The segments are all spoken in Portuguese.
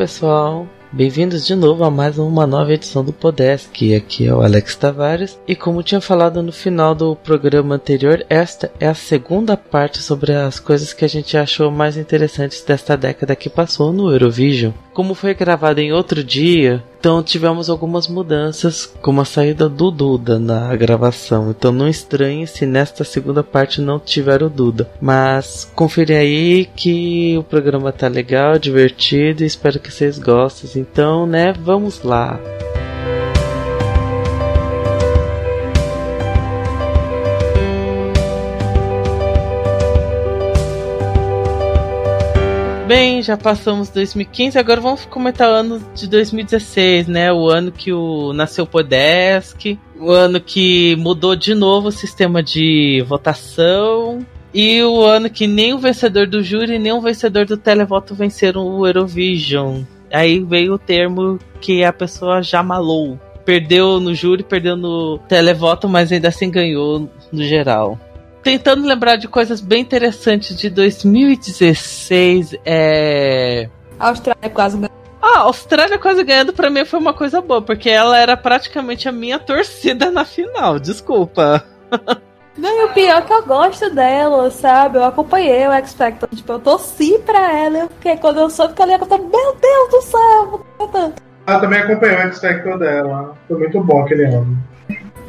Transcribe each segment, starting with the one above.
Pessoal, Bem-vindos de novo a mais uma nova edição do Podesk. Aqui é o Alex Tavares e como tinha falado no final do programa anterior, esta é a segunda parte sobre as coisas que a gente achou mais interessantes desta década que passou no Eurovision. Como foi gravado em outro dia, então tivemos algumas mudanças, como a saída do Duda na gravação. Então não estranhe se nesta segunda parte não tiver o Duda. Mas confere aí que o programa tá legal, divertido e espero que vocês gostem. Então, né, vamos lá. Bem, já passamos 2015, agora vamos comentar o ano de 2016, né? O ano que o nasceu o Podesk, o ano que mudou de novo o sistema de votação e o ano que nem o vencedor do júri nem o vencedor do televoto venceram o Eurovision. Aí veio o termo que a pessoa já malou. Perdeu no júri, perdeu no televoto, mas ainda assim ganhou no geral tentando lembrar de coisas bem interessantes de 2016, é. A Austrália quase ganhou. Ah, a Austrália quase ganhando pra mim foi uma coisa boa, porque ela era praticamente a minha torcida na final, desculpa. Não, e o pior é que eu gosto dela, sabe? Eu acompanhei o X Factor, tipo, eu torci pra ela, porque quando eu soube que ela ia cantar, meu Deus do céu, eu tanto. Ah, também acompanhei o X Factor dela, foi muito bom aquele ano.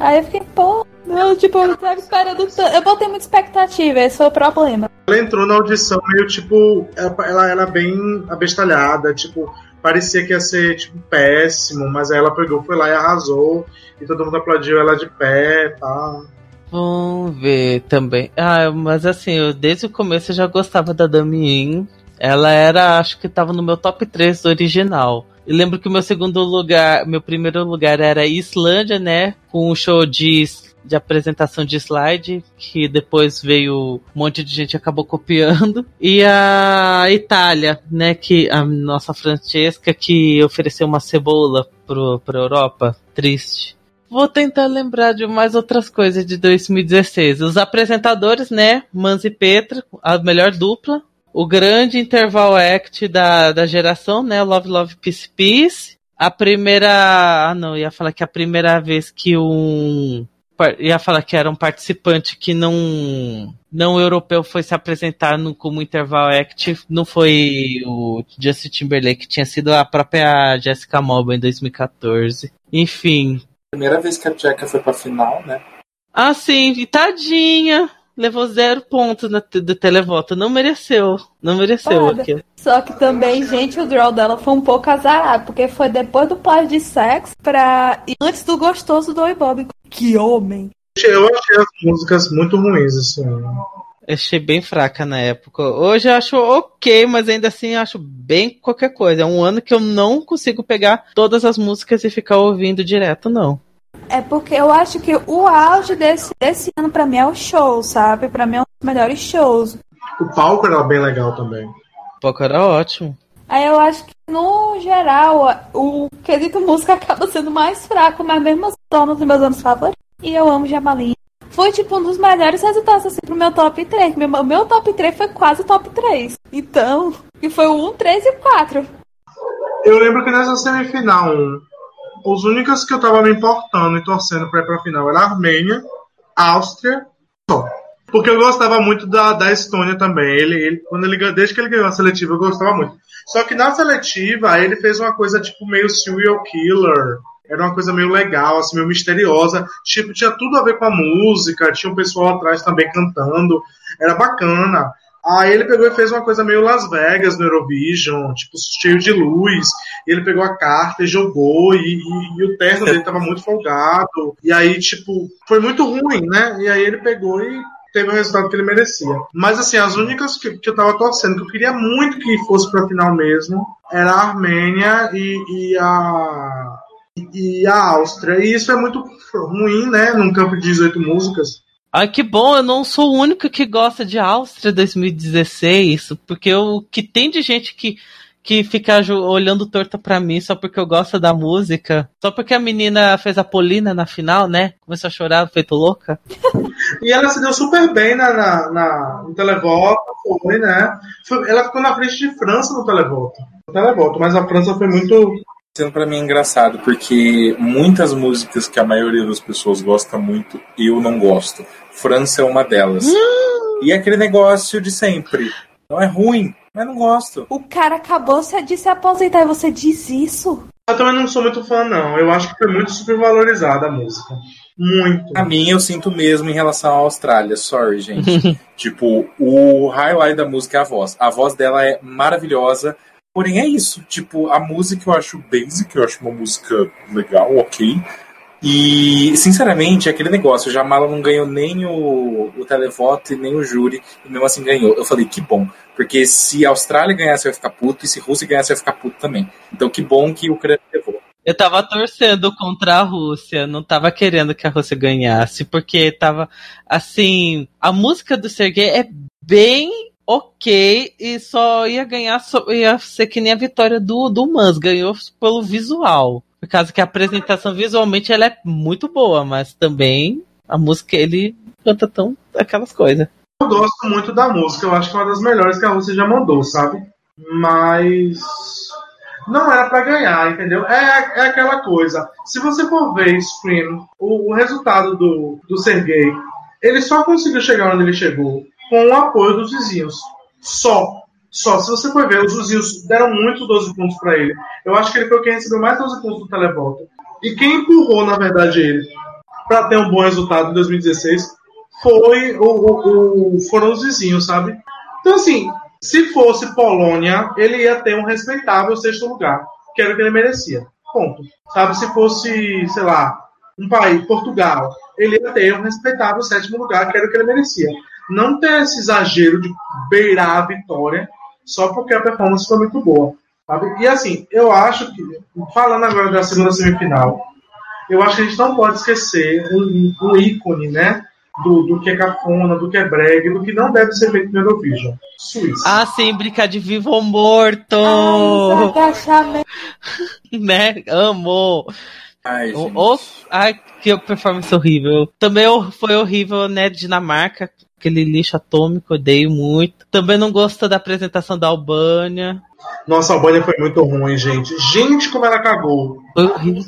Aí eu fiquei, pô, não, tipo, eu tava esperando tanto. Eu botei muita expectativa, esse foi o problema. Ela entrou na audição meio tipo. Ela era bem abestalhada, tipo. Parecia que ia ser, tipo, péssimo, mas aí ela pegou, foi lá e arrasou. E todo mundo aplaudiu ela de pé, tá. Vamos ver também. Ah, mas assim, eu, desde o começo eu já gostava da Damien. Ela era, acho que tava no meu top 3 do original. Eu lembro que o meu segundo lugar, meu primeiro lugar era Islândia, né? Com o show de, de apresentação de slide, que depois veio um monte de gente acabou copiando. E a Itália, né? Que a nossa Francesca que ofereceu uma cebola pro, pra Europa. Triste. Vou tentar lembrar de mais outras coisas de 2016. Os apresentadores, né? Mans e Petra, a melhor dupla o grande interval act da, da geração, né? Love, Love, Peace, Peace. A primeira. Ah, não, ia falar que a primeira vez que um. Ia falar que era um participante que não. Não europeu foi se apresentar no, como interval act. Não foi o Justin Timberlake, tinha sido a própria Jessica Moba em 2014. Enfim. Primeira vez que a Jessica foi pra final, né? Ah, sim, tadinha levou zero pontos na, do televoto. Não mereceu. Não mereceu aqui. Só que também, gente, o draw dela foi um pouco azarado, porque foi depois do plágio de sexo pra. E antes do gostoso do Oi Bob. Que homem! Eu achei as músicas muito ruins, assim. Eu achei bem fraca na época. Hoje eu acho ok, mas ainda assim eu acho bem qualquer coisa. É um ano que eu não consigo pegar todas as músicas e ficar ouvindo direto, não. É porque eu acho que o auge desse, desse ano para mim é o show, sabe? Para mim é um dos melhores shows. O palco era bem legal também. O palco era ótimo. Aí eu acho que, no geral, o quesito música acaba sendo mais fraco, mas mesmo assim, torna os meus anos favoritos. E eu amo Jamalim. Foi, tipo, um dos melhores resultados, assim, pro meu top 3. Meu, meu top 3 foi quase top 3. Então, e foi o 1, 3 e 4. Eu lembro que nessa semifinal, os únicos que eu tava me importando e torcendo pra ir pra final era a Armênia, Áustria, só. Porque eu gostava muito da, da Estônia também. Ele, ele, quando ele, desde que ele ganhou a seletiva, eu gostava muito. Só que na seletiva, ele fez uma coisa tipo meio serial killer. Era uma coisa meio legal, assim, meio misteriosa. Tipo, tinha tudo a ver com a música, tinha um pessoal atrás também cantando. Era bacana. Aí ele pegou e fez uma coisa meio Las Vegas no Eurovision, tipo, cheio de luz. E ele pegou a carta e jogou, e, e, e o terno dele tava muito folgado. E aí, tipo, foi muito ruim, né? E aí ele pegou e teve o resultado que ele merecia. Mas assim, as únicas que, que eu tava torcendo, que eu queria muito que fosse pra final mesmo, era a Armênia e, e a. E a Áustria. E isso é muito ruim, né? Num campo de 18 músicas. Ai, que bom, eu não sou o único que gosta de Áustria 2016, porque o que tem de gente que, que fica olhando torta pra mim só porque eu gosto da música. Só porque a menina fez a Polina na final, né? Começou a chorar, feito louca. e ela se deu super bem na, na, na no televoto, foi, né? Foi, ela ficou na frente de França no televoto. No televoto, mas a França foi muito. Sendo para mim engraçado, porque muitas músicas que a maioria das pessoas gosta muito, eu não gosto. França é uma delas. Hum. E é aquele negócio de sempre. Não é ruim, mas não gosto. O cara acabou de se aposentar e você diz isso? Eu também não sou muito fã, não. Eu acho que foi muito supervalorizada a música. Muito. A mim, eu sinto mesmo em relação à Austrália. Sorry, gente. tipo, o highlight da música é a voz. A voz dela é maravilhosa. Porém, é isso. Tipo, a música eu acho basic, eu acho uma música legal, ok. E, sinceramente, é aquele negócio, o Jamala não ganhou nem o, o televoto e nem o júri, e mesmo assim ganhou. Eu falei, que bom, porque se a Austrália ganhasse, eu ia ficar puto, e se a Rússia ganhasse, eu ia ficar puto também. Então, que bom que o Ucrânia levou. Eu tava torcendo contra a Rússia, não tava querendo que a Rússia ganhasse, porque tava, assim, a música do Sergei é bem ok e só ia ganhar, só, ia ser que nem a vitória do, do Mans, ganhou pelo visual. Por causa que a apresentação visualmente ela é muito boa, mas também a música ele canta tão aquelas coisas. Eu gosto muito da música, eu acho que é uma das melhores que a Rússia já mandou, sabe? Mas não era para ganhar, entendeu? É, é aquela coisa. Se você for ver Scream, o, o resultado do, do Sergei, ele só conseguiu chegar onde ele chegou com o apoio dos vizinhos. Só. Só, se você for ver, os vizinhos deram muito 12 pontos para ele. Eu acho que ele foi quem recebeu mais 12 pontos do televoto. E quem empurrou, na verdade, ele para ter um bom resultado em 2016 foi o, o, o, foram os vizinhos, sabe? Então, assim, se fosse Polônia, ele ia ter um respeitável sexto lugar, que era o que ele merecia. Ponto. Sabe, se fosse, sei lá, um país, Portugal, ele ia ter um respeitável sétimo lugar, que era o que ele merecia. Não ter esse exagero de beirar a vitória só porque a performance foi muito boa. Sabe? E assim, eu acho que, falando agora da segunda semifinal, eu acho que a gente não pode esquecer um, um ícone, né? Do, do que é cafona, do que é brega, do que não deve ser feito no Eurovision. Suíça. Ah, sim, brincar de vivo ou morto! Ai, né? Amo! Ai, o, o, ai, que performance horrível. Também foi horrível, né? Dinamarca, aquele lixo atômico, odeio muito. Também não gosto da apresentação da Albânia. Nossa, a Albânia foi muito ruim, gente. Gente, como ela cagou.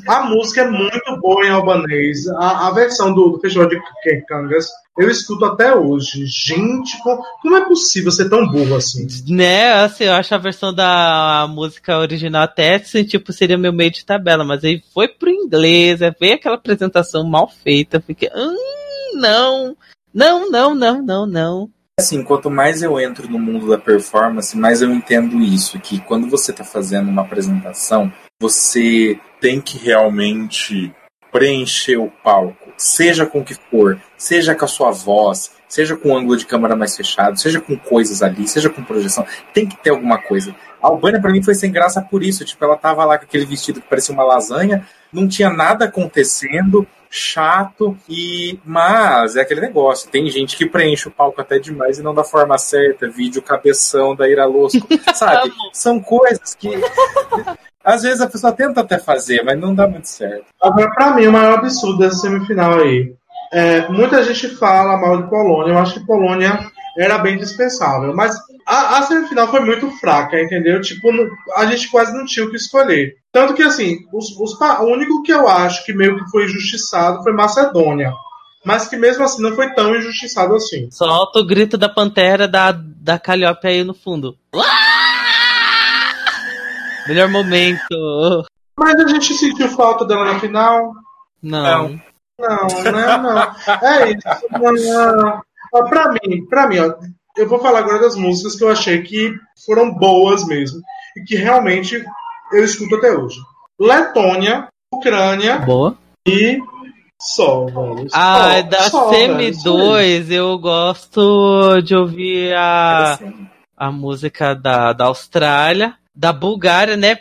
A música é muito boa em albanês. A, a versão do, do Festival de Kangas eu escuto até hoje. Gente, como, como, é possível ser tão burro assim? Né, assim, eu acho a versão da música original até, assim, tipo, seria meu meio de tabela, mas aí foi pro inglês, veio aquela apresentação mal feita, fiquei, hum, não, não, não, não, não, não. Assim, quanto mais eu entro no mundo da performance, mais eu entendo isso, que quando você está fazendo uma apresentação, você tem que realmente preencher o palco, seja com o que for, seja com a sua voz, seja com o ângulo de câmera mais fechado, seja com coisas ali, seja com projeção, tem que ter alguma coisa. A Albânia para mim foi sem graça por isso, tipo, ela tava lá com aquele vestido que parecia uma lasanha, não tinha nada acontecendo, chato e mas é aquele negócio, tem gente que preenche o palco até demais e não da forma certa, vídeo cabeção da Ira Losco, sabe? São coisas que às vezes a pessoa tenta até fazer, mas não dá muito certo. Agora, para mim, o maior absurdo dessa semifinal aí. É, muita gente fala mal de Polônia. Eu acho que Polônia era bem dispensável. Mas a, a, semifinal foi muito fraca, entendeu? Tipo, a gente quase não tinha o que escolher. Tanto que, assim, os, os, o único que eu acho que meio que foi injustiçado foi Macedônia. Mas que mesmo assim não foi tão injustiçado assim. Solta o grito da pantera da, da Calliope aí no fundo. Melhor momento. Mas a gente sentiu falta dela na final? Não. Não, não, não. É isso. Não, não. Pra mim, pra mim, ó, eu vou falar agora das músicas que eu achei que foram boas mesmo. E que realmente eu escuto até hoje. Letônia, Ucrânia Boa. e Sol, velho. Ah, da Semi 2 eu gosto de ouvir a, a música da, da Austrália, da Bulgária, né?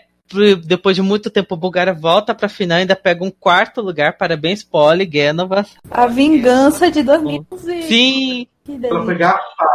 Depois de muito tempo, a Bulgária volta pra final, ainda pega um quarto lugar. Parabéns, Poli, Genova. A vingança de 2011. Sim, Ela foi garfada,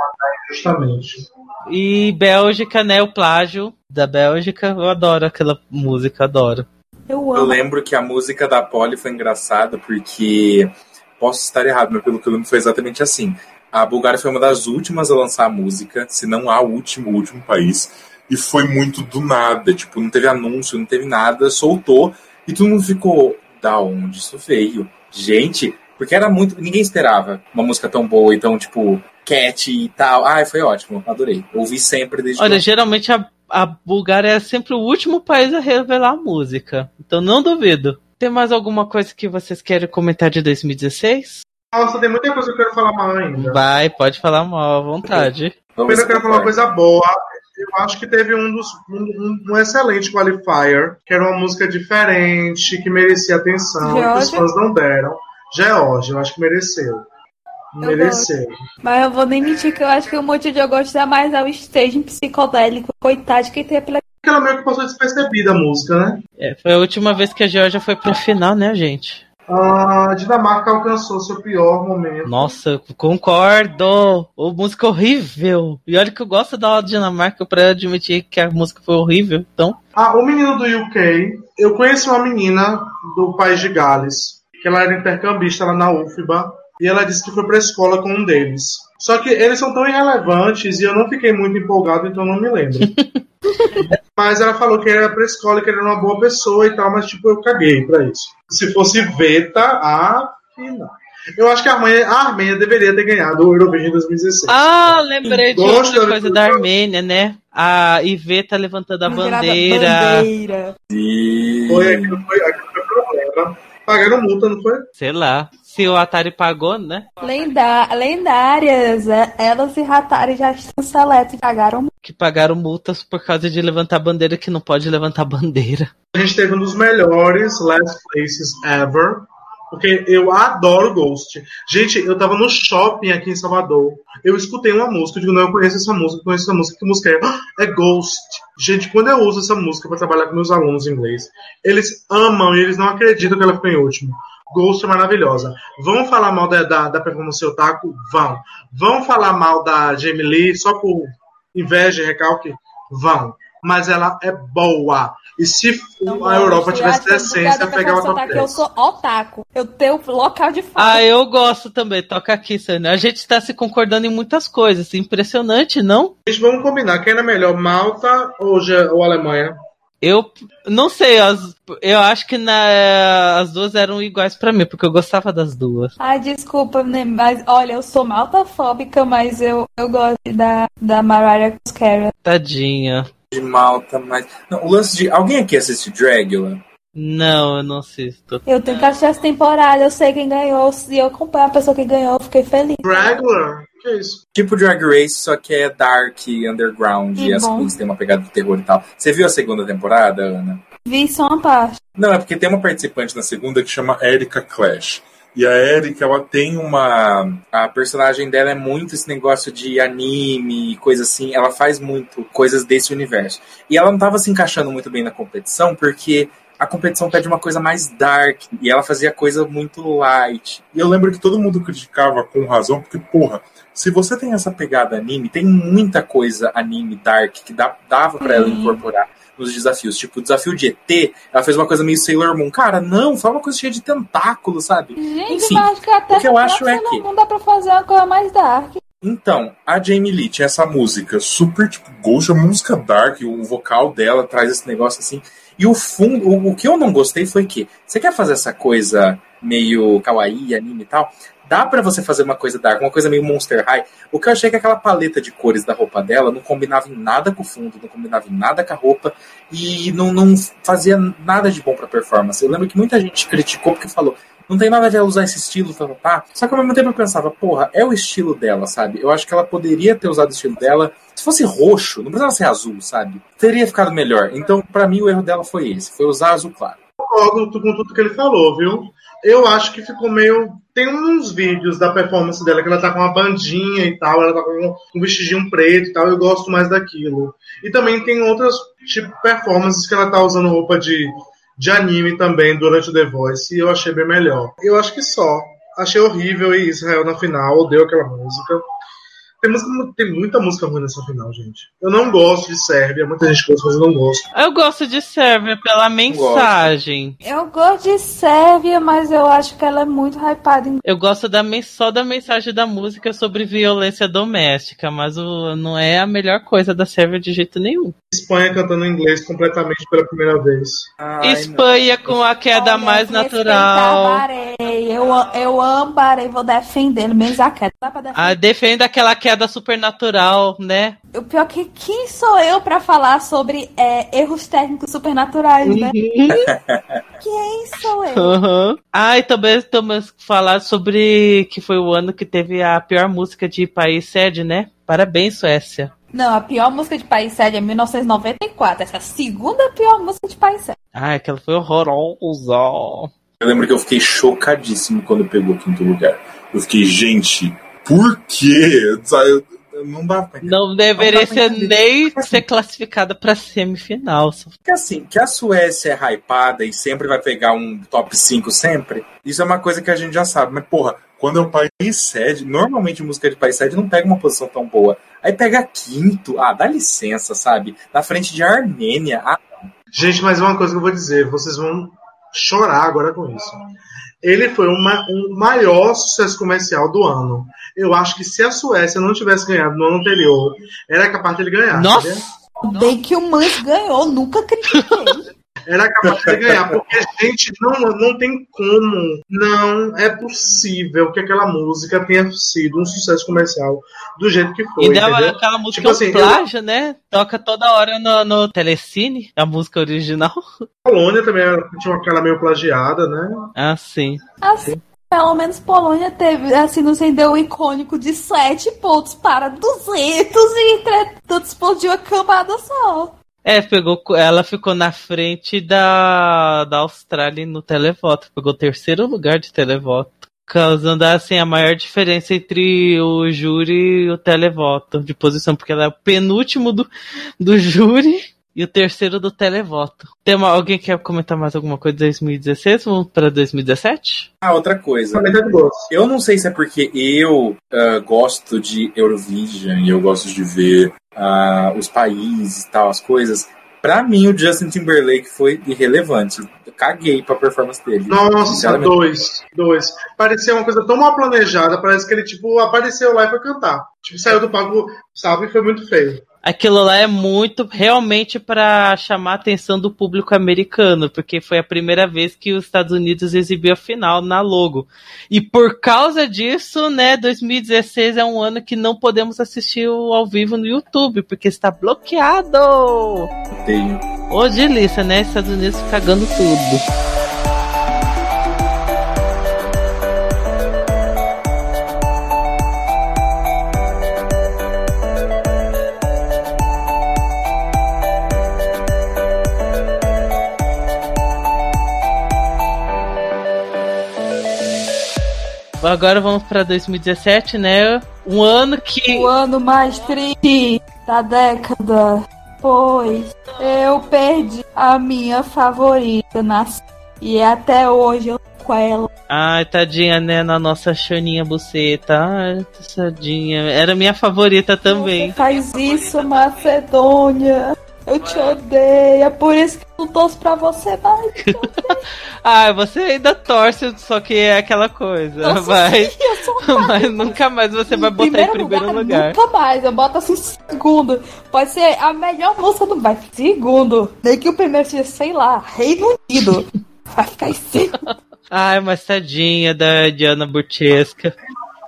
justamente. E Bélgica, né? O plágio da Bélgica. Eu adoro aquela música, adoro. Eu Eu lembro que a música da Polly foi engraçada porque posso estar errado, mas pelo que eu lembro foi exatamente assim. A Bulgária foi uma das últimas a lançar a música, se não a último, o último país. E foi muito do nada, tipo, não teve anúncio, não teve nada, soltou e todo mundo ficou, da onde isso veio? Gente, porque era muito. Ninguém esperava uma música tão boa e tão, tipo, cat e tal. Ai, foi ótimo, adorei. Ouvi sempre desde Olha, geralmente a, a Bulgária é sempre o último país a revelar a música. Então não duvido. Tem mais alguma coisa que vocês querem comentar de 2016? Nossa, tem muita coisa que eu quero falar mal ainda. Vai, pode falar mal à vontade. Primeiro eu quero falar uma coisa boa. Eu acho que teve um dos um, um- um excelente qualifier, que era uma música diferente, que merecia atenção, que os fãs não deram. Georgia, eu acho que mereceu. Mereceu. Mas eu vou nem mentir que eu acho que o motivo de eu gostar mais é o staging psicodélico. Coitado, quem tem pela. Porque ela meio que passou despercebida a música, né? É, foi a última vez que a Georgia foi pra final, né, gente? A Dinamarca alcançou seu pior momento. Nossa, eu concordo! O música horrível. E olha que eu gosto da Dinamarca pra admitir que a música foi horrível. Então, Ah, o menino do UK, eu conheci uma menina do país de Gales, que ela era intercambista lá na UFBA, e ela disse que foi pra escola com um deles. Só que eles são tão irrelevantes e eu não fiquei muito empolgado, então não me lembro. mas ela falou que era pra escola, que ele era uma boa pessoa e tal, mas tipo, eu caguei pra isso. Se fosse Veta, a final. Eu acho que a Armênia, a Armênia deveria ter ganhado o Eurovision 2016. Ah, lembrei de outra da- coisa da Armênia, né? A Iveta levantando a Bandeira. bandeira. bandeira. E... Foi, aquilo foi, aquilo foi problema. Pagaram multa, não foi? Sei lá. Se o Atari pagou, né? Lenda- lendárias, é, elas e Ratari já estão seletas e pagaram. Que pagaram multas por causa de levantar bandeira que não pode levantar bandeira. A gente teve um dos melhores last places ever. Porque eu adoro Ghost. Gente, eu tava no shopping aqui em Salvador. Eu escutei uma música. Eu digo, não, eu conheço essa música, conheço essa música. Que música é? É Ghost. Gente, quando eu uso essa música pra trabalhar com meus alunos em inglês, eles amam e eles não acreditam que ela ficou em último. Ghost é maravilhosa. Vão falar mal da, da, da performance otaku? Vão. Vão falar mal da Jamie Lee só por inveja e recalque? Vão. Mas ela é boa. E se Não a Europa tivesse decência, eu pegava o top sotaque, 10. Eu sou otaku. Eu tenho local de fala. Ah, eu gosto também. Toca aqui, Sônia. A gente está se concordando em muitas coisas. Impressionante, não? Gente, vamos combinar. Quem era melhor, Malta ou, ou Alemanha? Eu não sei, as- eu acho que na- as duas eram iguais pra mim, porque eu gostava das duas. Ai, desculpa, né? Mas olha, eu sou maltafóbica, mas eu, eu gosto da, da Mariah Carey. Tadinha. De Malta, mas. Não, o lance de. Alguém aqui assiste Dragula? Não, eu não assisto. Eu tenho que assistir essa temporada, eu sei quem ganhou. Se eu acompanho a pessoa que ganhou, eu fiquei feliz. Regular? Que isso? Tipo Drag Race, só que é dark, underground Que e as coisas têm uma pegada de terror e tal. Você viu a segunda temporada, Ana? Vi só uma parte. Não, é porque tem uma participante na segunda que chama Erika Clash. E a Erika, ela tem uma. A personagem dela é muito esse negócio de anime, coisa assim. Ela faz muito coisas desse universo. E ela não tava se encaixando muito bem na competição, porque a competição pede uma coisa mais dark. E ela fazia coisa muito light. E eu lembro que todo mundo criticava com razão, porque, porra, Se você tem essa pegada anime, tem muita coisa anime dark que dá, dava pra ela incorporar nos desafios. Tipo, o desafio de ET, ela fez uma coisa meio Sailor Moon. Cara, não, foi uma coisa cheia de tentáculos, sabe? Gente, Enfim, mas acho que até o que eu acho é que- Não dá pra fazer uma coisa mais dark. Então, a Jamie Lee tinha essa música super, tipo, Ghost é música dark. o vocal dela traz esse negócio assim. E o fundo, o, o que eu não gostei foi que você quer fazer essa coisa meio kawaii, anime e tal, dá pra você fazer uma coisa dark, uma coisa meio Monster High. O que eu achei é que aquela paleta de cores da roupa dela não combinava em nada com o fundo, não combinava em nada com a roupa e não, não fazia nada de bom pra performance. Eu lembro que muita gente criticou porque falou. Não tem nada de ela usar esse estilo, tá, tá, tá. Só que ao mesmo tempo eu pensava, porra, é o estilo dela, sabe? Eu acho que ela poderia ter usado o estilo dela. Se fosse roxo, não precisava ser azul, sabe? Teria ficado melhor. Então, pra mim, o erro dela foi esse. Foi usar azul claro. Concordo com tudo que ele falou, viu? Eu acho que ficou meio. Tem uns vídeos da performance dela que ela tá com uma bandinha e tal, ela tá com um vestidinho preto e tal, eu gosto mais daquilo. E também tem outras tipo performances que ela tá usando roupa de, de anime também durante o The Voice e eu achei bem melhor. Eu acho que só. achei horrível e Israel na final, odeio aquela música. Tem, música, tem muita música ruim nessa final, gente. Eu não gosto de Sérvia, muita gente gosta, mas eu não gosto. Eu gosto de Sérvia pela mensagem. Eu gosto de Sérvia, mas eu acho que ela é muito hypada. Em... Eu gosto da, só da mensagem da música sobre violência doméstica, mas o, não é a melhor coisa da Sérvia de jeito nenhum. Espanha cantando inglês completamente pela primeira vez. Ai, Espanha não. com a queda Olha, mais natural. Eu, eu amo Barei, vou defender, mesmo a queda. Dá pra defender. Ah, defenda aquela queda queda supernatural, né? O pior que quem sou eu para falar sobre é, erros técnicos supernaturais, né? Quem sou eu? Uhum. Ah, e também estamos falar sobre que foi o ano que teve a pior música de país sede, né? Parabéns, Suécia. Não, a pior música de país sede é 1994. Essa é a segunda pior música de país sede. Ah, aquela foi horrorosa. Eu lembro que eu fiquei chocadíssimo quando pegou o quinto lugar. Eu fiquei, gente, por quê? Não dá pra Não deveria não ser nem ser classificada pra semifinal. Porque assim, que a Suécia é hypada e sempre vai pegar um top 5 sempre, isso é uma coisa que a gente já sabe. Mas, porra, quando é um país sede, normalmente música de país sede não pega uma posição tão boa. Aí pega quinto, ah, dá licença, sabe? Na frente de Armênia. Ah, Gente, mas uma coisa que eu vou dizer, vocês vão chorar agora com isso ele foi uma, um maior sucesso comercial do ano. Eu acho que se a Suécia não tivesse ganhado no ano anterior, era capaz de ele ganhar. Nossa! Bem que o Mães ganhou, nunca critiquei. Era capaz de ganhar, porque, gente, não, não tem como, não é possível que aquela música tenha sido um sucesso comercial do jeito que foi. E dela, aquela música tipo assim, plágio, eu... né? Toca toda hora no, no Telecine, a música original. Polônia também tinha aquela meio plagiada, né? Ah, sim. Assim, pelo menos Polônia teve, assim, nos rendeu o icônico de 7 pontos para 200 e entretanto explodiu a camada só. É, pegou, ela ficou na frente da, da Austrália no televoto. Pegou o terceiro lugar de televoto. Causando assim a maior diferença entre o júri e o televoto de posição, porque ela é o penúltimo do, do júri e o terceiro do televoto. Tem uma, alguém quer comentar mais alguma coisa de 2016? Vamos para 2017? Ah, outra coisa. Eu não sei se é porque eu uh, gosto de Eurovision e eu gosto de ver uh, os países e tal, as coisas. Pra mim, o Justin Timberlake foi irrelevante. Eu caguei pra performance dele. Nossa, dois. Dois. Parecia uma coisa tão mal planejada, parece que ele, tipo, apareceu lá e foi cantar. Tipo, saiu do palco, sabe, e foi muito feio aquilo lá é muito realmente para chamar a atenção do público americano, porque foi a primeira vez que os Estados Unidos exibiu a final na logo. E por causa disso, né, 2016 é um ano que não podemos assistir ao vivo no YouTube, porque está bloqueado. Tenho. Ô, delícia, né? Estados Unidos cagando tudo. Agora vamos para 2017, né? Um ano que. O ano mais triste da década. Pois eu perdi a minha favorita na e até hoje eu com ela. Ai, tadinha, né? Na nossa Xaninha Buceta. Ai, tadinha. Era minha favorita também. Você faz isso, Macedônia. Eu te odeio, é por isso que eu não torço pra você mais. ah, você ainda torce, só que é aquela coisa. Nossa, mas, sim, mas nunca mais você vai botar primeiro em primeiro lugar, lugar, Nunca mais, eu boto assim segundo. Pode ser a melhor música do vai segundo. Nem que o primeiro seja, sei lá, Reino Unido. vai ficar em cima. Ai, mas tadinha da Diana Burchesca.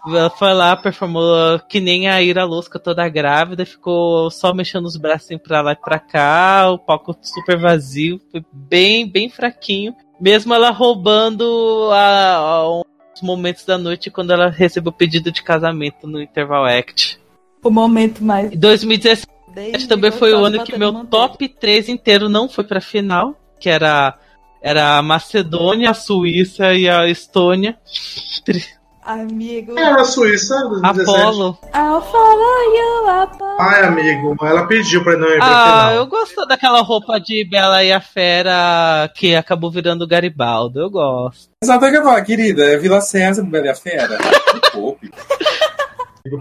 Ela foi lá, performou que nem a Ira Lusca toda grávida, ficou só mexendo os braços pra lá e pra cá, o palco super vazio, foi bem, bem fraquinho. Mesmo ela roubando a, a, os momentos da noite quando ela recebeu o pedido de casamento no Interval Act. O momento mais. 2017 Desde também foi o ano que meu top 3 inteiro não foi pra final, que era, era a Macedônia, a Suíça e a Estônia. Amigo. Era Suíça, 2017. Apolo. I'll follow you, Apolo. Ai, amigo, ela pediu pra não ir pra Ah, final. eu gosto daquela roupa de Bela e a Fera que acabou virando Garibaldo. Eu gosto. Exato, eu ia falar, querida, é Vila César, Bela e a Fera. Poupe.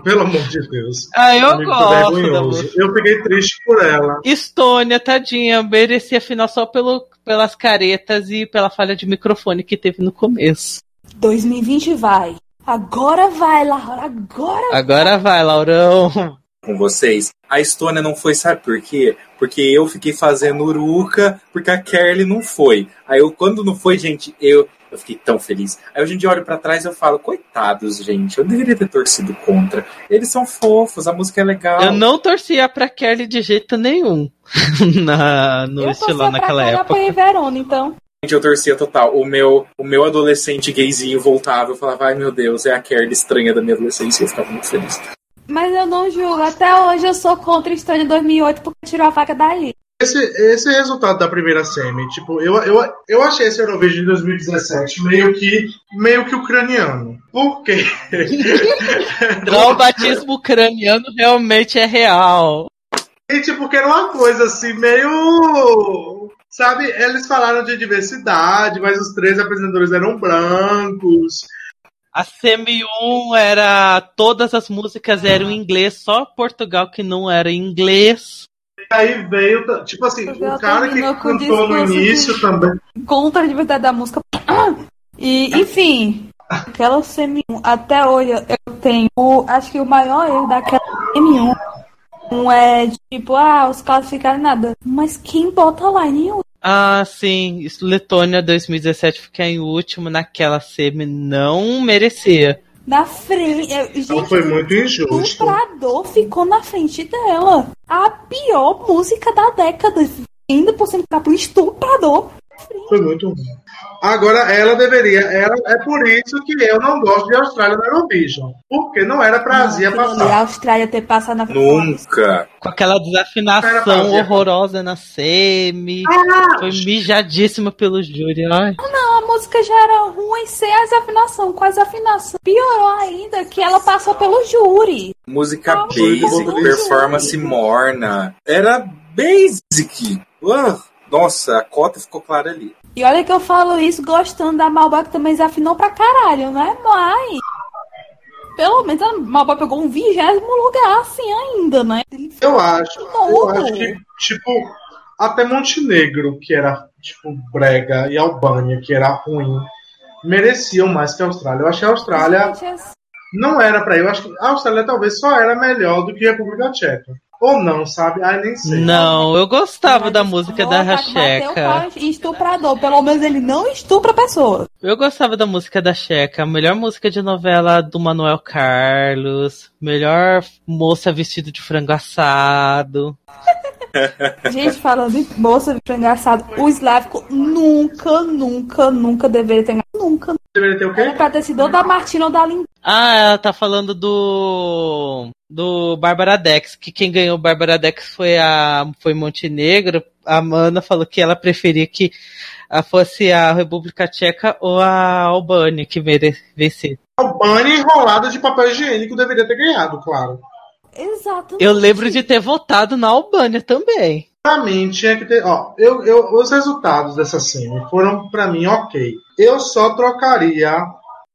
Pelo amor de Deus. Ah, eu Amigo, gosto. Eu fiquei triste por ela. Estônia, tadinha, merecia final só pelo, pelas caretas e pela falha de microfone que teve no começo. 2020 vai. Agora vai, Laura. Agora Agora vai, Laurão. Com vocês. A Estônia não foi, sabe por quê? Porque eu fiquei fazendo uruca, porque a Kelly não foi. Aí eu, quando não foi, gente, eu, eu fiquei tão feliz. Aí hoje em dia eu olho pra trás e eu falo, coitados, gente, eu deveria ter torcido contra. Eles são fofos, a música é legal. Eu não torcia pra Kelly de jeito nenhum na, no eu pra naquela época. apoiei Verona, então. Gente, eu torcia total. O meu, o meu adolescente gayzinho voltava, eu falava, ai meu Deus, é a Kelly estranha da minha adolescência, eu ficava muito feliz. Mas eu não julgo. Até hoje eu sou contra Estônia 2008 porque tirou a faca dali. Esse, esse resultado da primeira semi, tipo, eu, eu, eu achei esse Eurovision de 2017 meio que, meio que ucraniano. Por quê? Traumatismo ucraniano realmente é real. Gente, porque era uma coisa assim, meio. Sabe, eles falaram de diversidade, mas os três apresentadores eram brancos. A Semi 1 era. Todas as músicas eram em inglês, só Portugal que não era em inglês. E aí veio, tipo assim, Portugal o cara que cantou no discurso de- início também. Contra a diversidade da música. E, enfim, aquela semi-1, até hoje eu tenho, o- acho que o maior erro daquela semi-1 não é tipo, ah, os classificaram nada. Mas quem bota lá nenhum? Ah, sim. Letônia 2017 ficar em último naquela semi não merecia. Na frente. Então Gente, foi muito o injusto. estuprador ficou na frente dela. A pior música da década. Ainda por cima tá pro estuprador. Foi muito ruim. Agora, ela deveria. Ela, é por isso que eu não gosto de Austrália no Eurovision. Porque não era pra ali, passar. A Austrália ter passado na Nunca. Com aquela desafinação horrorosa na semi. Foi mijadíssima pelo júri. Ai. A música já era ruim sem as afinações. Com as afinações. Piorou ainda que ela passou pelo júri. Música Ah, basic, performance morna. Era basic. Ah, nossa, a cota ficou clara ali. E olha que eu falo isso gostando da Malba, que também desafinou pra caralho, né? Mas. Pelo menos a Malba pegou um vigésimo lugar assim ainda, né? Eu acho. Eu Não. acho que, tipo, até Montenegro, que era, tipo, brega, e Albânia, que era ruim, mereciam mais que a Austrália. Eu acho que a Austrália é- não era pra ir. Eu acho que a Austrália talvez só era melhor do que a República Tcheca. Ou não, sabe? Ai, nem sei. Não, eu gostava da Mas música da tá que bateu Checa. pau em Estuprador. Pelo menos ele não estupra pessoas. Eu gostava da música da Checa. A melhor música de novela do Manuel Carlos. Melhor moça vestida de frango assado. Gente, falando em moça de engraçado, o Slavko nunca, nunca, nunca deveria ter ganhado. Nunca. Deveria ter o Era quê? pra ter sido ou da Martina ou da Linda. Ah, ela tá falando do. Do Bárbara Dex, que quem ganhou Bárbara Dex foi a foi Montenegro. A Mana falou que ela preferia que ah, fosse a República Tcheca ou a Albânia que merecesse. Albânia enrolada de papel higiênico deveria ter ganhado, claro. Exatamente. Eu lembro de ter votado na Albânia também. Pra mim, tinha que ter. Ó, eu, eu, os resultados dessa semi foram, pra mim, ok. Eu só trocaria.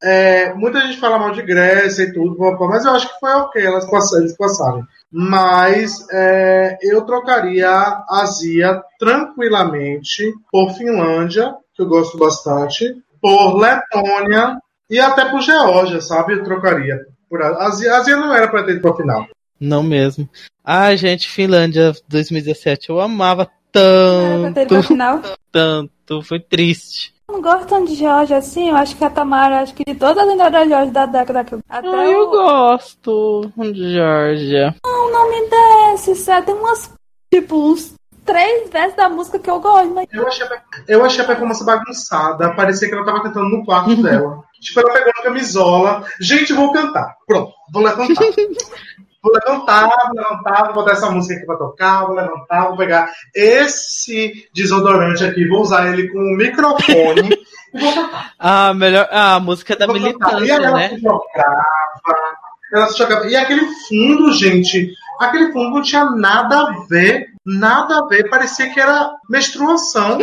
é, muita gente fala mal de Grécia e tudo, mas eu acho que foi ok, elas passaram, eles passaram. Mas é, eu trocaria a Zia tranquilamente por Finlândia, que eu gosto bastante, por Letônia e até por Geórgia, sabe? Eu trocaria. Por a, a Zia, a Zia não era pra ter ido pra final. Não mesmo. Ah, gente, Finlândia 2017. Eu amava tanto, final. tanto. Foi triste. não gosto tanto de Jorge assim, eu acho que a Tamara, acho que de todas as lendas da Jorge da década que eu- até Ah, eu o, gosto de Georgia. o nome desse, sabe? Tem umas, tipo, uns três versos da música que eu gosto, mas Eu achei, a, eu achei a performance bagunçada. Parecia que ela tava cantando no quarto dela. Tipo, ela pegou a camisola. Gente, vou cantar. Pronto, vou levantar. Vou levantar, vou levantar, vou botar essa música aqui pra tocar, vou levantar, vou pegar esse desodorante aqui, vou usar ele com o microfone Ah, melhor. Ah, a música da militância, e aí ela né? se jogava, ela se jogava. E aquele fundo, gente, aquele fundo não tinha nada a ver, nada a ver, parecia que era menstruação.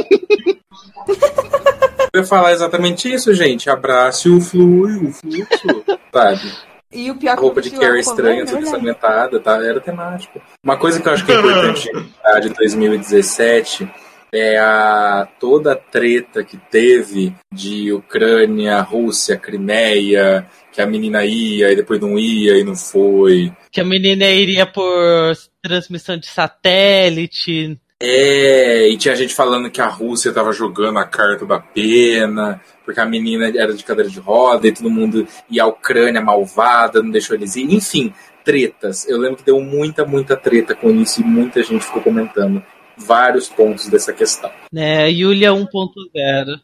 Eu ia falar exatamente isso, gente. Abrace o fluxo, o fluxo, sabe? E o pior A roupa de Carrie estranha, tudo toda ensanguentada, tá? Era temático. Uma coisa que eu acho que é importante a de 2017 é a toda a treta que teve de Ucrânia, Rússia, Crimeia, que a menina ia e depois não ia e não foi. Que a menina iria por transmissão de satélite. É, e tinha gente falando que a Rússia tava jogando a carta da pena, porque a menina era de cadeira de roda e todo mundo. E a Ucrânia malvada, não deixou eles ir. Enfim, tretas. Eu lembro que deu muita, muita treta com isso e muita gente ficou comentando vários pontos dessa questão. Né? Yulia 1.0.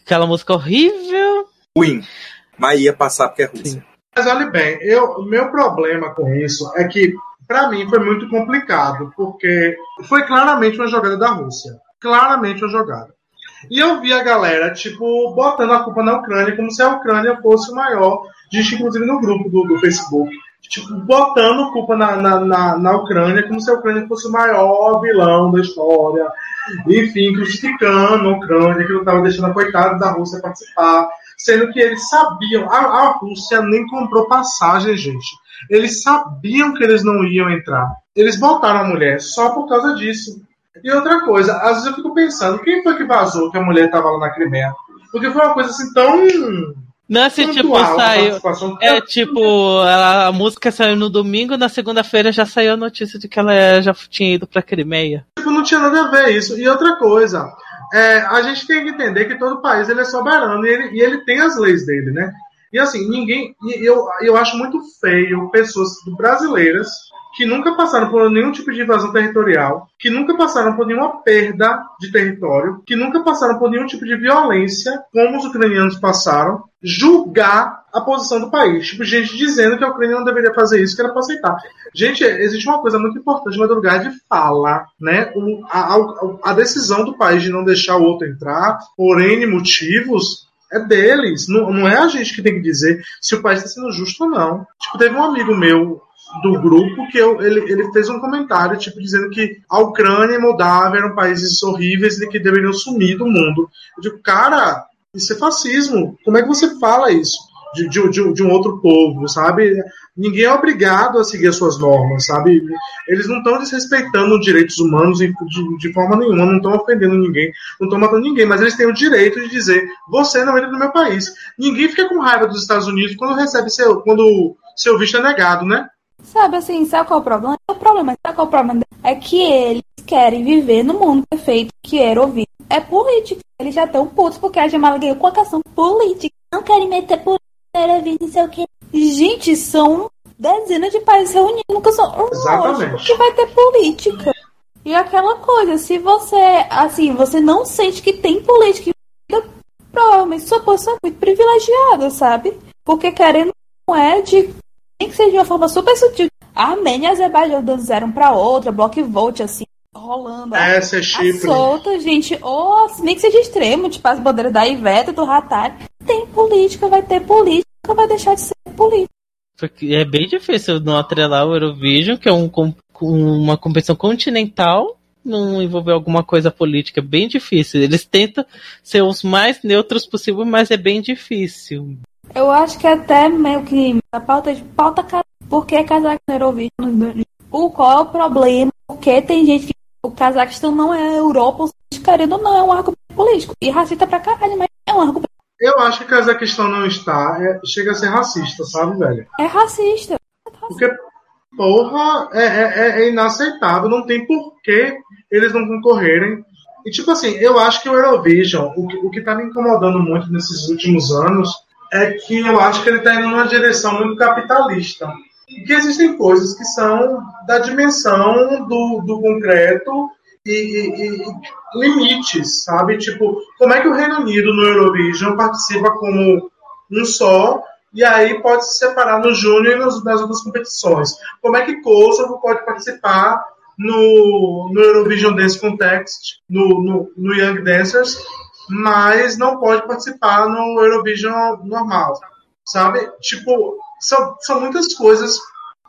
Aquela música horrível. Ruim, mas ia passar porque é Rússia. Sim. Mas olha bem, eu, o meu problema com isso é que, para mim, foi muito complicado, porque foi claramente uma jogada da Rússia. Claramente uma jogada. E eu vi a galera, tipo, botando a culpa na Ucrânia, como se a Ucrânia fosse o maior, gente, inclusive no grupo do, do Facebook. Tipo, botando culpa na, na, na, na Ucrânia, como se a Ucrânia fosse o maior vilão da história. Enfim, criticando a Ucrânia, que não estava deixando a coitada da Rússia participar. Sendo que eles sabiam, a, a Rússia nem comprou passagem, gente. Eles sabiam que eles não iam entrar. Eles botaram a mulher só por causa disso. E outra coisa, às vezes eu fico pensando, quem foi que vazou que a mulher estava lá na Crimeia? Porque foi uma coisa assim tão. Não, assim, tipo, saiu. É tipo, a, a música saiu no domingo, na segunda-feira já saiu a notícia de que ela já tinha ido pra Crimeia. Tipo, não tinha nada a ver isso. E outra coisa, é, a gente tem que entender que todo país ele é soberano e ele, e ele tem as leis dele, né? E assim, ninguém. eu, eu acho muito feio pessoas brasileiras que nunca passaram por nenhum tipo de invasão territorial, que nunca passaram por nenhuma perda de território, que nunca passaram por nenhum tipo de violência, como os ucranianos passaram, julgar a posição do país. Tipo, gente dizendo que a Ucrânia não deveria fazer isso, que era para aceitar. Gente, existe uma coisa muito importante, uma lugar de fala, né? A, a- a decisão do país de não deixar o outro entrar, por N motivos, é deles. Não, não é a gente que tem que dizer se o país está sendo justo ou não. Tipo, teve um amigo meu do grupo que eu, ele, ele fez um comentário, tipo, dizendo que a Ucrânia e Moldávia eram países horríveis e que deveriam sumir do mundo. Eu digo, cara, isso é fascismo. Como é que você fala isso? De, de, de, de um outro povo, sabe? Ninguém é obrigado a seguir as suas normas, sabe? Eles não estão desrespeitando direitos humanos de, de, forma nenhuma, não estão ofendendo ninguém, não estão matando ninguém, mas eles têm o direito de dizer: você não entra no meu país. Ninguém fica com raiva dos Estados Unidos quando recebe seu, quando seu visto é negado, né? Sabe assim, sabe qual é o problema? O problema, sabe qual é o problema? É que eles querem viver no mundo perfeito que era ouvido. É política. Eles já estão putos porque a Jamala ganhou com a questão política. Não querem meter política, não sei o quê. Gente, são dezenas de países reunidos. Nunca são. Lógico que vai ter política. E aquela coisa, se você, assim, você não sente que tem política, provavelmente sua posição é muito privilegiada, sabe? Porque querendo não é de nem que seja de uma forma super sutil. A Armênia e a Azerbaijão dando zero um pra outra, bloco e volte, assim, rolando. Essa é a Chipre. solta, gente. Ou nem que seja extremo, tipo as bandeiras da Iveta, do Ratari. Tem política, vai ter política, nunca vai deixar de ser política. Porque é bem difícil não atrelar o Eurovision, que é um, uma competição continental, não envolver alguma coisa política. É bem difícil. Eles tentam ser os mais neutros possível, mas é bem difícil. Eu acho que até meio que a pauta de pauta cara. Por que Cazaquistão era ouvido? O qual é o problema? Porque tem gente que o Cazaquistão não é a Europa, querendo ou não, é um argumento político. E racista pra caralho, mas é um argumento. Eu acho que Cazaquistão não está, é- chega a ser racista, sabe, velho? É racista. Porque, porra, é, é- é inaceitável. Não tem porquê eles não concorrerem. E, tipo assim, eu acho que o Eurovision, o que, o que tá me incomodando muito nesses últimos anos, é que eu acho que ele tá indo numa direção muito capitalista. E que existem coisas que são da dimensão do, do concreto e, e- e limites, sabe? Tipo, como é que o Reino Unido no Eurovision participa como um só e aí pode se separar no Júnior e nos- nas outras competições? Como é que Kosovo pode participar no, no Eurovision Dance Contest, no, no, no Young Dancers, mas não pode participar no Eurovision normal, sabe? Tipo, são, são muitas coisas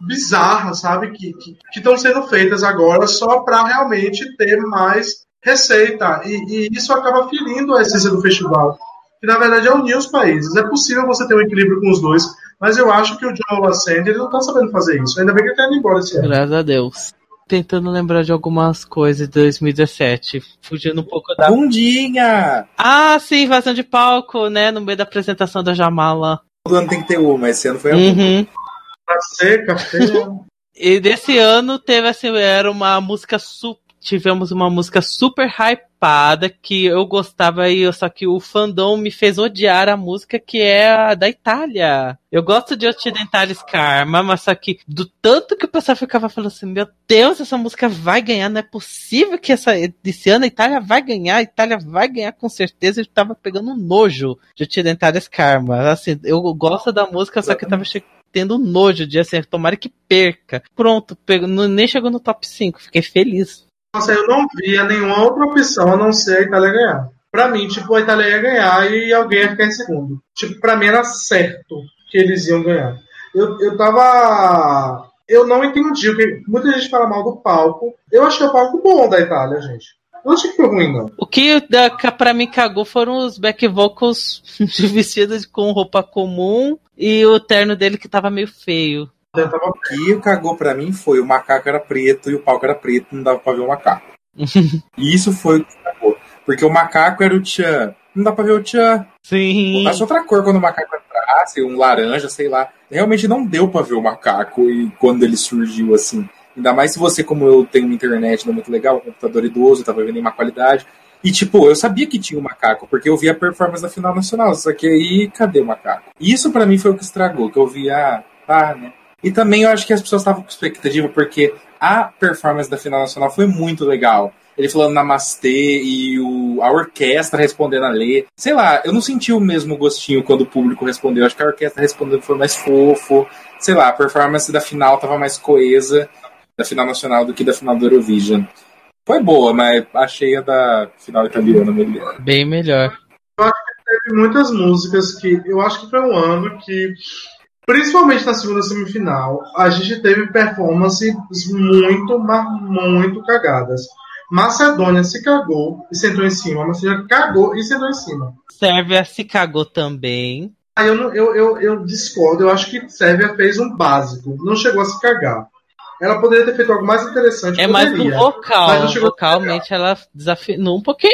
bizarras, sabe? Que estão sendo feitas agora só para realmente ter mais receita. E, e, isso acaba ferindo a essência do festival. Que na verdade é unir os países. É possível você ter um equilíbrio com os dois, mas eu acho que o John Lassende ele não tá sabendo fazer isso. Ainda bem que ele tá indo embora esse ano. Graças a Deus. Tentando lembrar de algumas coisas de 2017, fugindo um pouco da. Bundinha! Ah, sim, invasão de palco, né? No meio da apresentação da Jamala. Todo ano tem que ter uma, esse ano foi a Uhum. Tá seca, feia. E desse ano teve assim, era uma música super. Tivemos uma música super hypada que eu gostava aí, só que o fandom me fez odiar a música que é a da Itália. Eu gosto de Occidentalis Karma, mas só que do tanto que o pessoal ficava falando assim, meu Deus, essa música vai ganhar, não é possível que essa, esse ano a Itália vai ganhar, a Itália vai ganhar com certeza, eu tava pegando nojo de Occidentalis Karma. Assim, eu gosto da música, só que eu tava che- tendo nojo de assim, tomara que perca. Pronto, nem chegou no top 5, fiquei feliz. Nossa, eu não via nenhuma outra opção a não ser a Itália ganhar. Pra mim, tipo, a Itália ia ganhar e alguém ia ficar em segundo. Tipo, pra mim era certo que eles iam ganhar. Eu, eu tava. Eu não entendi. Muita gente fala mal do palco. Eu achei o palco bom da Itália, gente. Que foi ruim, não. O que da, pra mim cagou foram os back vocals de vestidas com roupa comum e o terno dele que tava meio feio. O que cagou pra mim foi o macaco era preto e o palco era preto, não dava pra ver o macaco. E isso foi o que cagou. Porque o macaco era o Tchan. Não dá pra ver o Tchan. Sim. Passa outra cor quando o macaco entrasse, um laranja, sei lá. Realmente não deu pra ver o macaco e quando ele surgiu assim. Ainda mais se você, como eu, tem uma internet não é muito legal, um computador idoso, tava vendo em má qualidade. E, tipo, eu sabia que tinha o macaco, porque eu vi a performance da final nacional. Só que aí, cadê o macaco? Isso pra mim foi o que estragou, que eu vi, ah, tá, né? E também eu acho que as pessoas estavam com expectativa, porque a performance da final nacional foi muito legal. Ele falando namastê e o, a orquestra respondendo a Lê. Sei lá, eu não senti o mesmo gostinho quando o público respondeu. Acho que a orquestra respondendo foi mais fofo. Sei lá, a performance da final tava mais coesa da final nacional do que da final do Eurovision. Foi boa, mas achei a da final italiana melhor. Bem melhor. teve muitas músicas que eu acho que foi um ano que, principalmente na segunda semifinal, a gente teve performances muito, mas muito cagadas. Macedônia se cagou e sentou em cima. Macedônia cagou e sentou em cima. Sérvia se cagou também. Aí eu, não- eu, eu, eu discordo. Eu acho que Sérvia fez um básico. Não chegou a se cagar. Ela poderia ter feito algo mais interessante. É mais no poderia. vocal. Mas. Vocalmente ela desafinou um pouquinho.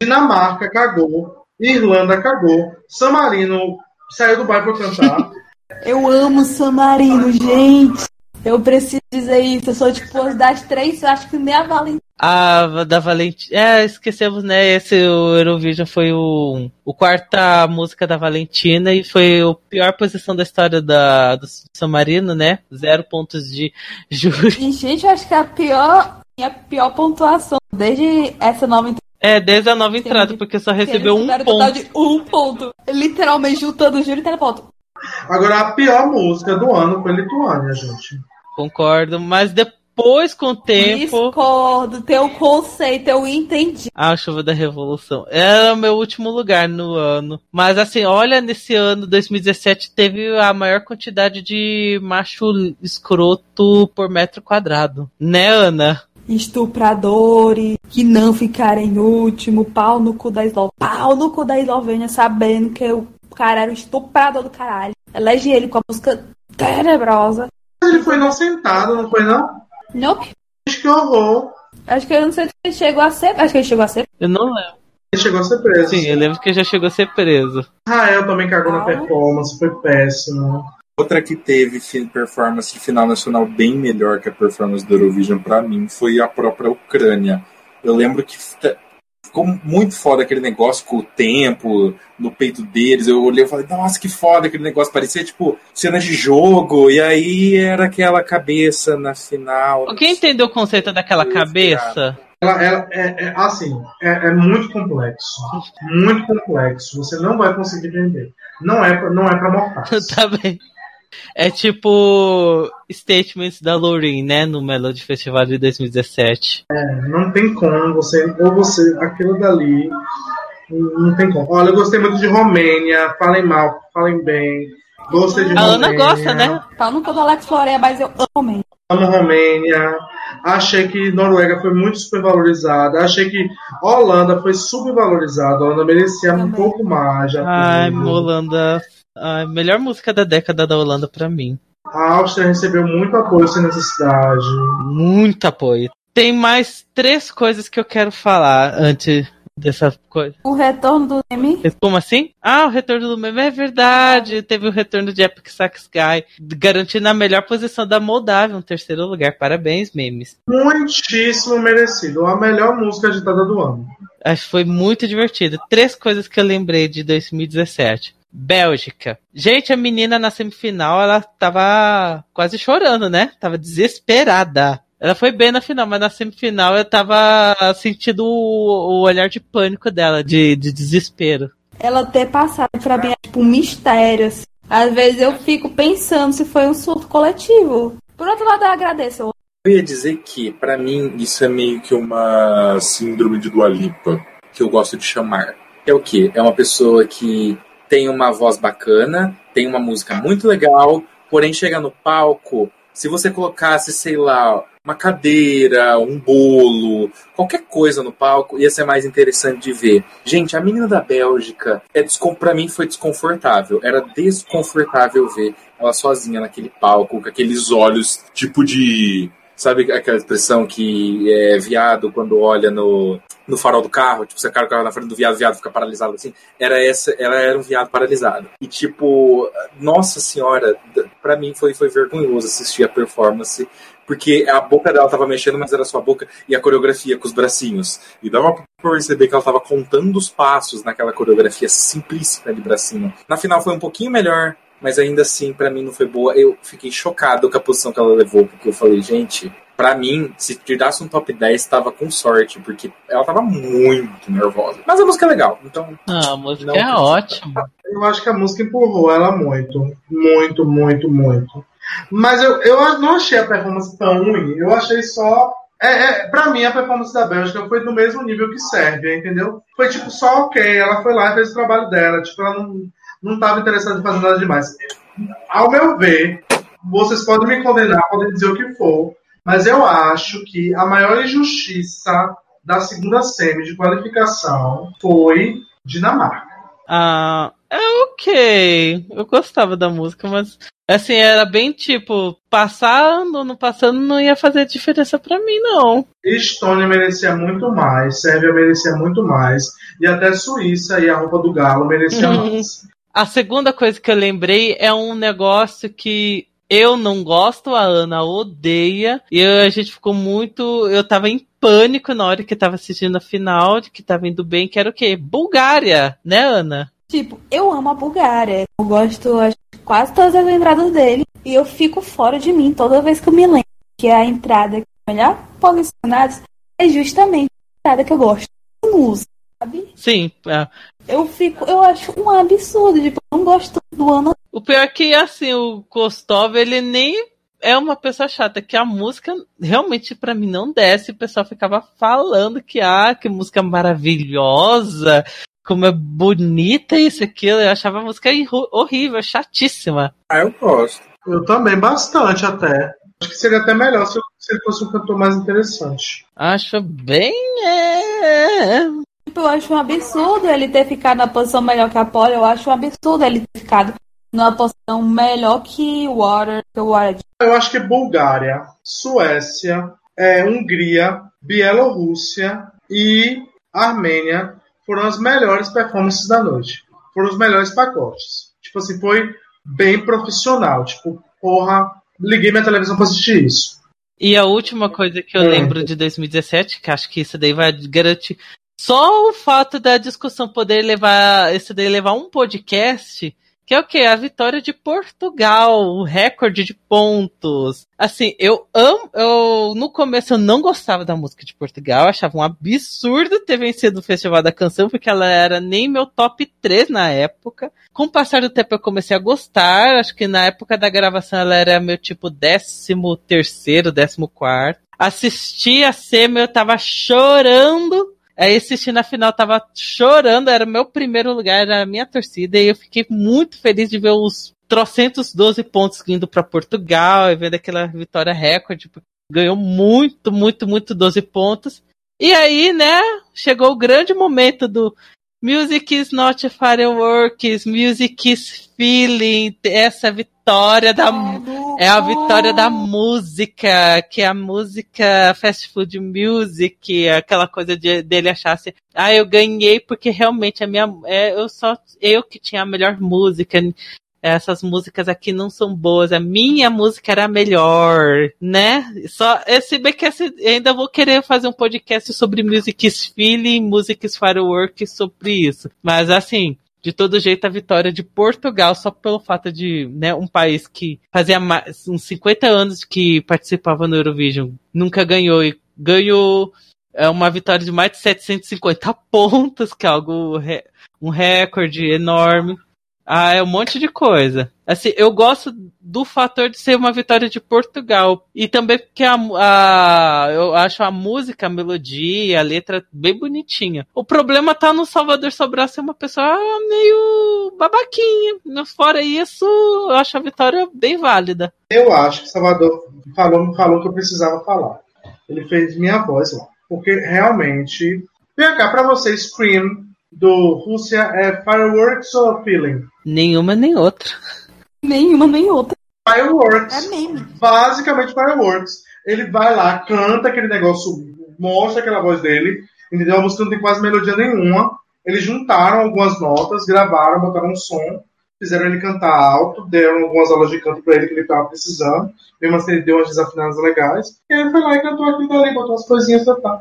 Dinamarca cagou. Irlanda cagou. San Marino saiu do bairro pra cantar. Eu amo San Marino, gente. Eu preciso dizer isso. Eu sou de Cidade 3, eu acho que nem a Valentina. A da Valentina. É, esquecemos, né? Esse o Eurovision foi o, o quarta música da Valentina e foi a pior posição da história da, do San Marino, né? Zero pontos de júri. E, gente, eu acho que é a pior, a pior pontuação desde essa nova É, desde a nova entrada, porque só recebeu um ponto. de um ponto. Literalmente juntando o júri e teleponto. Agora, a pior música do ano foi Lituânia, gente. Concordo, mas depois, com o tempo. Discordo, teu conceito, eu entendi. A chuva da revolução. Era o meu último lugar no ano. Mas assim, olha, nesse ano, 2017, teve a maior quantidade de macho escroto por metro quadrado. Né, Ana? Estupradores que não ficaram em último, pau no cu da Eslovênia. Pau no cu da Eslovênia, sabendo que o cara era o estuprador do caralho. Elege ele com a música tenebrosa. Ele foi inocentado, não foi não? Nope. Gente, que horror. Acho que eu não sei se ele chegou a ser. Acho que ele chegou a ser. Eu não lembro. Ele chegou a ser preso. Sim, eu lembro que já chegou a ser preso. Rael também cagou na Ah. performance, foi péssimo. Outra que teve performance de final nacional bem melhor que a performance do Eurovision pra mim foi a própria Ucrânia. Eu lembro que ficou muito foda aquele negócio com o tempo no peito deles. Eu olhei e falei, nossa, que foda aquele negócio. Parecia tipo cena de jogo. E aí era aquela cabeça na final. Alguém entendeu o conceito daquela cabeça? Ela, ela- é, é, assim, é, é muito complexo. Muito complexo. Você não vai conseguir entender. Não é, pra- não é pra mortais. tá bem. É tipo statements da Loreen, né? No Melody Festival de 2017. Não tem como você. Ou você. Aquilo dali. Não tem como. Olha, eu gostei muito de Romênia. Falem mal, falem bem. Gostei de A Ana Romênia. gosta, né? Fala nunca do Alex Florea, mas eu amo mesmo. Amo Romênia. Achei que Noruega foi muito supervalorizada. Achei que Holanda foi subvalorizada. A Holanda merecia um Também. pouco mais. já Ai. Holanda. Ai, melhor música da década da Holanda pra mim. A Áustria recebeu muito apoio sem necessidade. Muito apoio. Tem mais três coisas que eu quero falar antes dessa coisa. O retorno do Demi. Como assim? Ah, o retorno do meme é verdade. Teve o retorno de Epic Sax Guy, garantindo a melhor posição da Moldávia, um terceiro lugar. Parabéns, memes. Muitíssimo merecido. A melhor música agitada do ano. Acho que foi muito divertido. Três coisas que eu lembrei de 2017. Bélgica. Gente, a menina na semifinal, ela tava quase chorando, né? Tava desesperada. Ela foi bem na final, mas na semifinal eu tava sentindo o, o olhar de pânico dela, de, de desespero. Ela ter passado pra mim é tipo um mistério. assim. Às vezes eu fico pensando se foi um surto coletivo. Por outro lado, eu agradeço. Eu ia dizer que, pra mim, isso é meio que uma síndrome de Dua Lipa, que eu gosto de chamar. É o quê? É uma pessoa que tem uma voz bacana, tem uma música muito legal, porém chega no palco, se você colocasse, sei lá, uma cadeira, um bolo, qualquer coisa no palco, ia ser mais interessante de ver. Gente, a menina da Bélgica, é pra mim foi desconfortável. Era desconfortável ver ela sozinha naquele palco, com aqueles olhos tipo de Sabe aquela expressão que é viado quando olha no, no farol do carro? Tipo, você cara o carro na frente do viado, o viado fica paralisado assim. Era essa, ela era um viado paralisado. E tipo, nossa senhora, pra mim foi, foi vergonhoso assistir a performance. Porque a boca dela tava mexendo, mas era só a boca e a coreografia com os bracinhos. E dava pra perceber que ela tava contando os passos naquela coreografia simplíssima de bracinho. Na final foi um pouquinho melhor, mas ainda assim, para mim não foi boa. Eu fiquei chocado com a posição que ela levou, porque eu falei, gente, para mim, se tirasse um top 10, tava com sorte, porque ela tava muito nervosa. Mas a música é legal, então. Ah, a música Não, é ótima. Eu acho que a música empurrou ela muito. Muito, muito, muito. Mas eu, eu não achei a performance tão ruim. Eu achei só. É, é, pra mim, a performance da Bélgica foi do mesmo nível que Sérvia, entendeu? Foi tipo só ok. Ela foi lá e fez o trabalho dela. Tipo, ela não, não estava interessada em fazer nada demais. Ao meu ver, vocês podem me condenar, podem dizer o que for, mas eu acho que a maior injustiça da segunda semi de qualificação foi Dinamarca. Ah, é ok. Eu gostava da música, mas assim, era bem tipo, passando, não passando, não ia fazer diferença pra mim, não. Estônia merecia muito mais, Sérvia merecia muito mais, e até Suíça e a roupa do Galo merecia Uhum. mais. A segunda coisa que eu lembrei é um negócio que eu não gosto, a Ana odeia, e eu- a gente ficou muito. Eu tava em pânico na hora que tava assistindo a final, de que tava indo bem, que era o quê? Bulgária, né, Ana? Tipo, eu amo a Bulgária. Eu gosto acho, quase todas as entradas dele. E eu fico fora de mim toda vez que eu me lembro que a entrada que é melhor posicionados é justamente a entrada que eu gosto de música, sabe? Sim. é. Eu fico, eu acho um absurdo, tipo, eu não gosto do ano. O pior é que, assim, o Kostov, ele nem é uma pessoa chata, que a música realmente pra mim não desce. O pessoal ficava falando que, ah, que música maravilhosa, como é bonita isso e aquilo. Eu achava a música horrível, chatíssima. Ah, eu gosto. Eu também, bastante até. Acho que seria até melhor se, ele fosse um cantor mais interessante. Acho bem. É... Tipo, eu acho um absurdo ele ter ficado na posição melhor que a Pole. Eu acho um absurdo ele ter ficado numa posição melhor que o Water, que o Water. Eu acho que Bulgária, Suécia, é, Hungria, Bielorrússia e Armênia foram as melhores performances da noite. Foram os melhores pacotes. Tipo assim, foi bem profissional. Tipo, porra, liguei minha televisão pra assistir isso. E a última coisa que eu Hum. lembro de 2017, que acho que isso daí vai garantir. Só o fato da discussão poder levar. Esse daí levar um podcast. Que é o quê? A vitória de Portugal, o recorde de pontos. Assim, eu amo. Eu, no começo eu não gostava da música de Portugal, achava um absurdo ter vencido o Festival da Canção, porque ela era nem meu top 3 na época. Com o passar do tempo eu comecei a gostar. Acho que na época da gravação ela era meu tipo décimo terceiro, décimo quarto. Assisti a semi, eu tava chorando. Aí assisti na final, tava chorando, era o meu primeiro lugar, era a minha torcida, e eu fiquei muito feliz de ver os trocentos 12 pontos indo para Portugal, e vendo aquela vitória recorde, ganhou muito, muito, muito 12 pontos. E aí, né, chegou o grande momento do Music is not fireworks, music is feeling, essa vitória da a vitória da música, que é a música fast food music, aquela coisa de, dele achar assim, ah, eu ganhei porque realmente a minha, é, eu só, eu que tinha a melhor música, essas músicas aqui não são boas, a minha música era melhor, né? Só, esse bem que ainda vou querer fazer um podcast sobre Music's Feeling, Music's Fireworks, sobre isso. Mas assim, de todo jeito a vitória de Portugal, só pelo fato de, né, um país que fazia mais, uns 50 anos que participava no Eurovision, nunca ganhou e ganhou é uma vitória de mais de 750 pontos, que é algo, um recorde enorme. Ah, é um monte de coisa. Assim, eu gosto do fator de ser uma vitória de Portugal. E também porque a, a, eu acho a música, a melodia, a letra bem bonitinha. O problema tá no Salvador Sobral ser uma pessoa meio babaquinha. Fora isso, eu acho a vitória bem válida. Eu acho que Salvador falou, falou que eu precisava falar. Ele fez minha voz lá. Porque realmente. Vem cá, pra você, Scream do Rússia é Fireworks ou Feeling? Nenhuma nem outra. Nenhuma nem outra. Fireworks. É meme. Basicamente Fireworks. Ele vai lá, canta aquele negócio, mostra aquela voz dele, entendeu? A música não tem quase melodia nenhuma. Eles juntaram algumas notas, gravaram, botaram um som, fizeram ele cantar alto, deram algumas aulas de canto pra ele que ele tava precisando. Mesmo assim, ele deu umas desafinadas legais. E aí ele foi lá e cantou aquilo dali, botou umas coisinhas pra tal.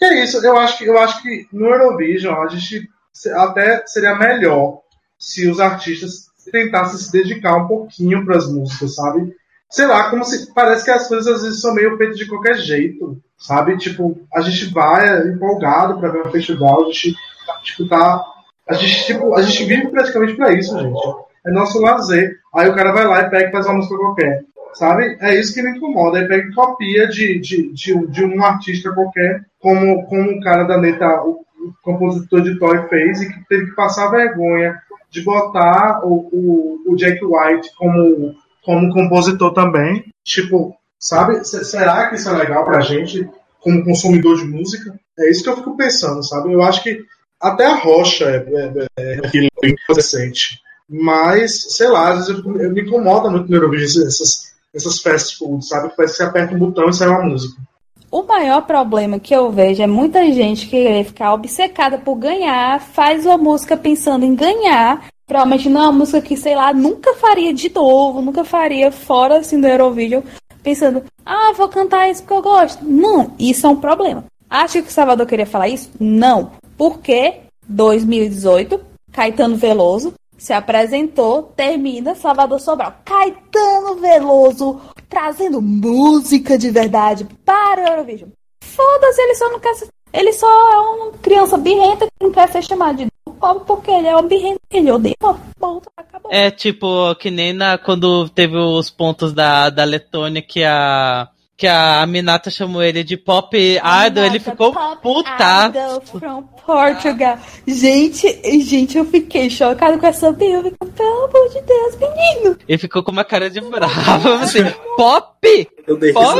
E é isso, eu acho que, eu acho que no Eurovision a gente até seria melhor se os artistas tentassem se dedicar um pouquinho para as músicas, sabe? Sei lá, como se parece que as coisas às vezes são meio feitas de qualquer jeito, sabe? Tipo, a gente vai empolgado para ver um festival, a gente tipo tá a gente tipo, a gente vive praticamente para isso, gente. É nosso lazer. Aí o cara vai lá e pega e faz uma música qualquer. Sabe? É isso que me incomoda. Aí pega copia de, de, de, de um artista qualquer, como, como o cara da neta, o, compositor de Toy fez e que teve que passar vergonha de botar o, o, o Jack White como, como compositor também. Tipo, sabe? será que isso é legal pra gente como consumidor de música? É isso que eu fico pensando, sabe? Eu acho que até a rocha é, é, é, é interessante. Mas, sei lá, às vezes eu, eu me incomoda muito no Eurovision essas, essas fast foods, sabe? Parece que você aperta um botão e sai uma música. O maior problema que eu vejo é muita gente querer ficar obcecada por ganhar, faz uma música pensando em ganhar. Provavelmente não é uma música que, sei lá, nunca faria de novo, nunca faria fora assim do Eurovision, pensando, ah, vou cantar isso porque eu gosto. Não, isso é um problema. Acha que o Salvador queria falar isso? Não. Porque 2018, Caetano Veloso se apresentou, termina Salvador Sobral. Caetano Veloso trazendo música de verdade para o Eurovision. Foda-se, ele só não quer ser, Ele só é uma criança birrenta que não quer ser chamado de pobre porque ele é um birrento ele odeia acabou. É tipo, que nem na, quando teve os pontos da, da Letônia que a que a Minata chamou ele de Pop Idol, ele ficou putaço. from Portugal. Gente, gente, eu fiquei chocado com essa bio. Pelo amor de Deus, menino. Ele ficou com uma cara de bravo. Assim, pop? Eu dei Pop?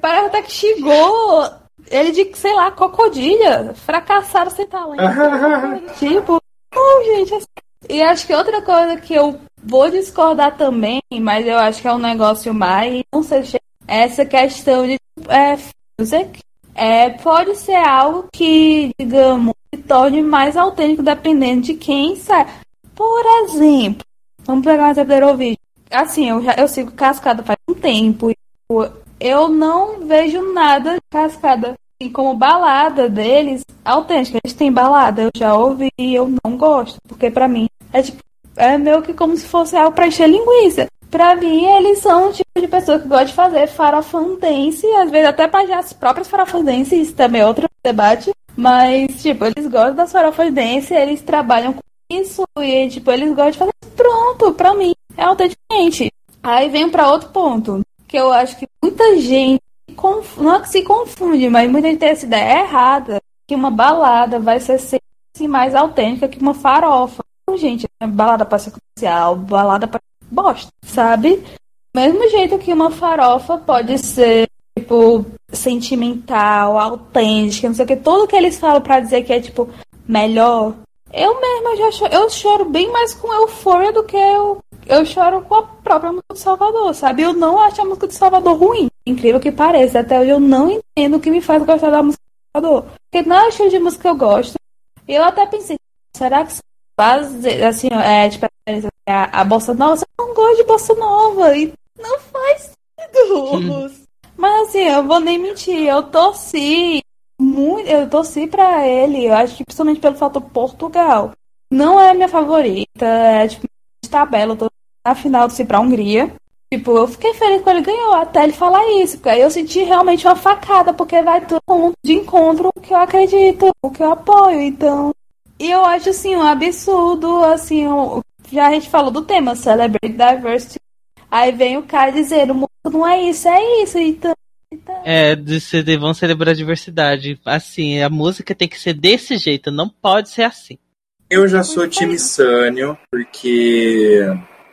Parece até que chegou ele de, sei lá, cocodilha. Fracassaram sem talento. tipo, oh, gente. Assim. E acho que outra coisa que eu vou discordar também, mas eu acho que é um negócio mais. Não sei se essa questão de é, music é, pode ser algo que, digamos, se torne mais autêntico dependendo de quem sai. Por exemplo, vamos pegar um exemplo do. Assim, eu, já, eu sigo Cascada faz um tempo. Eu não vejo nada de Cascada assim, como balada deles autêntica. Eles têm balada, eu já ouvi e eu não gosto. Porque pra mim é tipo, é meio que como se fosse algo pra encher linguiça. Pra mim, eles são o tipo de pessoa que gosta de fazer farofandense, às vezes até para as próprias farofandenses, isso também é outro debate. Mas, tipo, eles gostam das farofandenses, eles trabalham com isso e, tipo, eles gostam de fazer pronto, pra mim, é autenticamente. Aí vem para outro ponto, que eu acho que muita gente, não é que se confunde, mas muita gente tem essa ideia errada, que uma balada vai ser sempre mais autêntica que uma farofa. Gente, balada para ser comercial, balada para bosta, sabe? Mesmo jeito que uma farofa pode ser, tipo, sentimental, autêntica, não sei o que, tudo que eles falam para dizer que é, tipo, melhor. Eu mesma já choro, eu choro bem mais com euforia do que eu, eu choro com a própria música do Salvador, sabe? Eu não acho a música do Salvador ruim, incrível que pareça. Até hoje eu não entendo o que me faz gostar da música do Salvador. Porque não é o estilo de música que eu gosto. E eu até pensei, será que faz, assim, é, tipo, a, a bossa nova, eu não gosto de bossa nova. E não faz sentido. Mas assim, eu vou nem mentir, eu torci muito, eu torci pra ele, eu acho que principalmente pelo fator Portugal. Não é a minha favorita, é tipo, de tabela, eu tô na final torci pra Hungria. Tipo, eu fiquei feliz quando ele ganhou, até ele falar isso, porque aí eu senti realmente uma facada, porque vai tudo de encontro o que eu acredito, o que eu apoio, então. E eu acho assim, um absurdo, assim, já a gente falou do tema, Celebrate Diversity. Aí vem o cara dizendo, o mundo não é isso, é isso, então. então... É, de, vão celebrar a diversidade. Assim, a música tem que ser desse jeito, não pode ser assim. Eu já sou time Sânio, porque,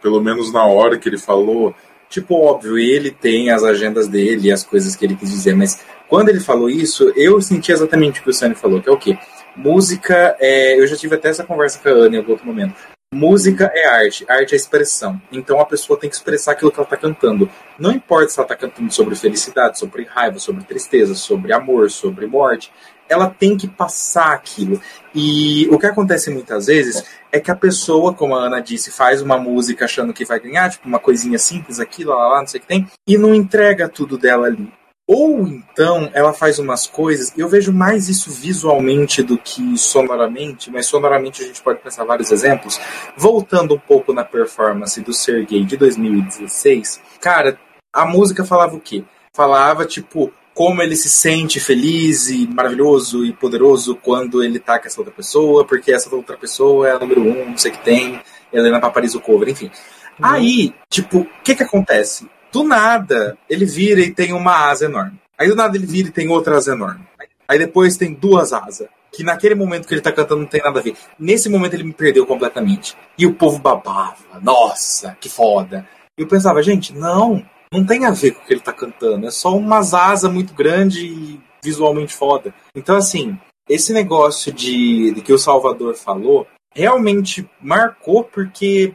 pelo menos na hora que ele falou, tipo, óbvio, ele tem as agendas dele, as coisas que ele quis dizer, mas quando ele falou isso, eu senti exatamente o que o Sânio falou, que é o quê? Música, é, eu já tive até essa conversa com a Ana em algum outro momento. Música é arte, arte é expressão. Então a pessoa tem que expressar aquilo que ela está cantando. Não importa se ela está cantando sobre felicidade, sobre raiva, sobre tristeza, sobre amor, sobre morte. Ela tem que passar aquilo. E o que acontece muitas vezes é que a pessoa, como a Ana disse, faz uma música achando que vai ganhar, tipo uma coisinha simples aqui, lá, lá, lá não sei o que tem, e não entrega tudo dela ali. Ou então ela faz umas coisas, eu vejo mais isso visualmente do que sonoramente, mas sonoramente a gente pode pensar vários exemplos. Voltando um pouco na performance do Sergei de 2016, cara, a música falava o quê? Falava tipo como ele se sente feliz e maravilhoso e poderoso quando ele tá com essa outra pessoa, porque essa outra pessoa é a número um, não sei o que tem, Helena Paparizo Cover, enfim. Uhum. Aí, tipo, o que que acontece? Do nada, ele vira e tem uma asa enorme. Aí do nada ele vira e tem outra asa enorme. Aí depois tem duas asas. Que naquele momento que ele tá cantando não tem nada a ver. Nesse momento ele me perdeu completamente. E o povo babava. Nossa, que foda. E eu pensava, gente, não, não tem a ver com o que ele tá cantando. É só umas asas muito grande e visualmente foda. Então, assim, esse negócio de, de que o Salvador falou realmente marcou porque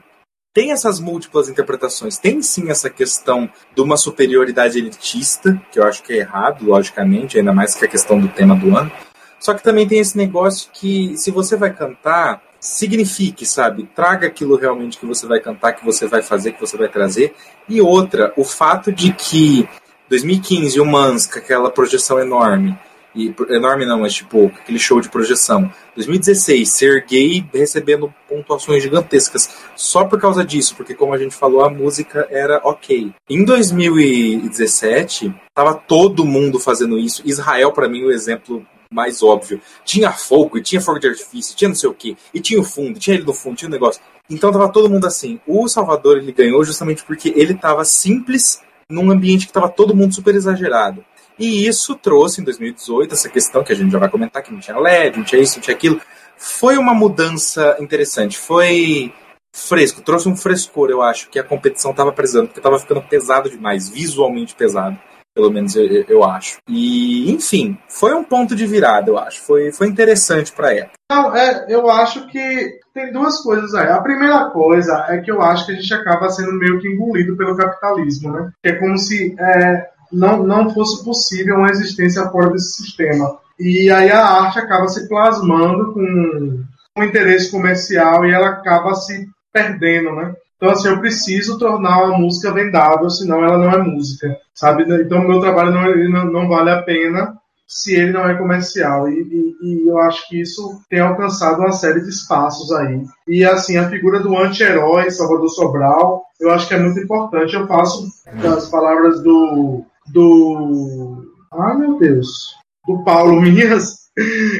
tem essas múltiplas interpretações. Tem sim essa questão de uma superioridade elitista, que eu acho que é errado, logicamente, ainda mais que a questão do tema do ano. Só que também tem esse negócio que, se você vai cantar, signifique, sabe? Traga aquilo realmente que você vai cantar, que você vai fazer, que você vai trazer. E outra, o fato de que 2015 o Manska, aquela projeção enorme, e enorme não, mas tipo, aquele show de projeção. 2016, ser gay recebendo pontuações gigantescas só por causa disso, porque como a gente falou, a música era ok. Em 2017, tava todo mundo fazendo isso. Israel, para mim, o exemplo mais óbvio. Tinha fogo, e tinha fogo de artifício, tinha não sei o que, e tinha o fundo, tinha ele no fundo, tinha o um negócio. Então tava todo mundo assim. O Salvador ele ganhou justamente porque ele tava simples num ambiente que tava todo mundo super exagerado. E isso trouxe em 2018 essa questão que a gente já vai comentar, que não tinha LED, não tinha isso, não tinha aquilo. Foi uma mudança interessante, foi fresco, trouxe um frescor, eu acho, que a competição estava precisando, porque estava ficando pesado demais, visualmente pesado, pelo menos eu, eu, acho. E, enfim, foi um ponto de virada, eu acho. Foi, foi interessante para ela. Não, é, eu acho que tem duas coisas aí. A primeira coisa é que eu acho que a gente acaba sendo meio que engolido pelo capitalismo, né? Que é como se é, não, não fosse possível uma existência fora desse sistema. E aí a arte acaba se plasmando com um interesse comercial e ela acaba se perdendo, né? Então, assim, eu preciso tornar uma música vendável, senão ela não é música, sabe? Então, meu trabalho não, não, não vale a pena se ele não é comercial. E, e, e, eu acho que isso tem alcançado uma série de espaços aí. E assim, a figura do anti-herói, Salvador Sobral, eu acho que é muito importante. Eu faço as palavras do do. Ai meu Deus! Do Paulo Minhas.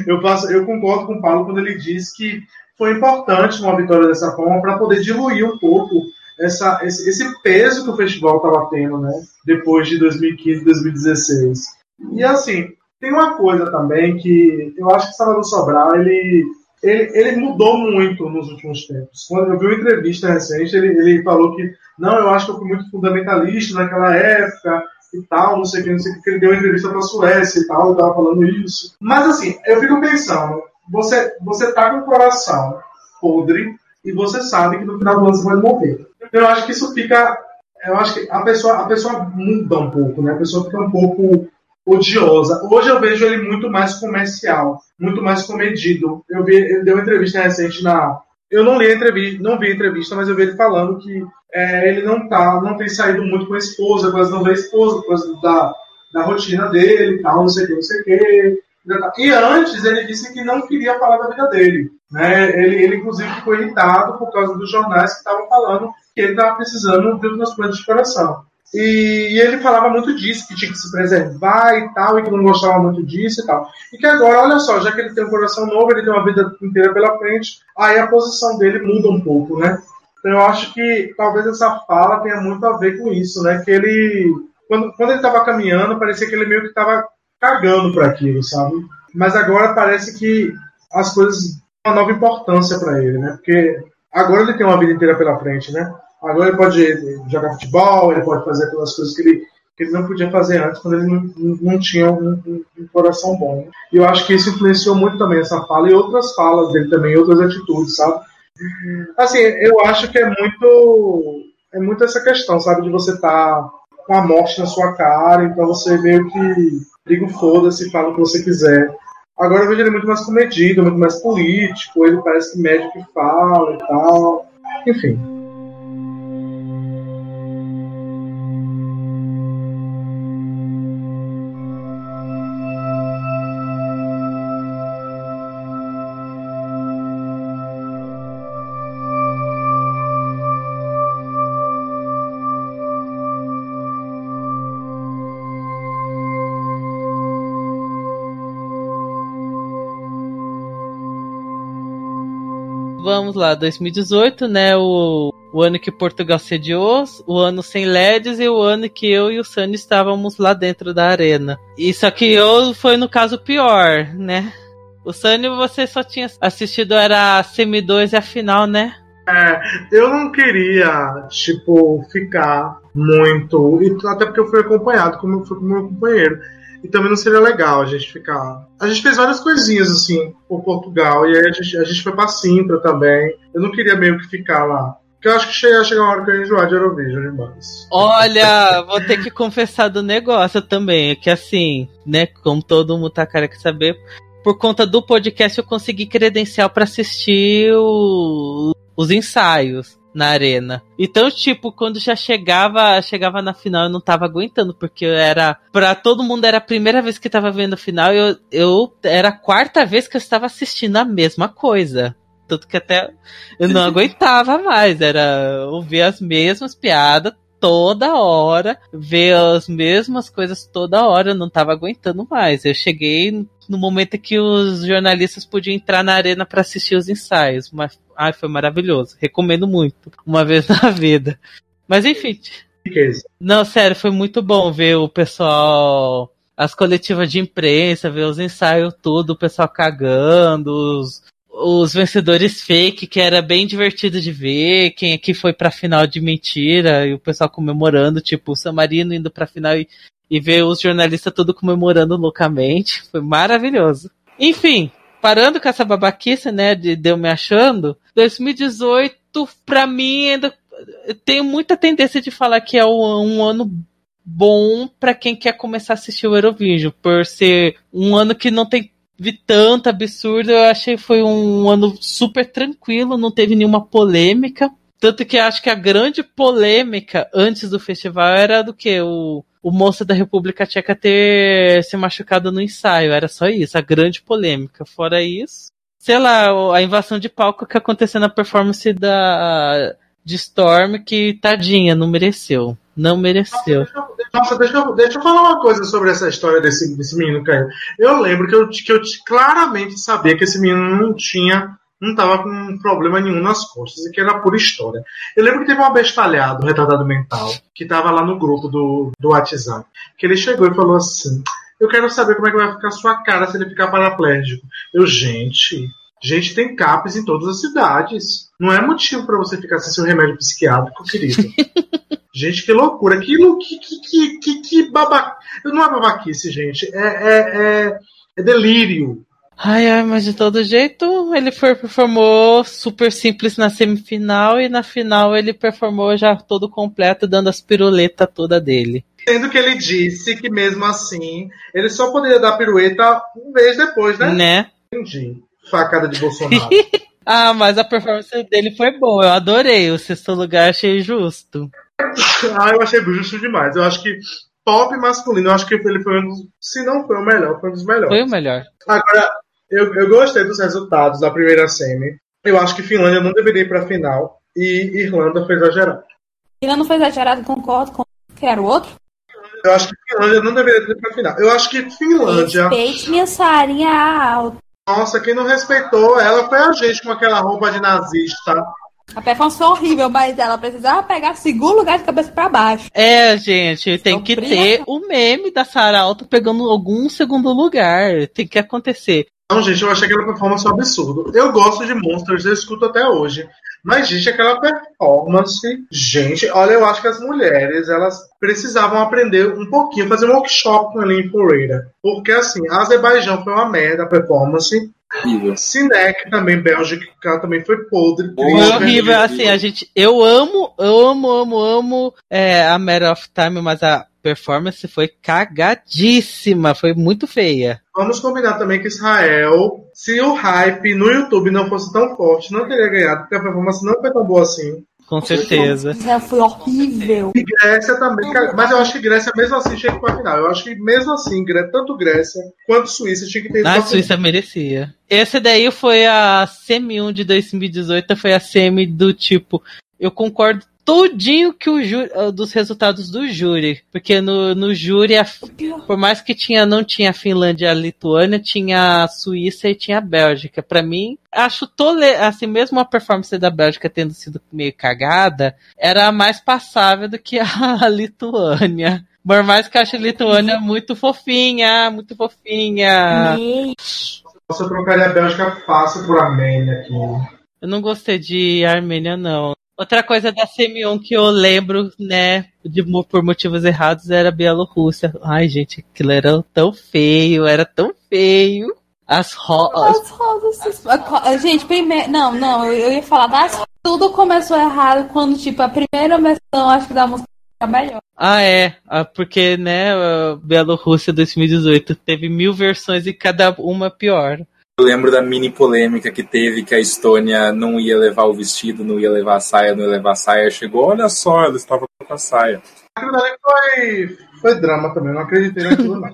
Eu, passo, eu concordo com o Paulo quando ele diz que foi importante uma vitória dessa forma para poder diluir um pouco essa, esse, esse peso que o festival estava tendo, né? Depois de 2015, 2016. E assim, Tem uma coisa também que eu acho que Salvador Sobral, ele, ele, ele mudou muito nos últimos tempos. Quando eu vi uma entrevista recente, ele, ele falou que, não, eu acho que eu fui muito fundamentalista naquela época, e tal, não sei o que, não sei o que, ele deu uma entrevista para a Suécia e tal, tava falando isso. Mas assim, eu fico pensando, você, você tá com o coração podre e você sabe que no final do ano você vai morrer. Eu acho que isso fica. Eu acho que a pessoa, a pessoa muda um pouco, né? A pessoa fica um pouco odiosa. Hoje eu vejo ele muito mais comercial, muito mais comedido. Eu vi, ele deu uma entrevista recente na. Eu não li a entrevista, não vi a entrevista, mas eu vi ele falando que é, ele não tá, não tem saído muito com a esposa, quase não vê a esposa, causa da, da rotina dele tal, não sei o que, não sei o que. E antes ele disse que não queria falar da vida dele. Né? Ele, ele, inclusive, ficou irritado por causa dos jornais que estavam falando que ele estava precisando de um transplante de coração. E, ele falava muito disso, que tinha que se preservar e tal, e que não gostava muito disso e tal. E que agora, olha só, já que ele tem um coração novo, ele tem uma vida inteira pela frente, aí a posição dele muda um pouco, né? Então eu acho que talvez essa fala tenha muito a ver com isso, né? Que ele, quando, quando ele estava caminhando, parecia que ele meio que estava cagando para aquilo, sabe? Mas agora parece que as coisas têm uma nova importância para ele, né? Porque agora ele tem uma vida inteira pela frente, né? Agora ele pode jogar futebol, ele pode fazer aquelas coisas que ele, que ele não podia fazer antes, quando ele não, não tinha um, um, um, coração bom. E eu acho que isso influenciou muito também essa fala e outras falas dele também, outras atitudes, sabe? Assim, eu acho que é muito é muito essa questão, sabe, de você estar tá com a morte na sua cara, então você meio que liga o foda-se fala o que você quiser. Agora eu vejo ele muito mais comedido, muito mais político, ele parece que médico que fala e tal. Enfim. Lá, 2018, né? O, o ano que Portugal sediou, o ano sem LEDs e o ano que eu e o Sunny estávamos lá dentro da arena. Só que eu foi no caso pior, né? O Sunny você só tinha assistido era a semi 2 e a final, né? É, eu não queria, tipo, ficar muito. E até porque eu fui acompanhado, como eu fui com meu companheiro. E também não seria legal a gente ficar. A gente fez várias coisinhas assim por Portugal. E aí a gente, a gente foi pra Sintra também. Eu não queria meio que ficar lá. Porque eu acho que chega, chega uma hora que eu enjoar de Eurovision demais. Olha, vou ter que confessar do negócio também. É que assim, né, como todo mundo tá cara que saber, por conta do podcast eu consegui credencial para assistir o, os ensaios na arena. Então, tipo, quando já chegava, chegava na final, eu não tava aguentando, porque era para todo mundo era a primeira vez que tava vendo a final, eu, eu era a quarta vez que eu estava assistindo a mesma coisa. Tanto que até eu não aguentava mais, era ouvir as mesmas piadas toda hora, ver as mesmas coisas toda hora, eu não tava aguentando mais. Eu cheguei no momento que os jornalistas podiam entrar na arena para assistir os ensaios, mas ai, foi maravilhoso. Recomendo muito, uma vez na vida. Mas enfim. Não, sério, foi muito bom ver o pessoal as coletivas de imprensa, ver os ensaios tudo, o pessoal cagando, os, os vencedores fake, que era bem divertido de ver, quem aqui foi pra final de mentira, e o pessoal comemorando, tipo, o Samarino indo pra final e, e ver os jornalistas tudo comemorando loucamente. Foi maravilhoso. Enfim, parando com essa babaquice, né, de, de eu me achando, 2018, pra mim, ainda tenho muita tendência de falar que é um, um ano bom para quem quer começar a assistir o Eurovision, por ser um ano que não tem vi tanto absurdo. Eu achei que foi um ano super tranquilo, não teve nenhuma polêmica. Tanto que acho que a grande polêmica antes do festival era do que o, o moço da República Tcheca ter se machucado no ensaio. Era só isso, a grande polêmica. Fora isso, sei lá, a invasão de palco que aconteceu na performance da de Storm, que tadinha, não mereceu. Não mereceu. Nossa, deixa eu, deixa eu falar uma coisa sobre essa história desse, desse menino, Caio. Eu lembro que eu, que eu claramente sabia que esse menino não tinha, não tava com problema nenhum nas costas e que era pura história. Eu lembro que teve um abestalhado, retardado mental, que tava lá no grupo do, do WhatsApp, que ele chegou e falou assim: Eu quero saber como é que vai ficar a sua cara se ele ficar paraplégico. Eu, gente, gente tem CAPES em todas as cidades. Não é motivo pra você ficar sem seu remédio psiquiátrico, querido. gente, que loucura. Que, que, que, que, que, que babaca. Não é babaquice, gente. É, é, é, é delírio. Ai, ai, mas de todo jeito, ele foi, performou super simples na semifinal e na final ele performou já todo completo, dando as piruletas toda dele. Sendo que ele disse que mesmo assim, ele só poderia dar pirueta um mês depois, né? Né? Entendi. Facada de Bolsonaro. Ah, mas a performance dele foi boa, eu adorei. O sexto lugar achei justo. Ah, eu achei justo demais. Eu acho que pop masculino, eu acho que ele foi um dos. Se não foi o melhor, foi um dos melhores. Foi o melhor. Agora, eu, eu gostei dos resultados da primeira semi. Eu acho que Finlândia não deveria ir pra final. E Irlanda foi exagerado. Não foi exagerado, concordo com que era o outro. Eu acho que Finlândia não deveria ir pra final. Eu acho que Finlândia. Respeite minha sarinha alta. Nossa, quem não respeitou ela foi a gente com aquela roupa de nazista. A performance foi horrível, mas ela precisava pegar segundo lugar de cabeça pra baixo. É, gente, tem que ter o meme da Sarah Alto pegando algum segundo lugar. Tem que acontecer. Não, gente, eu achei aquela performance um absurdo. Eu gosto de Monsters, eu escuto até hoje. Mas, gente, aquela performance. Gente, olha, eu acho que as mulheres, elas precisavam aprender um pouquinho, fazer um workshop com a Ferreira. Porque, assim, Azerbaijão foi uma merda a performance. Horrível. Sinek também, Bélgica, também foi podre. Foi Foi triste. horrível, assim, a gente. Eu amo, eu amo, amo, amo é, a Matter of Time, mas a performance foi cagadíssima, foi muito feia. Vamos combinar também que Israel, se o hype no YouTube não fosse tão forte, não teria ganhado, porque a performance não foi tão boa assim. Com certeza. Ela foi horrível. E Grécia também, mas eu acho que Grécia mesmo assim chega pra final. Eu acho que mesmo assim, tanto Grécia quanto Suíça tinha que ter ido A Suíça merecia. Esse daí foi a semi 1 de 2018, foi a semi do tipo. Eu concordo todinho que o júri, dos resultados do júri. Porque no, no júri, a- por mais que tinha, não tinha a Finlândia e a Lituânia, tinha a Suíça e tinha a Bélgica. Pra mim, acho tole, assim, mesmo a performance da Bélgica tendo sido meio cagada, era mais passável do que a Lituânia. Por mais que eu ache a Lituânia muito fofinha, muito fofinha. Eu trocaria a Bélgica fácil por Armênia aqui. Eu não gostei de Armênia, não. Outra coisa da Semi-1 que eu lembro, né, de, por motivos errados, era a Bielorrússia. Ai, gente, aquilo era tão feio, era tão feio. As rosas. As rosas. se- Gente, primeiro. Não, não, eu ia falar das Tudo começou errado quando, tipo, a primeira versão, acho que da música era melhor. Ah, é. Ah, porque, né, a Bielorrússia 2018 teve mil versões e cada uma pior. Eu lembro da mini polêmica que teve que a Estônia não ia levar o vestido, não ia levar a saia, não ia levar a saia. Chegou, olha só, ela estava com a saia. Ali foi, foi drama também, não acreditei naquilo, não.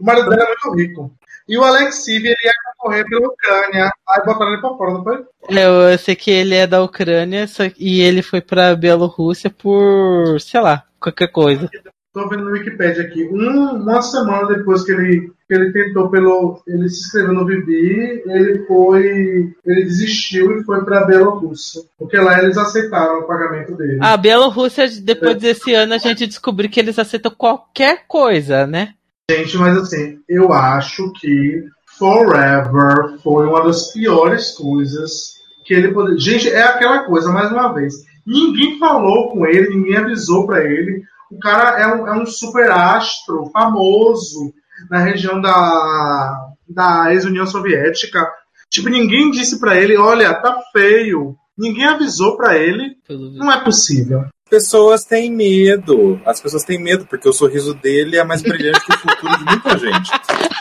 O marido dela é muito rico. E o Alex Siv, ele ia concorrer pela Ucrânia. Aí botaram ele pra fora, não foi? É, Eu sei que ele é da Ucrânia só- e ele foi pra Bielorrússia por, sei lá, qualquer coisa. Tô vendo no Wikipedia aqui. Um- uma semana depois que ele, que ele tentou pelo. Ele se inscreveu no Bibi, ele foi. Ele desistiu e foi pra Bielorrússia. Porque lá eles aceitaram o pagamento dele. A Bielorrússia, depois desse ano, a gente descobriu que eles aceitam qualquer coisa, né? Gente, mas assim, eu acho que Forever foi uma das piores coisas que ele poderia. Gente, é aquela coisa, mais uma vez. Ninguém falou com ele, ninguém avisou pra ele. O cara é um, é um super astro famoso na região da, da ex-União Soviética. Tipo, ninguém disse pra ele: olha, tá feio. Ninguém avisou pra ele. Não é possível. As pessoas têm medo. As pessoas têm medo, porque o sorriso dele é mais brilhante que o futuro de muita gente.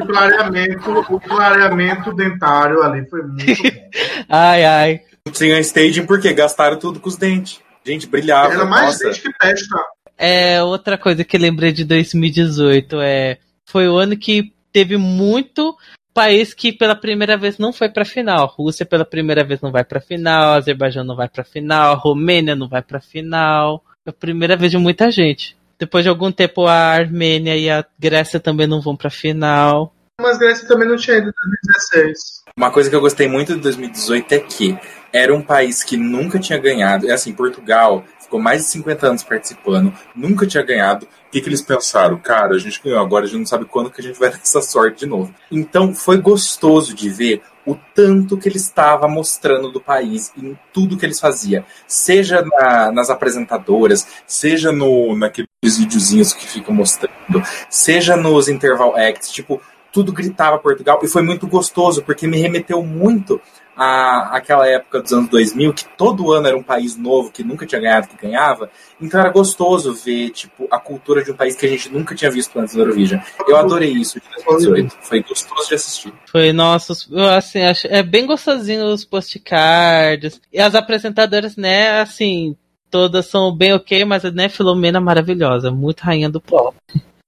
O clareamento, o clareamento dentário ali foi muito bom. Ai, ai. Tinha staging porque gastaram tudo com os dentes. Gente, brilhava. Era mais nossa. gente que testa. É, outra coisa que lembrei de 2018 é. Foi o ano que teve muito país que pela primeira vez não foi pra final. Rússia pela primeira vez não vai pra final, Azerbaijão não vai pra final, Romênia não vai pra final. É a primeira vez de muita gente. Depois de algum tempo a Armênia e a Grécia também não vão pra final. Mas Grécia também não tinha ido em 2016. Uma coisa que eu gostei muito de 2018 é que era um país que nunca tinha ganhado. É assim, Portugal ficou mais de 50 anos participando, nunca tinha ganhado. O que, que eles pensaram? Cara, a gente ganhou, agora a gente não sabe quando que a gente vai ter essa sorte de novo. Então foi gostoso de ver o tanto que ele estava mostrando do país em tudo que eles faziam. Seja na, nas apresentadoras, seja no naqueles videozinhos que ficam mostrando, seja nos interval acts, tipo, tudo gritava Portugal. E foi muito gostoso, porque me remeteu muito a, aquela época dos anos 2000, que todo ano era um país novo, que nunca tinha ganhado, que ganhava. Então era gostoso ver, tipo, a cultura de um país que a gente nunca tinha visto antes do Eurovision. Eu adorei isso de 2018. Foi gostoso de assistir. Foi, nossa, assim, acho, é bem gostosinho os postcards. E as apresentadoras, né, assim, todas são bem ok, mas né, Filomena maravilhosa, muito rainha do pop.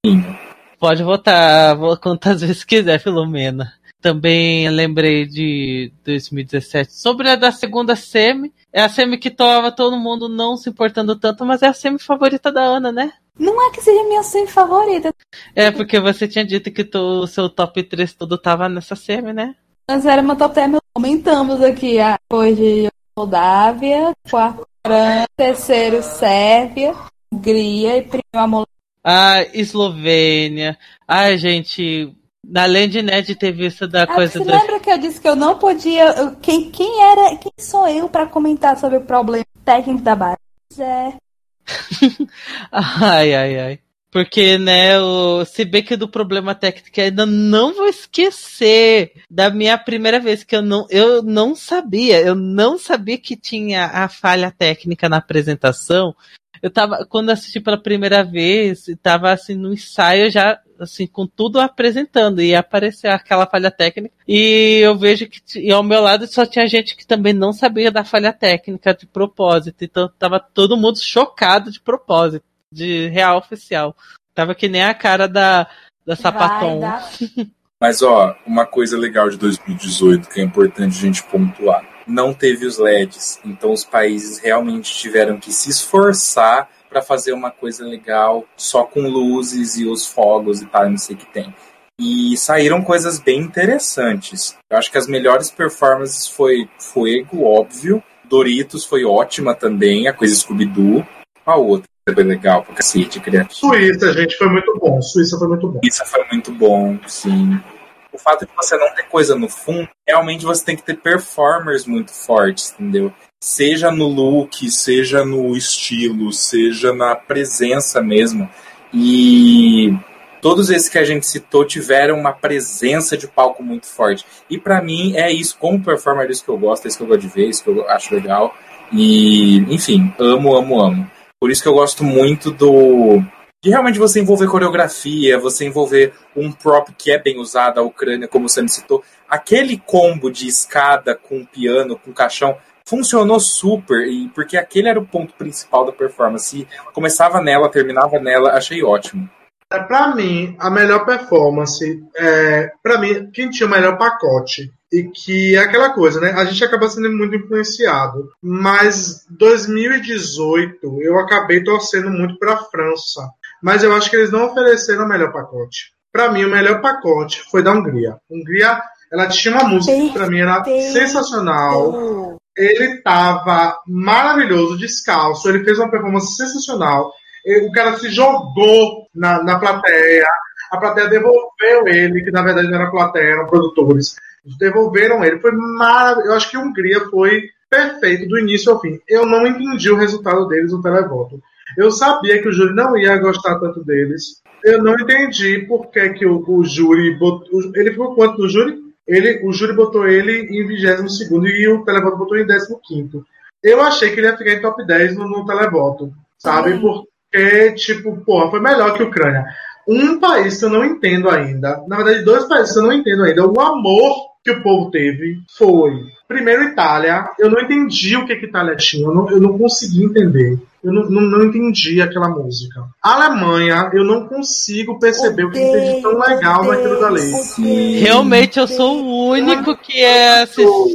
Sim. Pode votar quantas vezes quiser, Filomena. Também lembrei de 2017 sobre a da segunda semi. É a semi que tava todo mundo não se importando tanto, mas é a semi favorita da Ana, né? Não é que seja minha semi favorita. É, porque você tinha dito que o seu top 3 todo tava nessa semi, né? Mas era meu top 10. Aumentamos aqui depois de Moldávia, quarto França, terceiro Sérvia, Hungria e primeiro Amor. Ah, Eslovênia. Ai, gente, Além de, né, de ter visto da Ah, coisa você do. lembra que eu disse que eu não podia. Quem, quem era. Quem sou eu pra comentar sobre o problema técnico da base? É. Ai, ai, ai. Porque, né, o... se bem que do problema técnico ainda não vou esquecer da minha primeira vez que eu não, eu não sabia, eu não sabia que tinha a falha técnica na apresentação. Eu tava, quando assisti pela primeira vez, tava assim no ensaio já, assim, com tudo apresentando, e apareceu aquela falha técnica, e eu vejo que, e ao meu lado só tinha gente que também não sabia da falha técnica de propósito, então tava todo mundo chocado de propósito de real oficial. Tava que nem a cara da, da dar- Mas, ó, uma coisa legal de 2018 que é importante a gente pontuar. Não teve os LEDs, então os países realmente tiveram que se esforçar para fazer uma coisa legal só com luzes e os fogos e tal, não sei o que tem. E saíram coisas bem interessantes. Eu acho que as melhores performances foi Fuego, óbvio. Doritos foi ótima também, a coisa Scooby-Doo. A outra foi legal, pra cacete, criativo. Suíça, gente, foi muito bom. Suíça foi muito bom. Isso foi muito bom, sim. O fato de você não ter coisa no fundo, realmente você tem que ter performers muito fortes, entendeu? Seja no look, seja no estilo, seja na presença mesmo. E todos esses que a gente citou tiveram uma presença de palco muito forte. E pra mim é isso, como performer, é isso que eu gosto, é isso que eu gosto de ver, é isso que eu acho legal. E, enfim, amo, amo, amo. Por isso que eu gosto muito do, de realmente você envolver coreografia, você envolver um prop que é bem usado, a Ucrânia, como você me citou. Aquele combo de escada com piano, com caixão, funcionou super, e porque aquele era o ponto principal da performance. Começava nela, terminava nela, achei ótimo. É, pra mim, a melhor performance, é, para mim, quem tinha o melhor pacote, e que é aquela coisa, né? A gente acaba sendo muito influenciado, mas 2018 eu acabei torcendo muito pra França, mas eu acho que eles não ofereceram o melhor pacote. Pra mim, o melhor pacote foi da Hungria. Hungria, ela tinha uma música que pra mim era sensacional. Ele tava maravilhoso, descalço, ele fez uma performance sensacional. O cara se jogou na, na plateia, a plateia devolveu ele, que na verdade não era plateia, eram produtores. Devolveram ele, foi maravilhoso. Eu acho que a Hungria foi perfeito do início ao fim. Eu não entendi o resultado deles no televoto. Eu sabia que o júri não ia gostar tanto deles. Eu não entendi por que, que o, o júri botou. Ele ficou quanto no júri? Ele, o júri botou ele em 22 e o televoto botou em 15. Eu achei que ele ia ficar em top 10 no, no televoto, sabe? Sim. Porque, tipo, porra, foi melhor que a Ucrânia. Um país que eu não entendo ainda, na verdade, dois países que eu não entendo ainda, o amor que o povo teve foi, primeiro, Itália. Eu não entendi o que, que Itália tinha, eu não, eu não consegui entender. Eu não, não, não entendi aquela música. Alemanha, eu não consigo perceber o que tem de tão legal naquilo dali. Realmente eu sou o único que é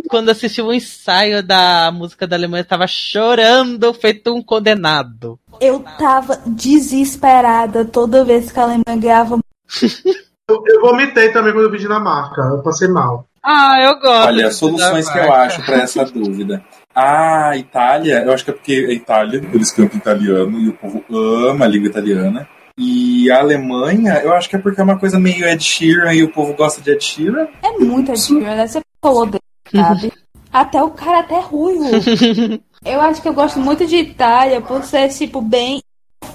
quando assistiu o ensaio da música da Alemanha tava chorando, feito um condenado. Eu tava desesperada toda vez que a Alemanha ganhava. Eu, eu vomitei também quando eu vi Dinamarca, eu passei mal. Ah, eu gosto. Olha, soluções que eu acho para essa dúvida. A Itália, eu acho que é porque é Itália, eles cantam italiano e o povo ama a língua italiana. E a Alemanha, eu acho que é porque é uma coisa meio Ed Sheeran e o povo gosta de Ed Sheeran. É muito admiro, né? Você falou dele, sabe? até o cara até ruivo. eu acho que eu gosto muito de Itália por ser, tipo, bem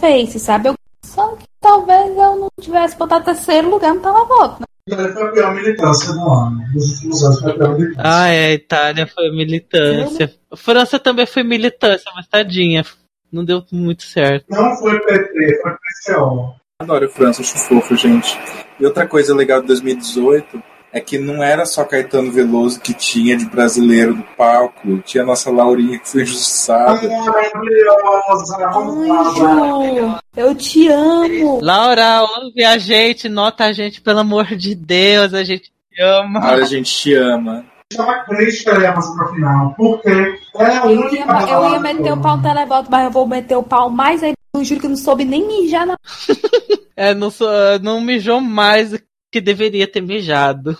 face, sabe? Eu... Só que talvez eu não tivesse botado terceiro lugar no televoto, né? Itália foi a pior militância do ano. Nos últimos anos foi a pior militância. Ah, é, a Itália foi militância. A França também foi militância, mas tadinha. Não deu muito certo. Não foi PT, foi PCO. Adoro França, acho fofo, gente. E outra coisa legal de 2018 é que não era só Caetano Veloso que tinha de brasileiro no palco, tinha a nossa Laurinha que foi injustiçada. Maravilhosa! Anjo, eu te amo. Laura, ouve a gente, nota a gente, pelo amor de Deus, a gente te ama. A gente te ama. Estava pra final, porque é a Eu ia, eu ia meter o pau no televoto, mas eu vou meter o pau mais aí. Eu juro que eu não soube nem mijar na. É, não, sou, não mijou mais que deveria ter mijado.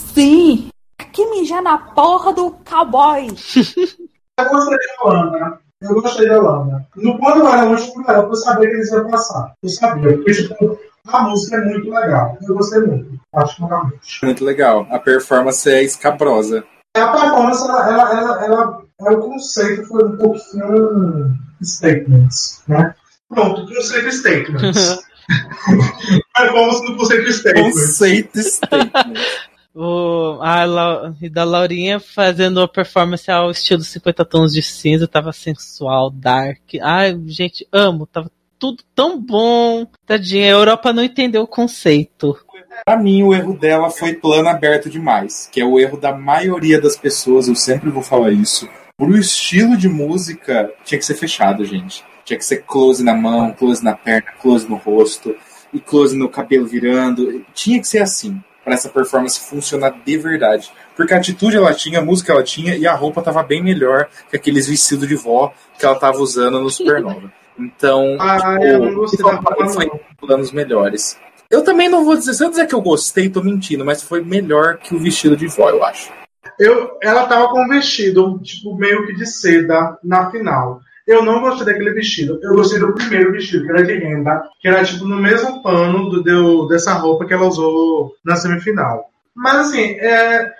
Sim! Que mijar na porra do cowboy! Eu gostei da Holanda. Eu gostei da Holanda. No quando era longe por ela, eu sabia que eles iam passar. Eu sabia, porque tipo, a música é muito legal. Eu gostei muito, particularmente. Muito legal. A performance é escabrosa. A performance, ela, ela, ela, ela, é o conceito foi um pouquinho statements, né? Pronto, conceito statements. performance no conceito statements. Conceito statement. O, a La- e da Laurinha fazendo a performance ao estilo 50 tons de cinza, tava sensual, dark. Ai, gente, amo, tava tudo tão bom. Tadinha, a Europa não entendeu o conceito. Pra mim, o erro dela foi plano aberto demais, que é o erro da maioria das pessoas, eu sempre vou falar isso. Pro estilo de música, tinha que ser fechado, gente. Tinha que ser close na mão, close na perna, close no rosto, e close no cabelo virando. Tinha que ser assim, pra essa performance funcionar de verdade. Porque a atitude ela tinha, a música ela tinha, e a roupa tava bem melhor que aqueles vestidos de vó que ela tava usando no Supernova. Então, Ah, tipo, eu não gostei da roupa, foi não. planos melhores. Eu também não vou dizer, se eu dizer que eu gostei, tô mentindo, mas foi melhor que o vestido de vó, eu acho. Eu, ela tava com um vestido, tipo, meio que de seda na final. Eu não gostei daquele vestido. Eu gostei do primeiro vestido, que era de renda, que era tipo no mesmo pano do, do- dessa roupa que ela usou na semifinal. Mas assim, é,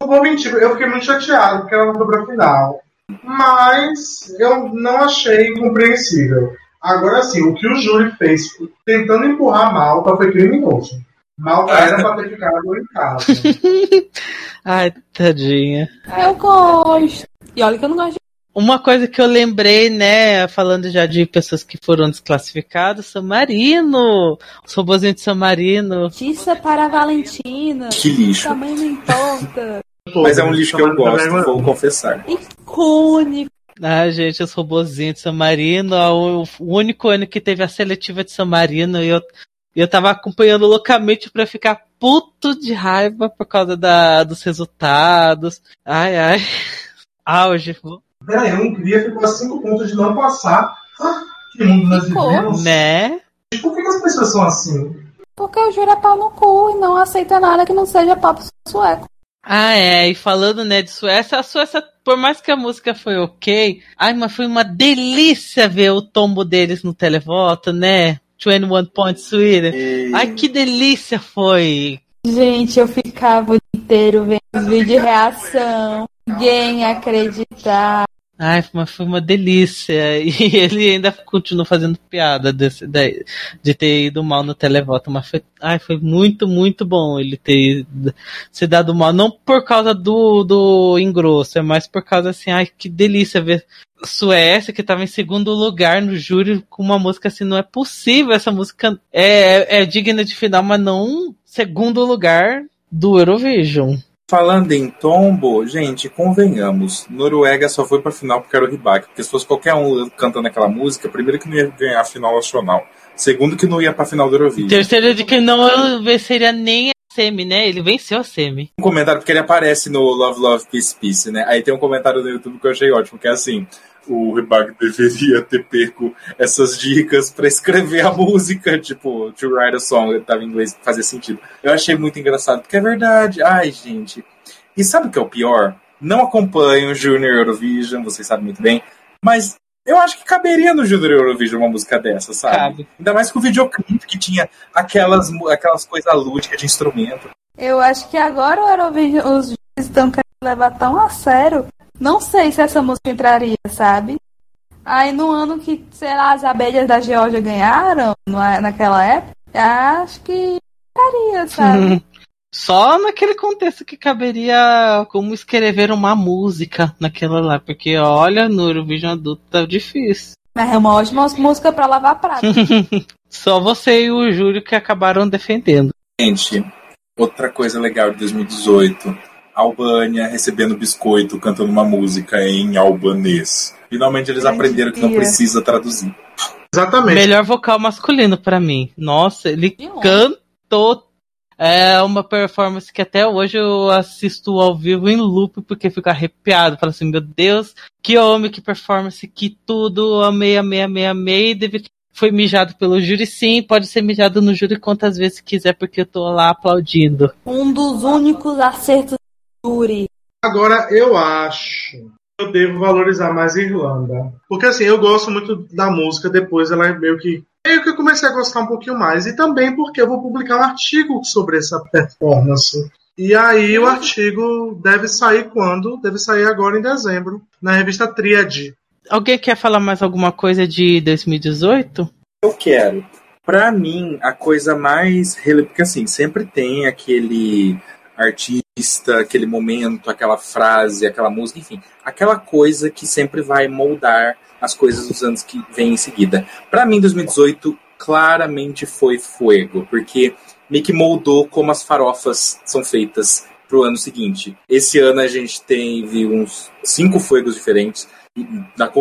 não vou mentir, eu fiquei muito chateado porque ela não foi pra final. Mas eu não achei compreensível. Agora sim, o que o júri fez tentando empurrar a Malta foi criminoso. Malta era pra ter ficado em casa. Ai, tadinha. Eu gosto. E olha que eu não gosto de. Uma coisa que eu lembrei, né, falando já de pessoas que foram desclassificadas, San Marino, os robozinhos de San Marino. Justiça para a Valentina. Que lixo. Também não importa. Mas é um lixo que eu gosto, Também- vou confessar. Icônico. Ah, gente, os robozinhos de San Marino, ah, o, único ano que teve a seletiva de San Marino, e eu, eu tava acompanhando loucamente pra ficar puto de raiva por causa da, dos resultados. Ai, ai. Auge, Peraí, a Hungria ficou a 5 pontos de não passar. Ah, que mundo nós vivemos. né? Por que, que as pessoas são assim? Porque o juro é pau no cu e não aceita nada que não seja papo sueco. Ah, é, e falando, né, de Suécia, a Suécia, por mais que a música foi ok, ai, mas foi uma delícia ver o tombo deles no televoto, né? 21 Point Sweden. E- Ai, que delícia foi! Gente, eu ficava o dia inteiro vendo os vídeos de reação. Ninguém acreditar. Ai, mas foi uma delícia. E ele ainda continuou fazendo piada desse, da- de ter ido mal no televoto, mas foi, ai, foi muito, muito bom ele ter se dado mal. Não por causa do, do engrosso, é mais por causa assim, ai, que delícia ver Suécia, que estava em segundo lugar no júri, com uma música assim, não é possível. Essa música é, é digna de final, mas não segundo lugar do Eurovision. Falando em tombo, gente, convenhamos, Noruega só foi pra final porque era o Ribak. Porque se fosse qualquer um cantando aquela música, primeiro que não ia ganhar a final nacional. Segundo que não ia pra final do Eurovision. Terceiro de que não venceria nem a semi, né? Ele venceu a semi. Um comentário, porque ele aparece no Love, Love, Peace, Peace, né? Aí tem um comentário no YouTube que eu achei ótimo, que é assim, o Ribak deveria ter pego essas dicas pra escrever a música, tipo, to write a song, tava em inglês, fazia sentido. Eu achei muito engraçado, porque é verdade. Ai, gente, E sabe o que é o pior? Não acompanho o Junior Eurovision, vocês sabem muito bem, mas eu acho que caberia no Junior Eurovision uma música dessa, sabe? Cabe. Ainda mais com o videoclipe que tinha aquelas, aquelas coisas lúdicas de instrumento. Eu acho que agora o Eurovision, os estão querendo levar tão a sério. Não sei se essa música entraria, sabe? Aí no ano que, sei lá, as abelhas da Geórgia ganharam, na- naquela época, acho que entraria, sabe? Só naquele contexto que caberia como escrever uma música naquela lá, porque olha, no Eurovision adulto tá difícil. Mas é uma ótima música pra lavar prato. Só você e o Júlio que acabaram defendendo. Gente, outra coisa legal de 2018. Albânia recebendo biscoito, cantando uma música em albanês. Finalmente eles Grande aprenderam que não precisa traduzir. Exatamente. Melhor vocal masculino pra mim. Nossa, ele cantou. É uma performance que até hoje eu assisto ao vivo em loop porque fico arrepiado. Falo assim, meu Deus, que homem, que performance, que tudo. Amei, amei, amei, amei. Deve... Foi mijado pelo júri, sim. Pode ser mijado no júri quantas vezes quiser, porque eu tô lá aplaudindo. Um dos únicos acertos Yuri. Agora, eu acho que eu devo valorizar mais a Irlanda. Porque assim, eu gosto muito da música, depois ela é meio que. Meio que eu comecei a gostar um pouquinho mais. E também porque eu vou publicar um artigo sobre essa performance. E aí o artigo deve sair quando? Deve sair agora em dezembro, na revista Triad. Alguém quer falar mais alguma coisa de 2018? Eu quero. Pra mim, a coisa mais relevante. Porque assim, sempre tem aquele artista, aquele momento, aquela frase, aquela música, enfim, aquela coisa que sempre vai moldar as coisas dos anos que vêm em seguida. Pra mim, 2018 claramente foi Fuego, porque meio que moldou como as farofas são feitas pro ano seguinte. Esse ano a gente teve uns cinco Fuegos diferentes,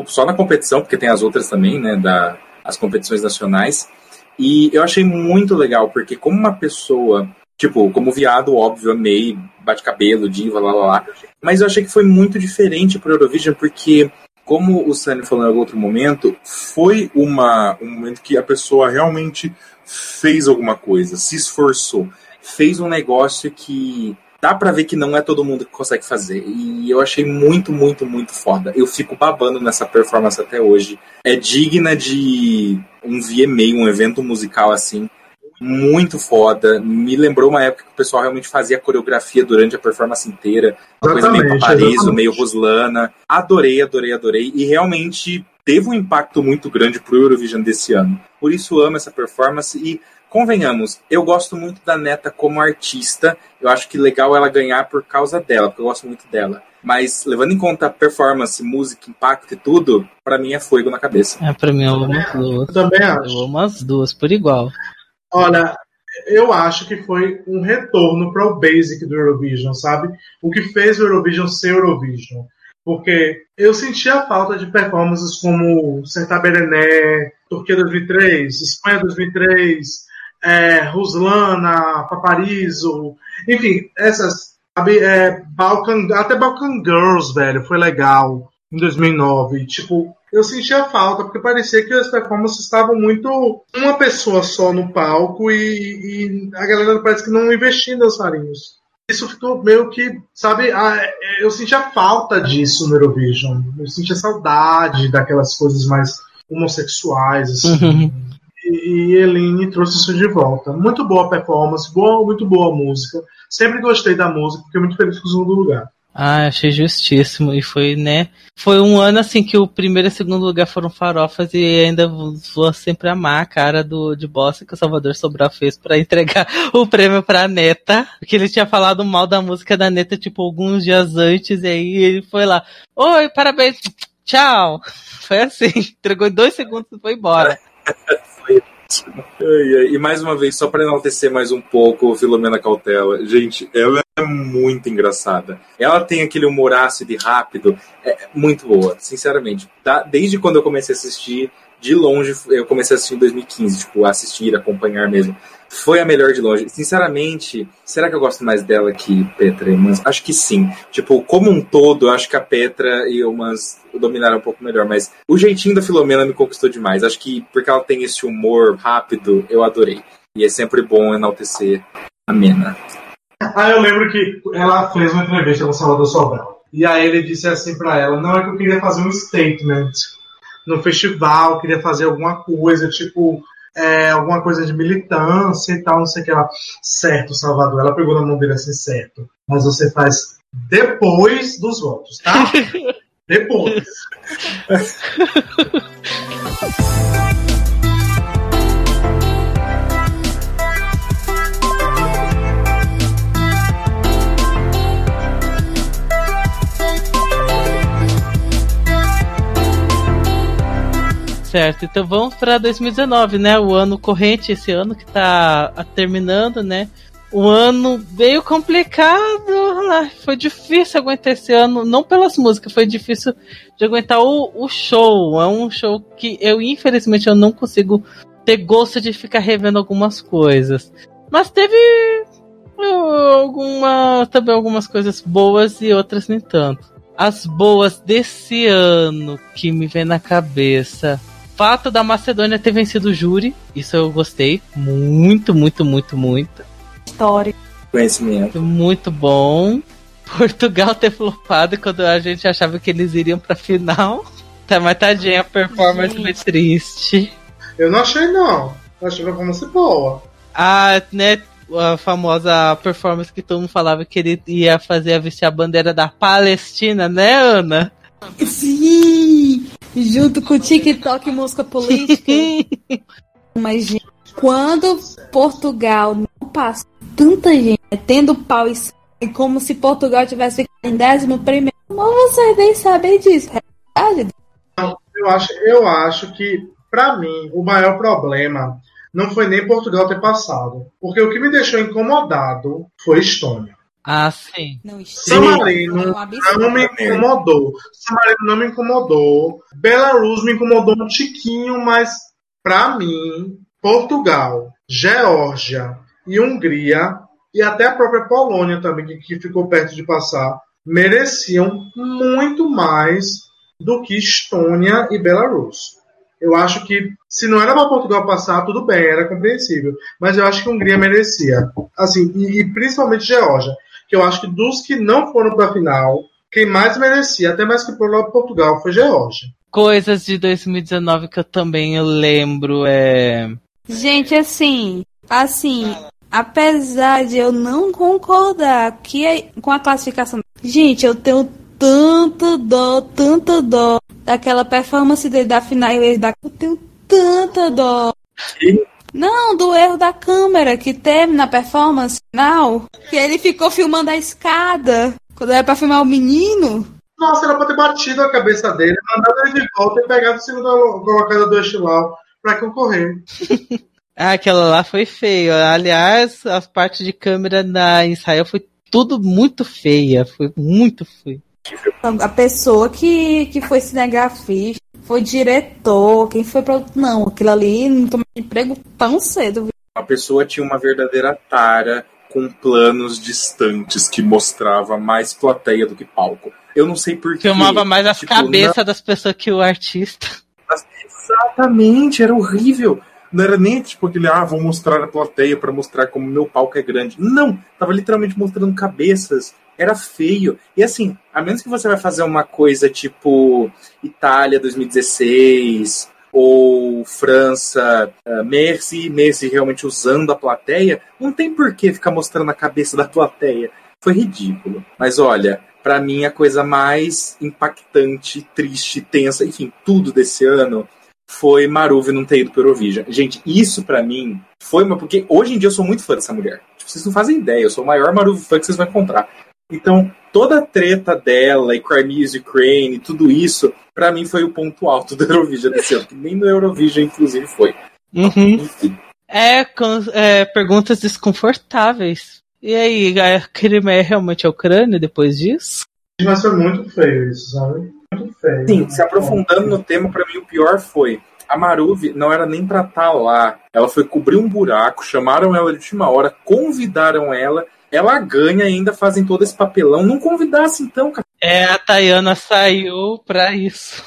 só na competição, porque tem as outras também, né, da, as competições nacionais. E eu achei muito legal, porque como uma pessoa, tipo, como viado, óbvio, amei, bate-cabelo, diva, lá, lá, lá. Mas eu achei que foi muito diferente pro Eurovision, porque, como o Sunny falou em algum outro momento, Foi uma, um momento que a pessoa realmente fez alguma coisa, se esforçou. fez um negócio que dá pra ver que não é todo mundo que consegue fazer. E eu achei muito, muito, muito foda. Eu fico babando nessa performance até hoje. É digna de um VMA, um evento musical assim. Muito foda. Me lembrou uma época que o pessoal realmente fazia coreografia durante a performance inteira. Uma coisa meio Exatamente, Paparizzo, exatamente. meio Ruslana. Adorei, adorei, adorei. E realmente teve um impacto muito grande pro Eurovision desse ano. Por isso amo essa performance e convenhamos, eu gosto muito da Neta como artista. Eu acho que legal ela ganhar por causa dela, porque eu gosto muito dela. Mas levando em conta a performance, música, impacto e tudo, pra mim é fogo na cabeça. É, pra mim eu amo as duas. Eu também Eu acho. amo as duas por igual. Olha, eu acho que foi um retorno para o basic do Eurovision, sabe? O que fez o Eurovision ser Eurovision. Porque eu sentia falta de performances como Serta Berené, Turquia 2003, Espanha 2003, é, Ruslana, Paparizzo, enfim, essas. sabe, é, Balkan, até Balkan Girls, velho, foi legal em 2009. Tipo, eu sentia falta, porque parecia que as performances estavam muito uma pessoa só no palco e, e a galera parece que não investia em dançarinos. Isso ficou meio que, sabe, a- eu sentia falta disso no Eurovision. Eu sentia saudade daquelas coisas mais homossexuais, assim. Uhum. E, e Eline trouxe isso de volta. Muito boa performance, boa, muito boa música. Sempre gostei da música, fiquei muito feliz com o segundo lugar. Ah, achei justíssimo. E foi, né? Foi um ano assim que o primeiro e segundo lugar foram farofas e ainda vou sempre amar a cara do de bosta que o Salvador Sobral fez pra entregar o prêmio pra Neta. Porque ele tinha falado mal da música da Neta, tipo, alguns dias antes, e aí ele foi lá. Oi, parabéns, tchau. Foi assim, entregou em dois segundos e foi embora. E mais uma vez, só pra enaltecer mais um pouco Filomena Cautela. Gente, ela é muito engraçada. Ela tem aquele humor ácido e rápido, é muito boa, sinceramente. Tá? Desde quando eu comecei a assistir, de longe, eu comecei a assistir em 2015, tipo, assistir, acompanhar mesmo. Foi a melhor de longe. Sinceramente, será que eu gosto mais dela que Petra e Mans? Acho que sim. Tipo, como um todo, acho que a Petra e o Mans dominaram um pouco melhor, mas o jeitinho da Filomena me conquistou demais. Acho que porque ela tem esse humor rápido, eu adorei. E é sempre bom enaltecer a Mena. Aí eu lembro que ela fez uma entrevista com o Salvador Sobral. E aí ele disse assim pra ela: Não, é que eu queria fazer um statement no festival, queria fazer alguma coisa, tipo, é, alguma coisa de militância e tal, não sei o que lá. Certo, Salvador. Ela pegou na mão dele assim, certo. Mas você faz depois dos votos, tá? depois. Certo, então vamos para 2019, né? O ano corrente, esse ano que tá terminando, né? O ano veio complicado, foi difícil aguentar esse ano, não pelas músicas, foi difícil de aguentar o, o show. É um show que eu, infelizmente, eu não consigo ter gosto de ficar revendo algumas coisas. Mas teve alguma, também algumas coisas boas e outras nem tanto. As boas desse ano que me vem na cabeça fato da Macedônia ter vencido o júri, isso eu gostei. Muito, muito, muito, muito. História. Conhecimento. Muito bom. Portugal ter flopado quando a gente achava que eles iriam pra final. Tá, mas tadinha, a performance foi triste. Eu não achei, não. Eu achei a performance boa. A, né, a famosa performance que todo mundo falava que ele ia fazer a vestir a bandeira da Palestina, né, Ana? Sim! Junto com o TikTok e música política. Mas, gente, quando Portugal não passa tanta gente tendo pau e como se Portugal tivesse ficado em décimo primeiro, como vocês nem sabem disso? É verdade? Eu acho, eu acho que, para mim, o maior problema não foi nem Portugal ter passado. Porque o que me deixou incomodado foi Estônia. Ah, sim. Não, San Marino é não me incomodou. San Marino não me incomodou. Belarus me incomodou um tiquinho, mas pra mim, Portugal, Geórgia e Hungria, e até a própria Polônia também, que, que ficou perto de passar, mereciam muito mais do que Estônia e Belarus. Eu acho que se não era para Portugal passar, tudo bem, era compreensível. Mas eu acho que a Hungria merecia. Assim, e, e principalmente Geórgia. Que eu acho que dos que não foram para a final, quem mais merecia, até mais que por Portugal, foi Geórgia. Coisas de 2019 que eu também lembro é. Gente, assim, assim, apesar de eu não concordar que é- com a classificação, gente, eu tenho tanta dó, tanta dó daquela performance dele da final e da eu tenho tanta dó. Não, do erro da câmera que teve na performance final, que ele ficou filmando a escada quando era pra filmar o menino. Nossa, era pra ter batido a cabeça dele, mandado ele de volta e pegado o segundo colocado do Estilau pra concorrer. Ah, aquela lá foi feio. Aliás, as partes de câmera na Israel foi tudo muito feia. Foi muito feio. A pessoa que, que foi cinegrafista, foi diretor, quem foi pra. Não, aquilo ali não tomou emprego tão cedo. viu? A pessoa tinha uma verdadeira tara com planos distantes que mostrava mais plateia do que palco. Eu não sei porquê. Filmava mais as Tipo, cabeças das pessoas que o artista. Exatamente, era horrível. Não era nem tipo aquele, ah, vou mostrar a plateia pra mostrar como meu palco é grande. Não, tava literalmente mostrando cabeças. Era feio. E assim, a menos que você vai fazer uma coisa tipo Itália 2016 ou França, uh, Mercy, Mercy realmente usando a plateia, não tem por que ficar mostrando a cabeça da plateia. Foi ridículo. Mas olha, pra mim a coisa mais impactante, triste, tensa, enfim, tudo desse ano foi Maruvi não ter ido pro Eurovision. Gente, isso pra mim foi uma. Porque hoje em dia eu sou muito fã dessa mulher. Tipo, vocês não fazem ideia, eu sou o maior Maruvi fã que vocês vão encontrar. Então, toda a treta dela e Crimea's Ukraine, tudo isso, pra mim foi o ponto alto do Eurovision desse ano, que nem no Eurovision, inclusive, foi. Uhum. Enfim. É, com- é, perguntas desconfortáveis. E aí, a Crimeia é realmente a Ucrânia depois disso? Mas foi muito feio isso, sabe? Muito feio. Sim, se aprofundando no tema, pra mim o pior foi. A Maruvi não era nem pra estar lá. Ela foi cobrir um buraco, chamaram ela de última hora, convidaram ela. Ela ganha e ainda fazem todo esse papelão. Não convidasse então, cara. É, a Tayana saiu pra isso.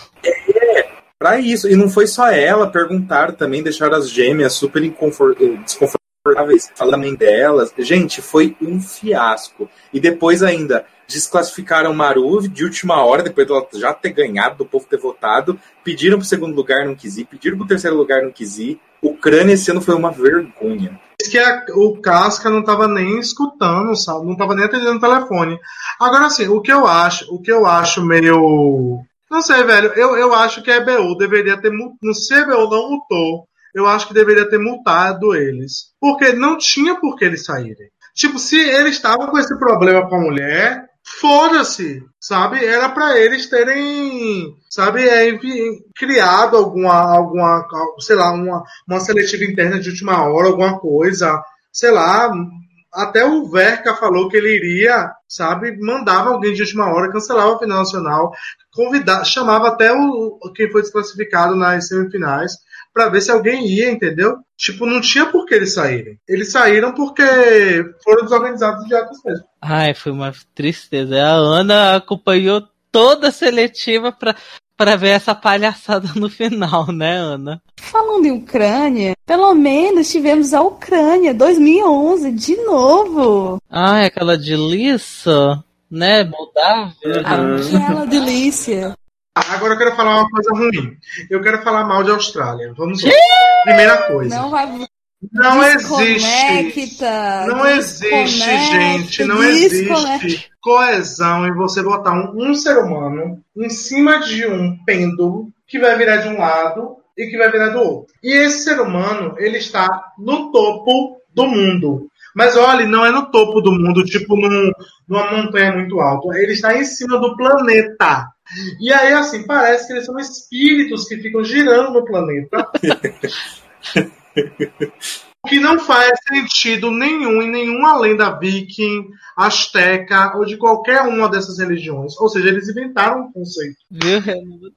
Pra isso. E não foi só ela, perguntaram também, deixaram as gêmeas super eh, desconfortáveis falando delas. Gente, foi um fiasco. E depois ainda desclassificaram Maru de última hora, depois dela já ter ganhado, do povo ter votado. Pediram pro segundo lugar, não quis ir. Pediram pro terceiro lugar, não quis ir. Ucrânia esse ano foi uma vergonha. Que a, o Casca não tava nem escutando, sabe? Não tava nem atendendo o telefone. Agora, assim, o que eu acho, o que eu acho meio. Não sei, velho. Eu, eu acho que a EBU deveria ter. Não sei, a EBU não multou. Eu acho que deveria ter multado eles. Porque não tinha por que eles saírem. Tipo, se eles estavam com esse problema com a mulher, foda-se, sabe? Era para eles terem, sabe, é, criado alguma, alguma, sei lá, uma, uma seletiva interna de última hora, alguma coisa, sei lá. Até o Verca falou que ele iria, sabe, mandava alguém de última hora, cancelava a final nacional, convidava, chamava até o quem foi desclassificado nas semifinais para ver se alguém ia, entendeu? Tipo, não tinha por que eles saírem. Eles saíram porque foram desorganizados de atos mesmo. Ai, foi uma tristeza. A Ana acompanhou toda a seletiva pra, pra ver essa palhaçada no final, né, Ana? Falando em Ucrânia, pelo menos tivemos a Ucrânia 2011 de novo. Ah, é aquela de Lissa, né? Moldávia. Uhum. Aquela delícia. Agora eu quero falar uma coisa ruim. Eu quero falar mal de Austrália. Vamos lá. Primeira coisa. Não vai. Não existe. Não existe, gente. Não existe coesão em você botar um, um ser humano em cima de um pêndulo que vai virar de um lado e que vai virar do outro. E esse ser humano, ele está no topo do mundo. Mas olha, não é no topo do mundo, tipo num, numa montanha muito alta. Ele está em cima do planeta. E aí, assim, parece que eles são espíritos que ficam girando no planeta. o que não faz sentido nenhum em nenhuma lenda viking, asteca ou de qualquer uma dessas religiões. Ou seja, eles inventaram um conceito.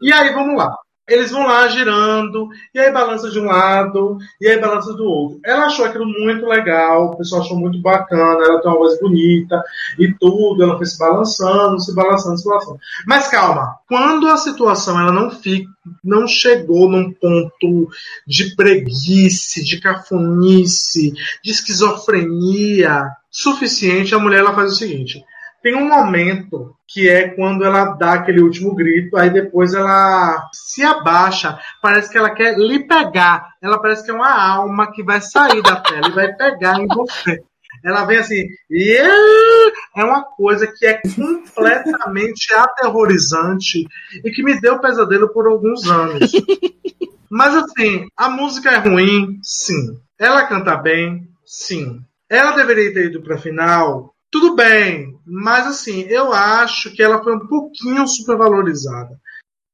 E aí, vamos lá. Eles vão lá girando, e aí balança de um lado, e aí balança do outro. Ela achou aquilo muito legal, o pessoal achou muito bacana, ela tem uma voz bonita e tudo, ela foi se balançando, se balançando, se balançando. Mas calma, quando a situação ela não fica, não chegou num ponto de preguiça, de cafonice, de esquizofrenia suficiente, a mulher ela faz o seguinte: tem um momento que é quando ela dá aquele último grito, aí depois ela se abaixa, parece que ela quer lhe pegar, ela parece que é uma alma que vai sair da tela e vai pegar em você. Ela vem assim, yeah! é uma coisa que é completamente aterrorizante e que me deu pesadelo por alguns anos. Mas assim, a música é ruim, sim. Ela canta bem, sim. Ela deveria ter ido para final, tudo bem, mas assim, eu acho que ela foi um pouquinho supervalorizada.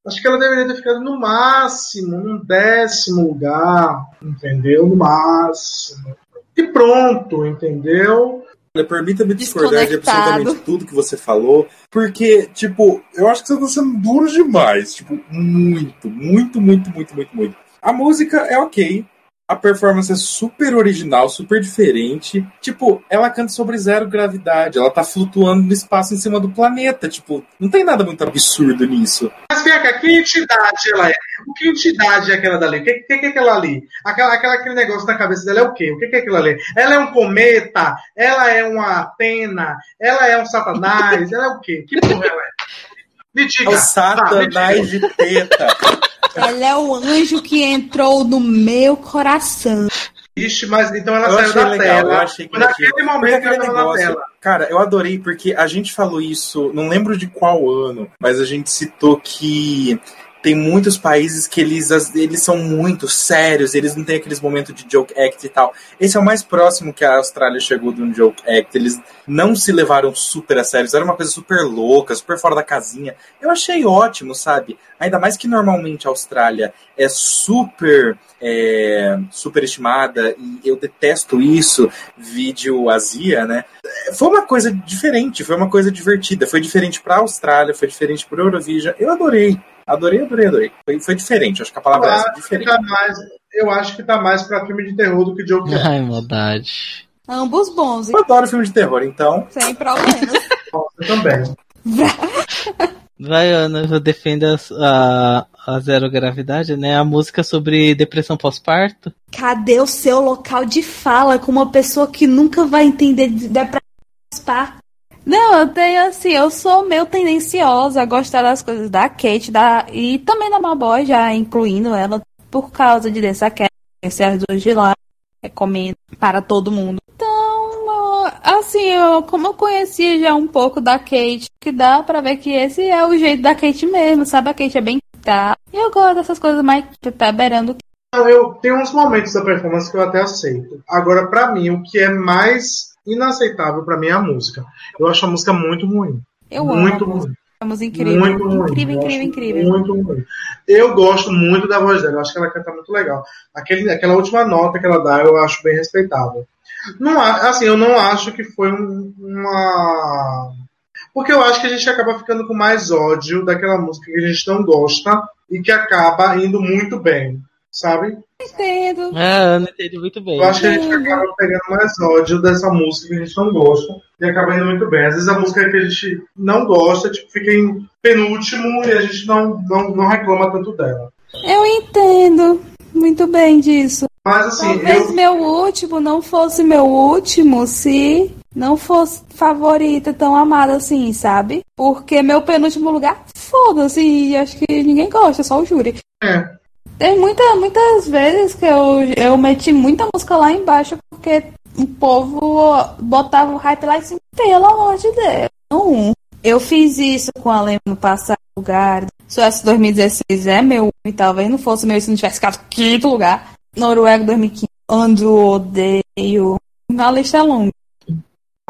Acho que ela deveria ter ficado no máximo, num décimo lugar, entendeu? No máximo. E pronto, entendeu? Permita-me discordar de absolutamente tudo que você falou, porque, tipo, eu acho que você está sendo duro demais. Tipo, muito, muito, muito, muito, muito, muito. A música é ok, a performance é super original, super diferente. Tipo, ela canta sobre zero gravidade. Ela tá flutuando no espaço em cima do planeta. Tipo, não tem nada muito absurdo nisso. Mas, Bianca, que entidade ela é? O que entidade é aquela dali? O que, que, que é aquela ali? Aquela, aquela, aquele negócio na cabeça dela é o quê? O que, que é aquilo ali? Ela é um cometa? Ela é uma pena? Ela é um satanás? ela é o quê? Que porra ela é? Me diga. É o satanás de teta. Ela é o anjo que entrou no meu coração. Ixi, mas então ela eu saiu da legal, tela. Eu achei que naquele momento ela estava na tela. Cara, eu adorei porque a gente falou isso, não lembro de qual ano, mas a gente citou que tem muitos países que eles, eles são muito sérios, eles não têm aqueles momentos de joke act e tal. Esse é o mais próximo que a Austrália chegou de um joke act. Eles não se levaram super a sério, era uma coisa super louca, super fora da casinha. Eu achei ótimo, sabe? Ainda mais que normalmente a Austrália é super é, superestimada e eu detesto isso, vídeo Azia, né? Foi uma coisa diferente, foi uma coisa divertida, foi diferente para a Austrália, foi diferente para Eurovision. Eu adorei. Adorei, adorei, adorei. Foi, foi diferente, acho que a palavra eu é essa, diferente. Tá mais, eu acho que tá mais pra filme de terror do que de Ai, maldade. Ambos bons. Eu adoro filme de terror, então. Sem problemas. eu também. Vai, Ana, defenda a, a Zero Gravidade, né? A música sobre depressão pós-parto. Cadê o seu local de fala com uma pessoa que nunca vai entender de depressão pós-parto? Não, eu tenho assim, eu sou meio tendenciosa a gostar das coisas da Kate da, e também da Malboy, já incluindo ela, por causa de dessa Kate, as duas de lá, recomendo para todo mundo. Então, assim, eu, como eu conhecia já um pouco da Kate, que dá pra ver que esse é o jeito da Kate mesmo, sabe? A Kate é bem tá. E eu gosto dessas coisas mais tá beirando. Eu tenho uns momentos da performance que eu até aceito. Agora, para mim, o que é mais inaceitável para mim é a música. Eu acho a música muito ruim. Eu muito amo. ruim. Incrível. Muito incrível, incrível, Gosto incrível. Muito ruim. Eu gosto muito da voz dela, eu acho que ela canta muito legal. Aquele, aquela última nota que ela dá, eu acho bem respeitável. Não, assim, eu não acho que foi um- uma. Porque eu acho que a gente acaba ficando com mais ódio daquela música que a gente não gosta e que acaba indo muito bem, sabe? Entendo. É, a Ana entende muito bem. Eu acho que a gente acaba pegando mais ódio dessa música que a gente não gosta e acaba indo muito bem. Às vezes a música que a gente não gosta, tipo, fica em penúltimo e a gente não, não, não reclama tanto dela. Eu entendo muito bem disso. Mas assim, Talvez eu, meu último não fosse meu último se não fosse favorita tão amada assim, sabe? Porque meu penúltimo lugar, foda-se, e acho que ninguém gosta, só o júri. é, Tem muita, muitas vezes que eu, eu meti muita música lá embaixo porque o povo botava o hype lá em cima. Pelo amor de Deus. Não. Eu fiz isso com a Lema no passado lugar. Suécia 2016 é meu e talvez não fosse meu se não tivesse ficado quinto lugar. Noruega 2015. Ando, odeio. A lista é longa.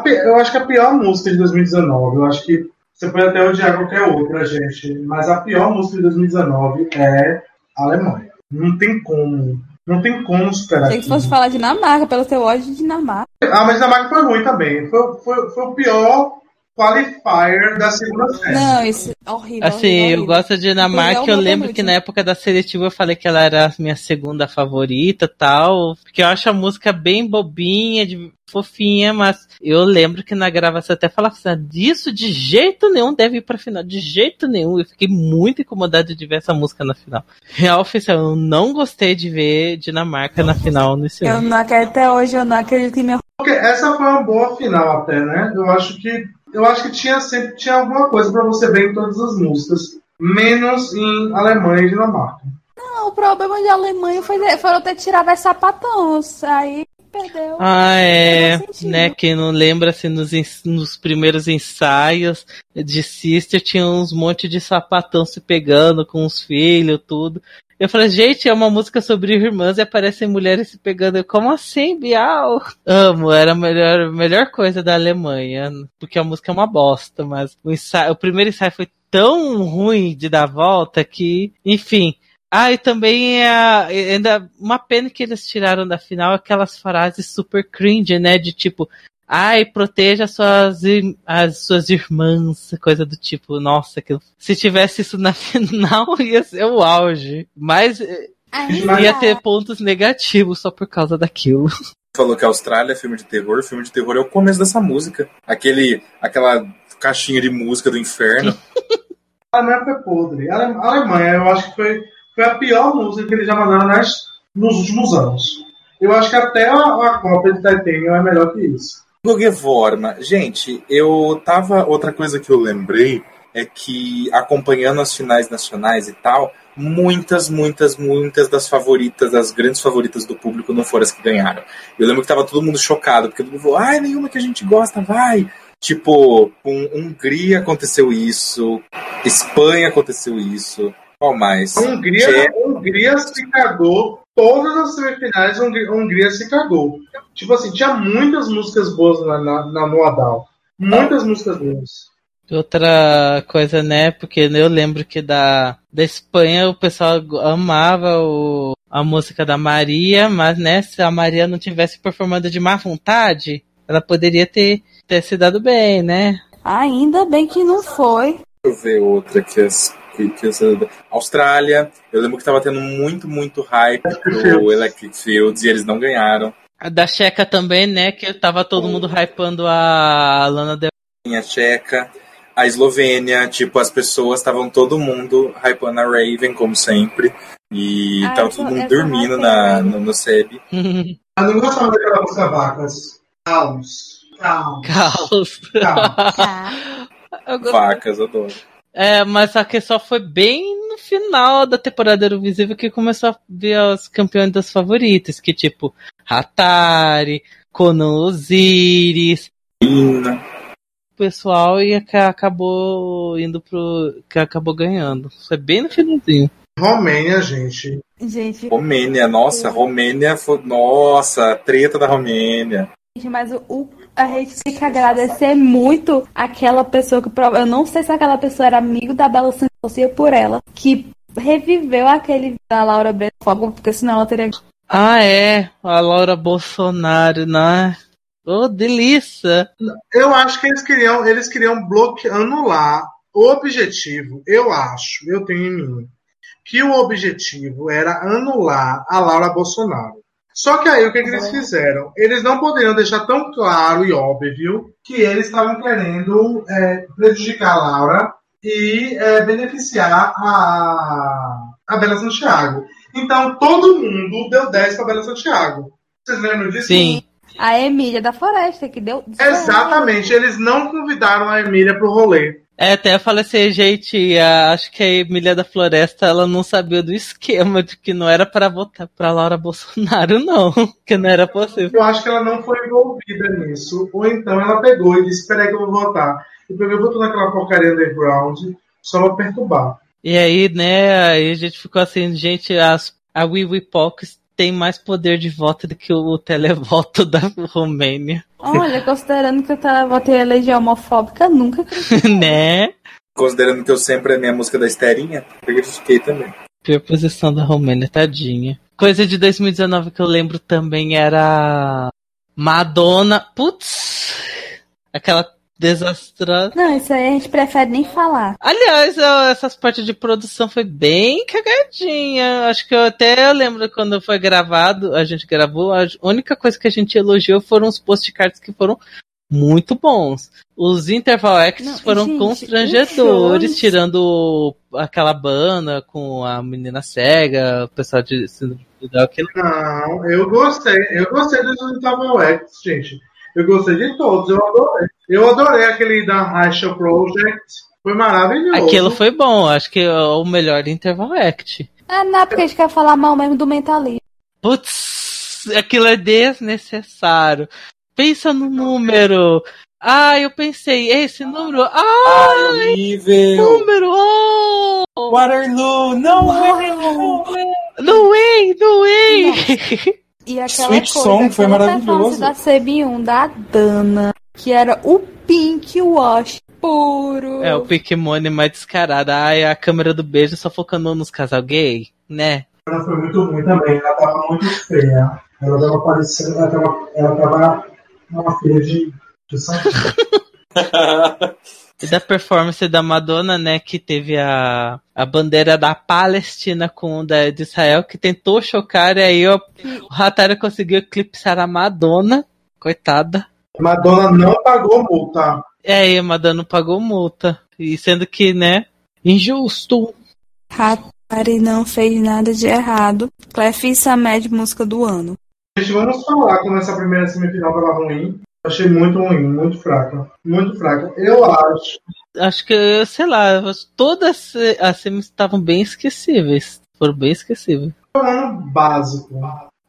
eu acho que a pior música de 2019, eu acho que você pode até odiar qualquer outra, gente, mas a pior música de 2019 é Alemanha. Não tem como. Não tem como superar Achei que fosse falar de Dinamarca, pelo teu ódio de Dinamarca. Ah, mas a marca foi ruim também. Foi, foi, foi o pior qualifier da segunda série. Não, isso é horrível. Assim, horrível, eu horrível. gosto de Dinamarca. Inclusive, é Eu o meu lembro que na época da seletiva eu falei que ela era a minha segunda favorita tal. Porque eu acho a música bem bobinha, de, fofinha, mas eu lembro que na gravação até falava assim: "Ah, disso de jeito nenhum deve ir pra final. De jeito nenhum. Eu fiquei muito incomodado de ver essa música na final. Real oficial, eu não gostei de ver Dinamarca na final nesse Eu ano. não acredito, até hoje eu não acredito em meu. Porque essa foi uma boa final até, né? Eu acho que eu acho que tinha sempre tinha alguma coisa pra você ver em todas as músicas, menos em Alemanha e Dinamarca. Não, o problema de Alemanha foi foram ter tirado as sapatões. Aí perdeu. Ah, é, né? Quem não lembra, assim, nos, nos primeiros ensaios de Sister tinha uns monte de sapatão se pegando com os filhos, tudo. Eu falei, gente, é uma música sobre irmãs e aparecem mulheres se pegando. Eu, Como assim, Bial? Amo, era a melhor, melhor coisa da Alemanha, porque a música é uma bosta, mas o, ensaio, o primeiro ensaio foi tão ruim de dar volta que, enfim, ah, e também é ainda uma pena que eles tiraram da final aquelas frases super cringe, né? De tipo, ai, proteja as suas, as suas irmãs, coisa do tipo, nossa, aquilo. Se tivesse isso na final, ia ser o auge. Mas eh, Ainda ia ter pontos negativos só por causa daquilo. Falou que a Austrália é filme de terror. Filme de terror é o começo dessa música. Aquele, aquela caixinha de música do inferno. A Alemanha foi podre. A Ale- a Alemanha, eu acho que foi, foi a pior música que eles já mandaram nas, nos últimos anos. Eu acho que até a, a Copa de Titanium é melhor que isso. Gugevorma. Gente, eu tava. Outra coisa que eu lembrei é que acompanhando as finais nacionais e tal, muitas, muitas, muitas das favoritas, das grandes favoritas do público não foram as que ganharam. Eu lembro que tava todo mundo chocado, porque todo mundo falou, ai, nenhuma que a gente gosta, vai. Tipo, com Hungria aconteceu isso, Espanha aconteceu isso. Qual mais? Hungria, Tchê- Hungria se cagou. Todas as semifinais, a Hungria, se cagou. Tipo assim, tinha muitas músicas boas na, na, na no Adal. Muitas músicas boas. Outra coisa, né? Porque eu lembro que da, da Espanha o pessoal amava o, a música da Maria, mas né, se a Maria não tivesse performando de má vontade, ela poderia ter, ter se dado bem, né? Ainda bem que não foi. Deixa eu ver outra que as. Que, que Austrália. Eu lembro que tava tendo muito, muito hype pro Electric Fields e eles não ganharam. A da Checa também, né? Que tava todo mundo hypando a Lana Del Minha Tcheca. a Eslovênia, tipo, as pessoas estavam todo mundo hypando a Raven, como sempre. E Ah, tava todo mundo dormindo na, no, no SEB. Eu não gostava daquela música Vacas. Caos. Caos. Caos. Caos. Vacas, adoro. É, mas só que só foi bem no final da temporada Eurovisível que começou a ver os campeões das favoritas, que tipo, Hatari, Conan Osiris, Ina. o pessoal e que acabou indo pro. que acabou ganhando. Foi bem no finalzinho. Romênia, gente. Gente, Romênia, nossa, Romênia foi. Nossa, a treta da Romênia. Gente, mas o, o- a gente tem que agradecer muito aquela pessoa que prova- eu não sei se aquela pessoa era amigo da Bela Santos torcia por ela, que reviveu aquele da Laura Breno Fogo, porque senão ela teria Ah, é, a Laura Bolsonaro, né? Ô, delícia! Eu acho que eles queriam, eles queriam bloquear, anular o objetivo, eu acho, eu tenho em mim, que o objetivo era anular a Laura Bolsonaro. Só que aí o que, que eles fizeram? Eles não poderiam deixar tão claro e óbvio que eles estavam querendo é, prejudicar a Laura e é, beneficiar a, a Bela Santiago. Então todo mundo deu 10 para Bela Santiago. Vocês lembram disso? Sim. a Emília da Floresta, que deu. Exatamente, eles não convidaram a Emília pro rolê. É, até eu falei assim, gente, acho que a Emília da Floresta, ela não sabia do esquema de que não era pra votar pra Laura Bolsonaro, não. Que não era possível. Eu acho que ela não foi envolvida nisso. Ou então ela pegou e disse: Peraí, que eu vou votar. E pegou e votou naquela porcaria underground só pra perturbar. E aí, né, aí a gente ficou assim, gente, as, a Wiwipox tem mais poder de voto do que o televoto da Romênia, Olha, considerando que eu tava ter legião homofóbica, nunca né? Considerando que eu sempre é minha música da Esterinha, eu critiquei também. Pior posição da Romênia, tadinha. Coisa de 2019 que eu lembro também era Madonna. Putz! Aquela desastrosa. Não, isso aí a gente prefere nem falar. Aliás, eu- essas partes de produção foi bem cagadinha. Acho que eu até lembro quando foi gravado, a gente gravou, a única coisa que a gente elogiou foram os postcards que foram muito bons. Os interval acts Não, foram gente, constrangedores, tirando aquela banda com a menina cega, o pessoal de síndrome de Down, aquilo Não, eu gostei. Eu gostei dos Interval Acts, gente. Eu gostei de todos, eu adorei. Eu adorei aquele da Rachel Project. Foi maravilhoso. Aquilo foi bom, acho que é o melhor interval act. Ah, não, porque a gente quer falar mal mesmo do mentalismo. Putz, aquilo é desnecessário. Pensa no número. Ah, eu pensei, esse número. Ah, Ai, horrível! número. Oh, Waterloo! Não! no way, no way. E aquela Sweet coisa, Song foi maravilhoso. da CB1 da Dana, que era o Pink Wash puro. É o Pokémon mais descarado. Ai, a câmera do beijo só focando nos casal gay, né? Ela foi muito ruim também. Ela tava muito feia. Ela tava parecendo. Ela tava, ela tava uma filha de, de São E da performance da Madonna, né, que teve a, a bandeira da Palestina com da de Israel, que tentou chocar, e aí ó, o Hatari conseguiu eclipsar a Madonna, coitada. Madonna não pagou multa. E aí a Madonna pagou multa, e sendo que, né, injusto. Hatari não fez nada de errado. Clef e Samed, música do ano. Gente, vamos falar como essa primeira semifinal tava ruim. Achei muito ruim, muito fraca. Muito fraca. Eu acho. Acho que, sei lá, todas as semis estavam bem esquecíveis, foram bem esquecíveis. Foi um básico.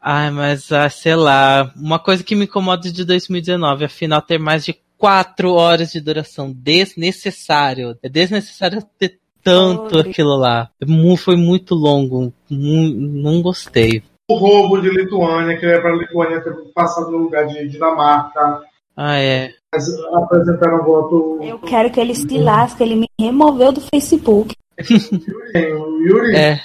Ai, mas ah, sei lá, uma coisa que me incomoda de 2019, afinal ter mais de quatro horas de duração, desnecessário. É desnecessário ter tanto aquilo lá. Foi muito longo, não gostei. O roubo de Lituânia, que era pra Lituânia ter passado no lugar de Dinamarca. Ah, é. Mas apresentaram voto. Eu quero que ele se lasque, ele me removeu do Facebook. Yuri, o Yuri, É.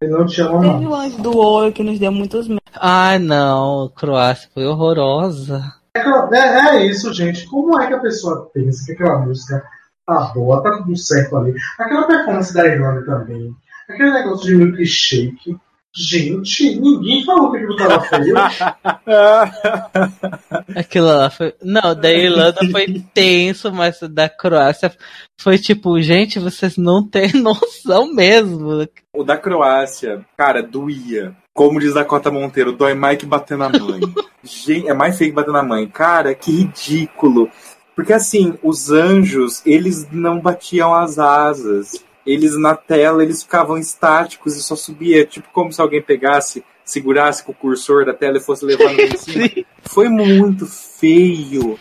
ele não te ama Teve o anjo do olho que nos deu muitos medos. Ai, não, Croácia foi horrorosa. É, é, é isso, gente. Como é que a pessoa pensa que aquela música tá boa, tá tudo certo ali? Aquela performance da Irlanda também. Aquele negócio de milkshake. Gente, ninguém falou que aquilo tava feio. Aquilo lá foi. Não, da Irlanda foi tenso, mas da Croácia foi tipo, gente, vocês não têm noção mesmo. O da Croácia, cara, doía. Como diz Dakota Monteiro, dói mais que bater na mãe. gente, é mais feio que bater na mãe. Cara, que ridículo. Porque assim, os anjos, eles não batiam as asas eles na tela eles ficavam estáticos e só subia, tipo como se alguém pegasse, segurasse com o cursor da tela e fosse levando em cima. Foi muito feio,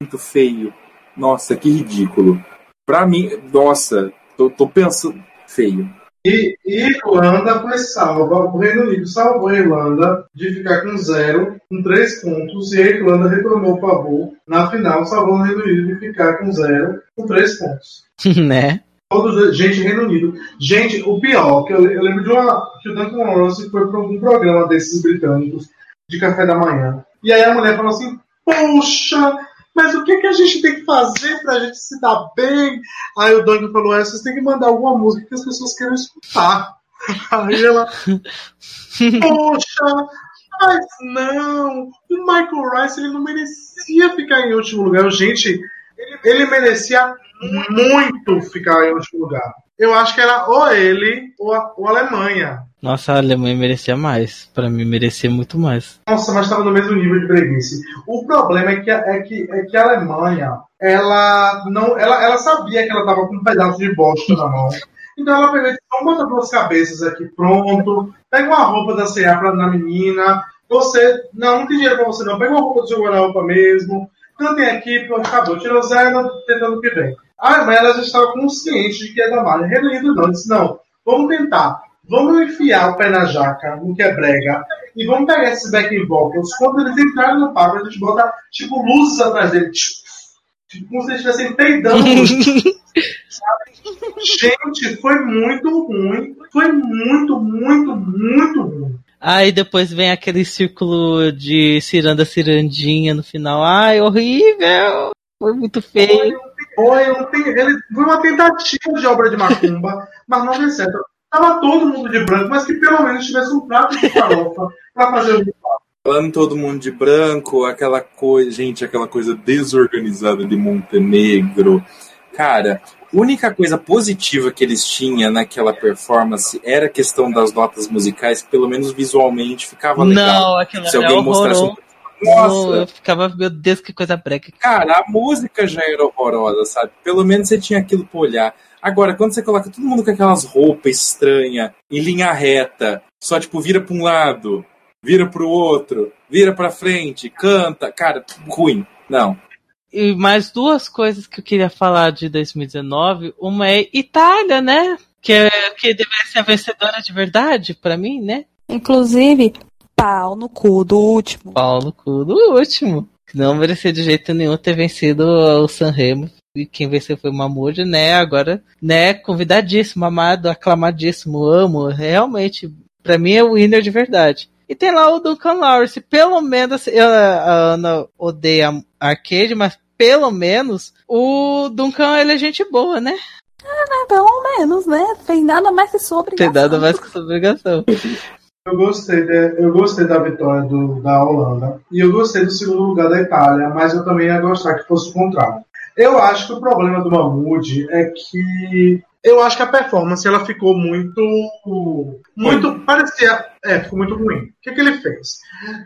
muito feio. Nossa, que ridículo. Pra mim, nossa, tô, tô pensando feio. E, Irlanda foi salva, o Reino Unido salvou a Irlanda de ficar com zero, com três pontos, e a Irlanda reclamou o favor. Na final, salvou o Reino Unido de ficar com zero, com três pontos. né? Todos, gente, Reino Unido. Gente, o pior, que eu, eu lembro de uma. que o Duncan Lawrence foi para algum programa desses britânicos de café da manhã. E aí a mulher falou assim: Poxa, mas o que, que a gente tem que fazer pra gente se dar bem? Aí o Duncan falou: é, vocês têm que mandar alguma música que as pessoas queiram escutar. Aí ela. Poxa, mas não, o Michael Rice ele não merecia ficar em último lugar. Gente, ele, ele merecia muito ficar em último lugar. Eu acho que era ou ele ou a, ou a Alemanha. Nossa, a Alemanha merecia mais. Para mim, merecia muito mais. Nossa, mas estava no mesmo nível de breguice. O problema é que, é que, é que a Alemanha, ela não, ela, ela sabia que ela estava com um pedaço de bosta na mão. Então ela pegou vamos botar duas cabeças aqui, pronto. Pega uma roupa da CA pra, na menina. Você, não, não tem dinheiro pra você não. Pega uma roupa do seu guarda-roupa mesmo. Não tem aqui, pronto, acabou. Tirou zero, tentando o que vem. Ah, mas ela já estava consciente de que ia dar mal. Reino Unido não. Disse, não, vamos tentar. Vamos enfiar o pé na jaca, no que é brega, e vamos pegar esses back vocals. Quando eles entrarem no palco, a gente bota, tipo, luzes atrás deles. Tipo, como se eles estivessem peidando. Gente, foi muito ruim. Foi muito, muito, muito ruim. Aí depois vem aquele círculo de ciranda cirandinha no final. Ai, horrível! Foi muito feio. Foi, ele, foi uma tentativa de obra de macumba, mas não deu certo. Tava todo mundo de branco, mas que pelo menos tivesse um prato de farofa para fazer o ritual. Falando todo mundo de branco, aquela coisa, gente, aquela coisa desorganizada de Montenegro. Cara, a única coisa positiva que eles tinham naquela performance era a questão das notas musicais, que pelo menos visualmente ficava legal. Não, aquilo Se alguém mostrasse um nossa. Eu ficava, meu Deus, que coisa breca. Cara, a música já era horrorosa, sabe? Pelo menos você tinha aquilo pra olhar. Agora, quando você coloca todo mundo com aquelas roupas estranhas, em linha reta, só tipo, vira pra um lado, vira pro outro, vira pra frente, canta, cara, ruim. Não. E mais duas coisas que eu queria falar de 2019. Uma é Itália, né? Que, é, que deve ser a vencedora de verdade, para mim, né? Inclusive, Pau no cu do último. Pau no cu do último. Não merecia de jeito nenhum ter vencido o Sanremo. E quem venceu foi o Mahmoud, né? Agora, né? Convidadíssimo, amado, aclamadíssimo, amo. Realmente, para mim é o winner de verdade. E tem lá o Duncan Lawrence. Pelo menos, eu, a Ana odeia arcade, mas pelo menos o Duncan ele é gente boa, né? Ah, pelo menos, né? Tem nada mais que sua obrigação. Tem nada mais que sua obrigação. Eu gostei, de, eu gostei da vitória do, da Holanda e eu gostei do segundo lugar da Itália, mas eu também ia gostar que fosse o contrário. Eu acho que o problema do Mahmoud é que eu acho que a performance ela ficou muito. Muito. Parecia. É, ficou muito ruim. O que, que ele fez?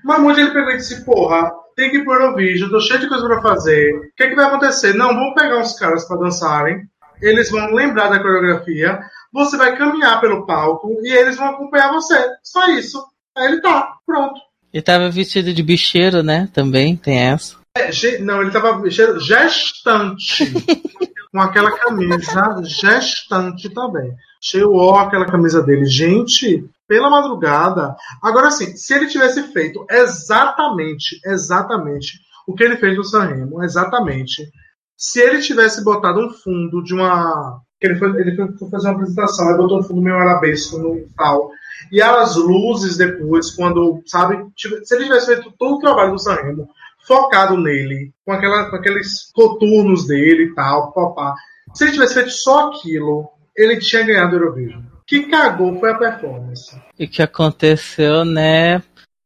O Mahmoud ele pegou e disse: Porra, tem que ir pro Eurovision, tô cheio de coisa pra fazer. O que, que vai acontecer? Não, vamos pegar uns caras para dançarem. Eles vão lembrar da coreografia você vai caminhar pelo palco e eles vão acompanhar você. Só isso. Aí ele tá, pronto. Ele tava vestido de bicheiro, né? Também tem essa. É, não, ele tava bicheiro gestante. com aquela camisa gestante também. Cheio ó, aquela camisa dele. Gente, pela madrugada. Agora sim, se ele tivesse feito exatamente, exatamente o que ele fez no Sanremo, exatamente. Se ele tivesse botado um fundo de uma ele foi, ele foi fazer uma apresentação, aí botou um fundo meio arabesco no tal. E as luzes depois, quando, sabe, se ele tivesse feito todo o trabalho do Sanremo, focado nele, com, aquela, com aqueles coturnos dele e tal, papá. Se ele tivesse feito só aquilo, ele tinha ganhado o Eurovision. que cagou foi a performance. E que aconteceu, né?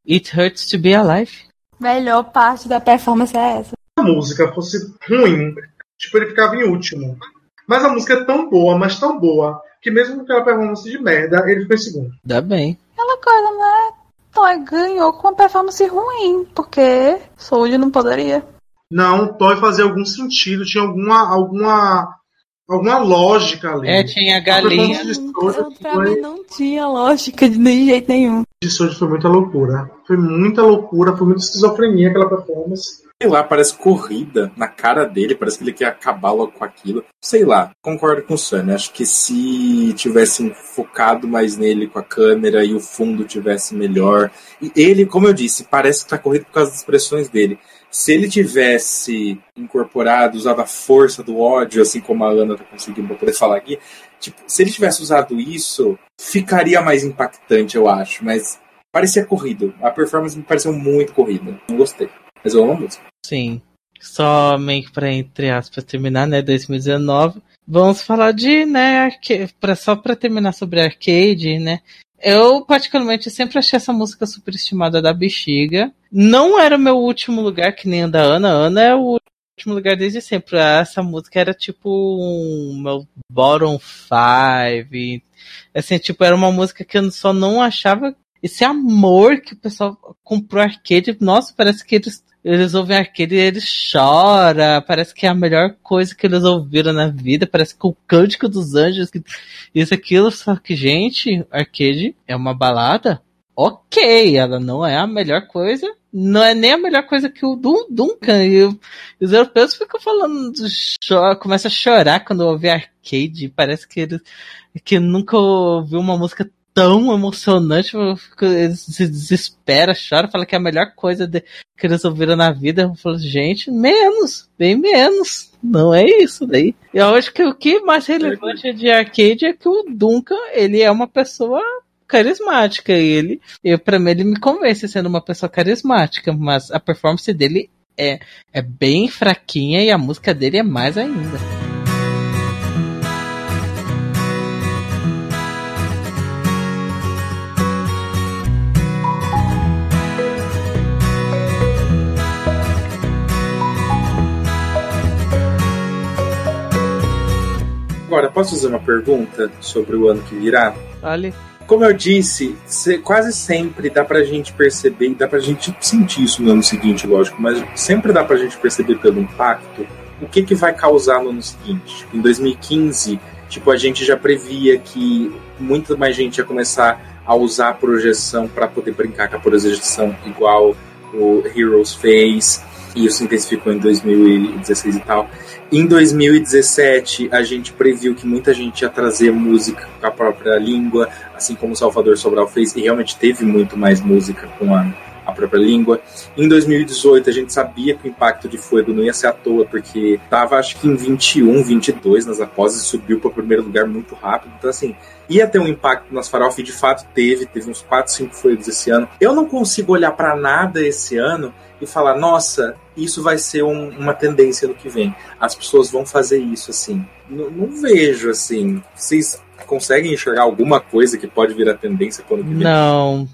It hurts to be alive. Melhor parte da performance é essa. Se a música fosse ruim, tipo, ele ficava em último. Mas a música é tão boa, mas tão boa, que mesmo com aquela performance de merda, ele ficou em segundo. Dá bem. Aquela coisa, né? Toy ganhou com uma performance ruim, porque Soul não poderia. Não, Toy fazia algum sentido, tinha alguma, alguma, alguma lógica ali. É, tinha A galinha. Soulja pra foi, mim não tinha lógica de nem jeito nenhum. de Soulja foi muita loucura. Foi muita loucura, foi muita esquizofrenia aquela performance. Sei lá, parece corrida na cara dele, parece que ele quer acabar logo com aquilo. Sei lá, concordo com o Sunny. Acho que se tivessem focado mais nele com a câmera e o fundo tivesse melhor. E ele, como eu disse, parece que tá corrido por causa das expressões dele. Se ele tivesse incorporado, usado a força do ódio, assim como a Ana tá conseguindo pra poder falar aqui, tipo, se ele tivesse usado isso, ficaria mais impactante, eu acho. Mas parecia corrido. A performance me pareceu muito corrida. Não gostei. Mas eu amo a música. Sim. Só meio que pra, entre aspas, terminar, né? 2019. Vamos falar de, né, arca- pra, só pra terminar sobre arcade, né? Eu, particularmente, sempre achei essa música superestimada da Bexiga. Não era o meu último lugar, que nem a da Ana. Ana é o último lugar desde sempre. Essa música era tipo um meu bottom five. Assim, tipo, era uma música que eu só não achava esse amor que o pessoal comprou arcade. Nossa, parece que eles, eles ouvem arcade e eles choram. Parece que é a melhor coisa que eles ouviram na vida. Parece que o cântico dos anjos, que isso, aquilo. Só que, gente, arcade é uma balada. Ok, ela não é a melhor coisa. Não é nem a melhor coisa que o Dun Duncan. E os europeus ficam falando, começam a chorar quando ouvem arcade. Parece que eles que nunca ouviu uma música tão emocionante. fico- Eles se desesperam, choram, falam que é a melhor coisa de- que eles ouviram na vida. Eu falo, gente, menos, bem menos. Não é isso daí. Eu acho que o que mais relevante de arcade é que o Duncan, ele é uma pessoa carismática ele, eu, pra mim, ele me convence sendo uma pessoa carismática, mas a performance dele é, é bem fraquinha e a música dele é mais ainda. Posso fazer uma pergunta sobre o ano que virá? Olha, Como eu disse, se- quase sempre dá pra gente perceber, dá pra gente sentir isso no ano seguinte, lógico, mas sempre dá pra gente perceber pelo impacto o que, que vai causar no ano seguinte. Em 2015, tipo, a gente já previa que muita mais gente ia começar a usar a projeção para poder brincar com a projeção igual o Heroes fez, e isso intensificou em 2016 e tal. Em 2017, a gente previu que muita gente ia trazer música com a própria língua, assim como o Salvador Sobral fez, e realmente teve muito mais música com a, a própria língua. Em 2018, a gente sabia que o impacto de Fuego não ia ser à toa, porque tava acho que em 21, 22 nas aposes, e subiu para o primeiro lugar muito rápido. Então, assim, ia ter um impacto nas farofa, e de fato teve, teve uns 4, 5 Fuegos esse ano. Eu não consigo olhar para nada esse ano e falar, nossa, isso vai ser um- uma tendência no que vem. As pessoas vão fazer isso, assim. N- não vejo, assim. Vocês conseguem enxergar alguma coisa que pode virar tendência quando que vem? Não.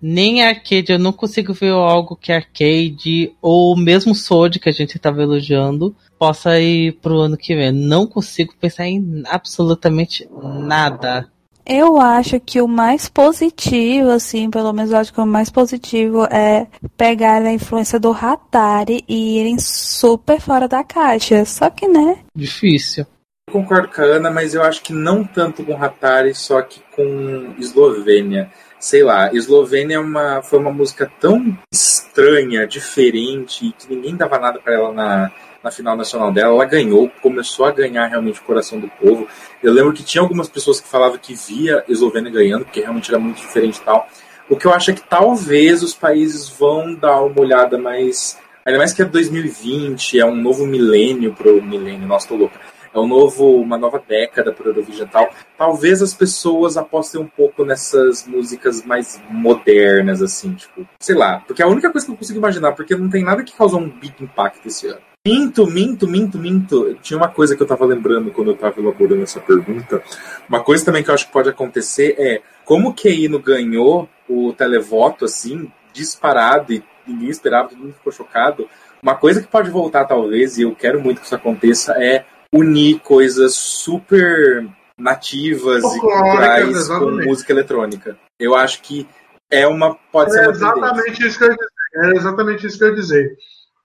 Nem arcade, eu não consigo ver algo que arcade ou mesmo Sword que a gente tava elogiando possa ir pro ano que vem. Não consigo pensar em absolutamente nada. Eu acho que o mais positivo, assim, pelo menos eu acho que o mais positivo é pegar a influência do Hatari e irem super fora da caixa. Só que, né? Difícil. Eu concordo com a Ana, mas eu acho que não tanto com Hatari, só que com Eslovênia. Sei lá, Eslovênia é uma, foi uma música tão estranha, diferente, e que ninguém dava nada pra ela na, na final nacional dela. Ela ganhou, começou a ganhar realmente o coração do povo. Eu lembro que tinha algumas pessoas que falavam que via Eslovênia ganhando, porque realmente era muito diferente e tal. O que eu acho é que talvez os países vão dar uma olhada mais. Ainda mais que é 2020, é um novo milênio pro milênio, nossa, tô louca é um novo, uma nova década para o Eurovision tal. Talvez as pessoas apostem um pouco nessas músicas mais modernas, assim, tipo, sei lá. Porque é a única coisa que eu consigo imaginar, porque não tem nada que causou um big impact esse ano. Minto, minto, minto, minto. Tinha uma coisa que eu tava lembrando quando eu tava elaborando essa pergunta. Uma coisa também que eu acho que pode acontecer é como o Keino ganhou o televoto assim, disparado, e ninguém esperava, todo mundo ficou chocado. Uma coisa que pode voltar, talvez, e eu quero muito que isso aconteça, é unir coisas super nativas e culturais com música eletrônica. Eu acho que é uma. Pode é ser uma exatamente isso que eu ia dizer. É exatamente isso que eu ia dizer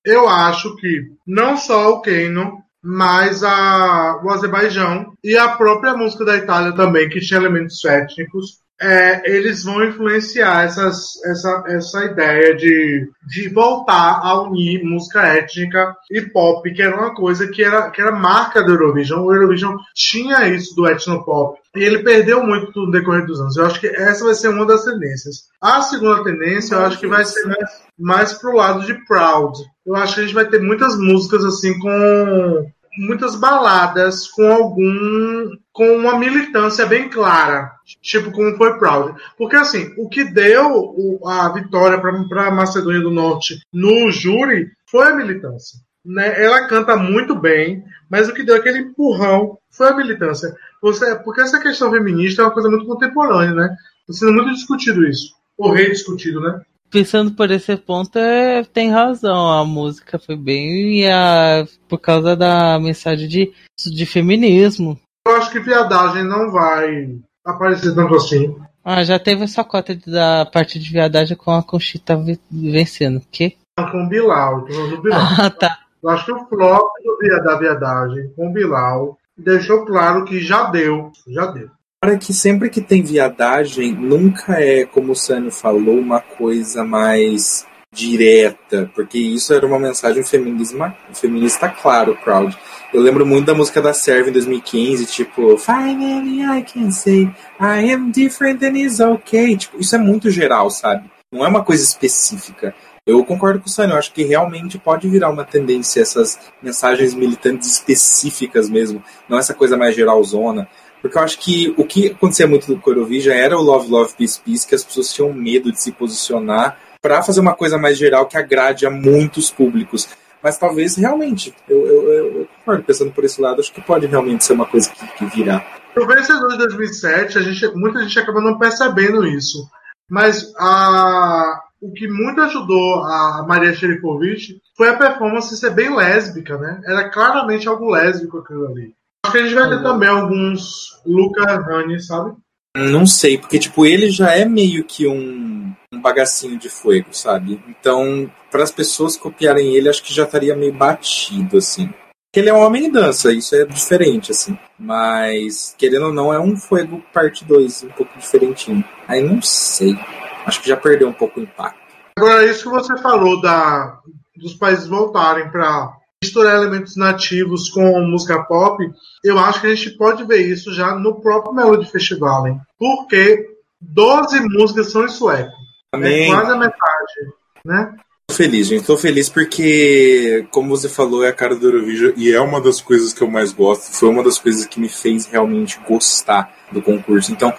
eu acho que não só o Keno, mas a, o Azerbaijão e a própria música da Itália também, que tinha elementos étnicos, é, eles vão influenciar essas, essa, essa ideia de, de voltar a unir música étnica e pop, que era uma coisa que era, que era marca do Eurovision. O Eurovision tinha isso do etnopop. E ele perdeu muito no decorrer dos anos. Eu acho que essa vai ser uma das tendências. A segunda tendência, eu acho que vai ser mais, mais pro lado de Proud. Eu acho que a gente vai ter muitas músicas assim com muitas baladas com algum com uma militância bem clara, tipo como foi Proud. Porque assim, o que deu a vitória para a Macedônia do Norte no júri foi a militância. Né? Ela canta muito bem, mas o que deu aquele empurrão foi a militância. Você, porque essa questão feminista é uma coisa muito contemporânea, né? Está sendo muito discutido isso. Ou rediscutido, né? Pensando por esse ponto, é, tem razão. A música foi bem a, por causa da mensagem de, de feminismo. Eu acho que viadagem não vai aparecer tanto assim. Ah, já teve essa cota da parte de viadagem com a Conchita vencendo. Que? Com o Bilal, do Bilal. Ah, tá. Eu acho que o flop do da viadagem com o Bilal deixou claro que já deu. Já deu. Para que sempre que tem viadagem, nunca é, como o Sânio falou, uma coisa mais direta, porque isso era uma mensagem feminismo, feminista claro, Proud. Eu lembro muito da música da Serve em 2015, tipo, Finally I can say I am different and it's okay. Tipo, isso é muito geral, sabe? Não é uma coisa específica. Eu concordo com o Sânio, eu acho que realmente pode virar uma tendência essas mensagens militantes específicas mesmo, não essa coisa mais geralzona. Porque eu acho que o que acontecia muito no Eurovision era o Love, Love, Peace, Peace, que as pessoas tinham medo de se posicionar para fazer uma coisa mais geral que agrade a muitos públicos. Mas talvez realmente, eu, eu, eu, concordo, pensando por esse lado, acho que pode realmente ser uma coisa que, que virá. Vencedor de 2007, a gente, muita gente acaba não percebendo isso. Mas a, o que muito ajudou a Maria Sherifovic foi a performance ser bem lésbica, né? Era claramente algo lésbico aquilo ali. Acho que a gente vai ter também alguns Luca Rani, sabe? Não sei, porque tipo, ele já é meio que um, um bagacinho de fogo, sabe? Então, para as pessoas copiarem ele, acho que já estaria meio batido, assim. Ele é um homem em dança, isso é diferente, assim. Mas, querendo ou não, é um fogo parte 2, um pouco diferentinho. Aí não sei. Acho que já perdeu um pouco o impacto. Agora, isso que você falou da, dos países voltarem para misturar elementos nativos com música pop, eu acho que a gente pode ver isso já no próprio Melody Festival, hein? Porque 12 músicas são em sueco. É Amém. É quase a metade, né? Tô feliz, gente. Tô feliz porque, como você falou, é a cara do Eurovision e é uma das coisas que eu mais gosto. Foi uma das coisas que me fez realmente gostar do concurso. Então,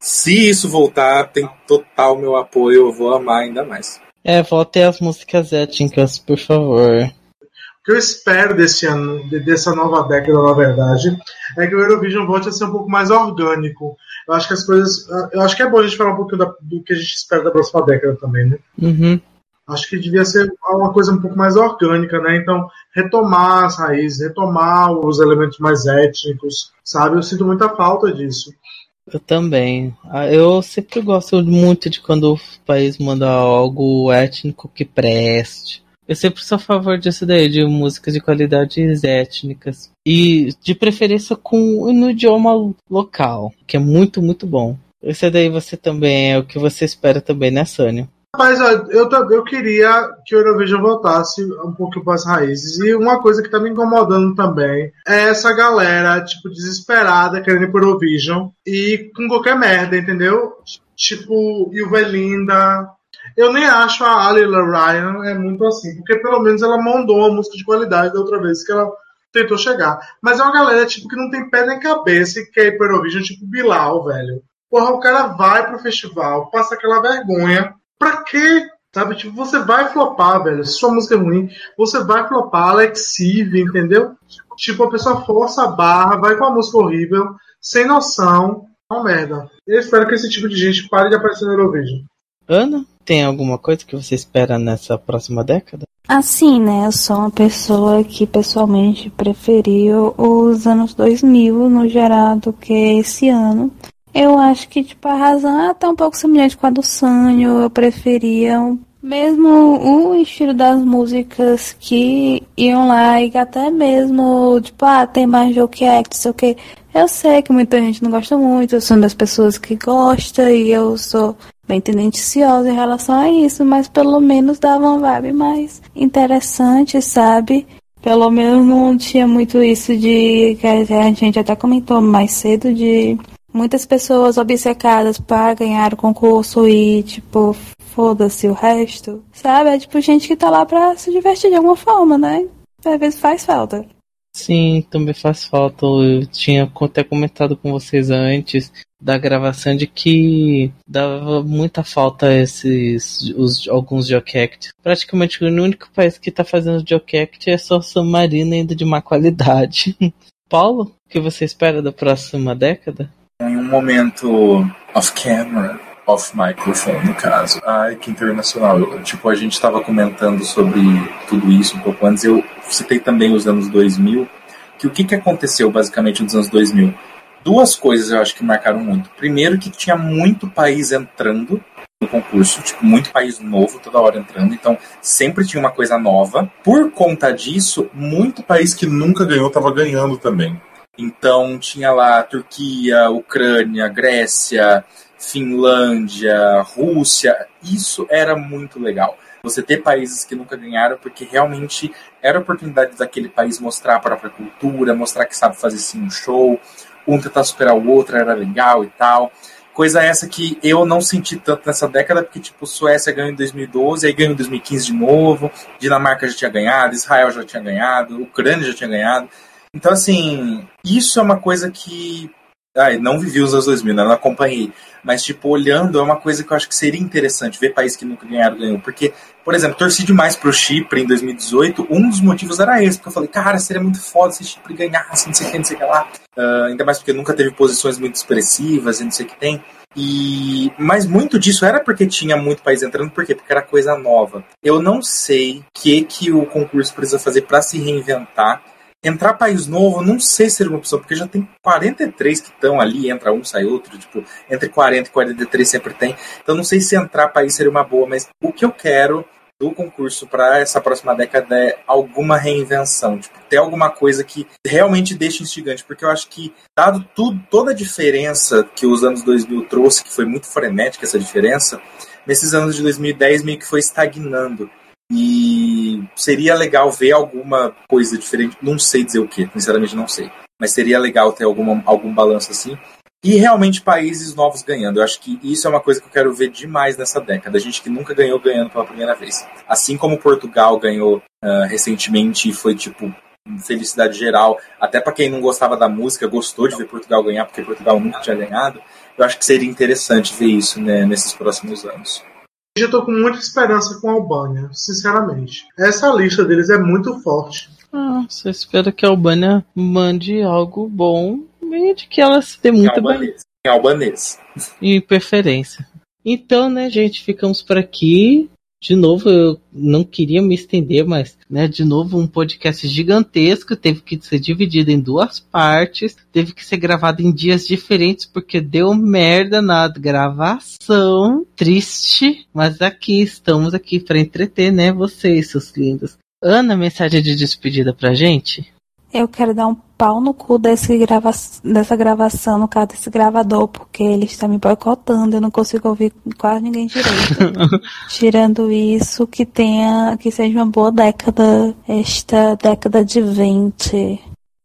se isso voltar, tem total meu apoio. Eu vou amar ainda mais. É, volte as músicas étnicas, por favor que eu espero desse ano, dessa nova década, na verdade, é que o Eurovision volte a ser um pouco mais orgânico. Eu acho que as coisas. Eu acho que é bom a gente falar um pouquinho da, do que a gente espera da próxima década também, né? Uhum. Acho que devia ser uma coisa um pouco mais orgânica, né? Então, retomar as raízes, retomar os elementos mais étnicos, sabe? Eu sinto muita falta disso. Eu também. Ah, eu sempre gosto muito de quando o país manda algo étnico que preste. Eu sempre sou a favor disso daí, de músicas de qualidades étnicas. E de preferência com no idioma local, que é muito, muito bom. Esse daí você também é o que você espera também, né, Sônia? Mas eu, eu queria que o Eurovision voltasse um pouco para as raízes. E uma coisa que está me incomodando também é essa galera, tipo, desesperada, querendo ir pro Eurovision e com qualquer merda, entendeu? Tipo, Ilvelinda, eu nem acho a Alila Ryan é muito assim, porque pelo menos ela mandou uma música de qualidade da outra vez que ela tentou chegar. Mas é uma galera tipo que não tem pé nem cabeça e quer ir pro Eurovision, tipo Bilal, velho. Porra, o cara vai pro festival, passa aquela vergonha. Pra quê? Sabe? Tipo, você vai flopar, velho. Se sua música é ruim, você vai flopar, alexive, entendeu? Tipo, a pessoa força a barra, vai com a música horrível, sem noção. É uma merda. Eu espero que esse tipo de gente pare de aparecer no Eurovision. Ana, tem alguma coisa que você espera nessa próxima década? Assim, né? Eu sou uma pessoa que pessoalmente preferiu os anos 2000 no geral do que esse ano. Eu acho que, tipo, a razão é até um pouco semelhante com a do Sanho. Eu preferia mesmo o estilo das músicas que iam lá e até mesmo, tipo, ah, tem mais joke act, sei o que. Eu sei que muita gente não gosta muito, eu sou das pessoas que gosta e eu sou bem tendenciosa em relação a isso, mas pelo menos dava uma vibe mais interessante, sabe? Pelo menos não tinha muito isso de que a gente até comentou mais cedo de muitas pessoas obcecadas para ganhar o concurso e tipo foda-se o resto, sabe? É tipo gente que tá lá pra se divertir de alguma forma, né? Às vezes faz falta. Sim, também faz falta. Eu tinha até comentado com vocês antes da gravação de que dava muita falta esses os, alguns Jokect. Praticamente o único país que está fazendo Jokect é só San Marino ainda de má qualidade. Paulo, o que você espera da próxima década? Em um momento off camera, off microphone no caso. Ai, que internacional. Eu, tipo, a gente estava comentando sobre tudo isso um pouco antes. Eu citei também os anos 2000. Que o que, que aconteceu basicamente nos anos 2000? Duas coisas eu acho que marcaram muito. Primeiro, que tinha muito país entrando no concurso, tipo, muito país novo toda hora entrando, então sempre tinha uma coisa nova. Por conta disso, muito país que nunca ganhou estava ganhando também. Então tinha lá Turquia, Ucrânia, Grécia, Finlândia, Rússia. Isso era muito legal. Você ter países que nunca ganharam, porque realmente era a oportunidade daquele país mostrar a própria cultura, mostrar que sabe fazer sim um show, um tentar superar o outro, era legal e tal. Coisa essa que eu não senti tanto nessa década, porque, tipo, Suécia ganhou em 2012, aí ganhou em 2015 de novo, Dinamarca já tinha ganhado, Israel já tinha ganhado, Ucrânia já tinha ganhado. Então, assim, isso é uma coisa que Ai, não vivi os anos 2000, né? não acompanhei. Mas, tipo, olhando, é uma coisa que eu acho que seria interessante ver países que nunca ganharam, ganhou. Porque, por exemplo, torci demais pro Chipre em 2018. Um dos motivos era esse, porque eu falei, cara, seria muito foda se Chipre ganhasse, não sei o que, não sei o que lá. Uh, ainda mais porque nunca teve posições muito expressivas e não sei o que tem. E mas muito disso era porque tinha muito país entrando, por quê? Porque era coisa nova. Eu não sei o que que o concurso precisa fazer para se reinventar Entrar país novo, não sei se seria uma opção, porque já tem 43 que estão ali, entra um, sai outro, tipo, entre 40 e 43 sempre tem. Então não sei se entrar país seria uma boa, mas o que eu quero do concurso para essa próxima década é alguma reinvenção, tipo, ter alguma coisa que realmente deixe instigante, porque eu acho que, dado tudo, toda a diferença que os anos 2000 trouxe, que foi muito frenética essa diferença, nesses anos de 2010 meio que foi estagnando. Seria legal ver alguma coisa diferente. Não sei dizer o que, sinceramente não sei. Mas seria legal ter alguma, algum balanço assim. E realmente países novos ganhando. Eu acho que isso é uma coisa que eu quero ver demais nessa década. A gente que nunca ganhou ganhando pela primeira vez. Assim como Portugal ganhou uh, recentemente e foi tipo felicidade geral. Até para quem não gostava da música, gostou de ver Portugal ganhar, porque Portugal nunca tinha ganhado. Eu acho que seria interessante ver isso né, nesses próximos anos eu tô com muita esperança com a Albânia, sinceramente. Essa lista deles é muito forte. Ah, você espera que a Albânia mande algo bom e de que ela se dê muito bem. Em albanês. Em preferência. Então, né, gente, ficamos por aqui de novo, eu não queria me estender, mas, né, de novo, um podcast gigantesco, teve que ser dividido em duas partes, teve que ser gravado em dias diferentes, porque deu merda na gravação. Triste, mas aqui, estamos aqui para entreter, né, vocês, seus lindos. Ana, mensagem de despedida pra gente? Eu quero dar um pau no cu desse grava dessa gravação, no caso desse gravador, porque ele está me boicotando, eu não consigo ouvir quase ninguém direito. Tirando isso, que tenha, que seja uma boa década, esta década de 20.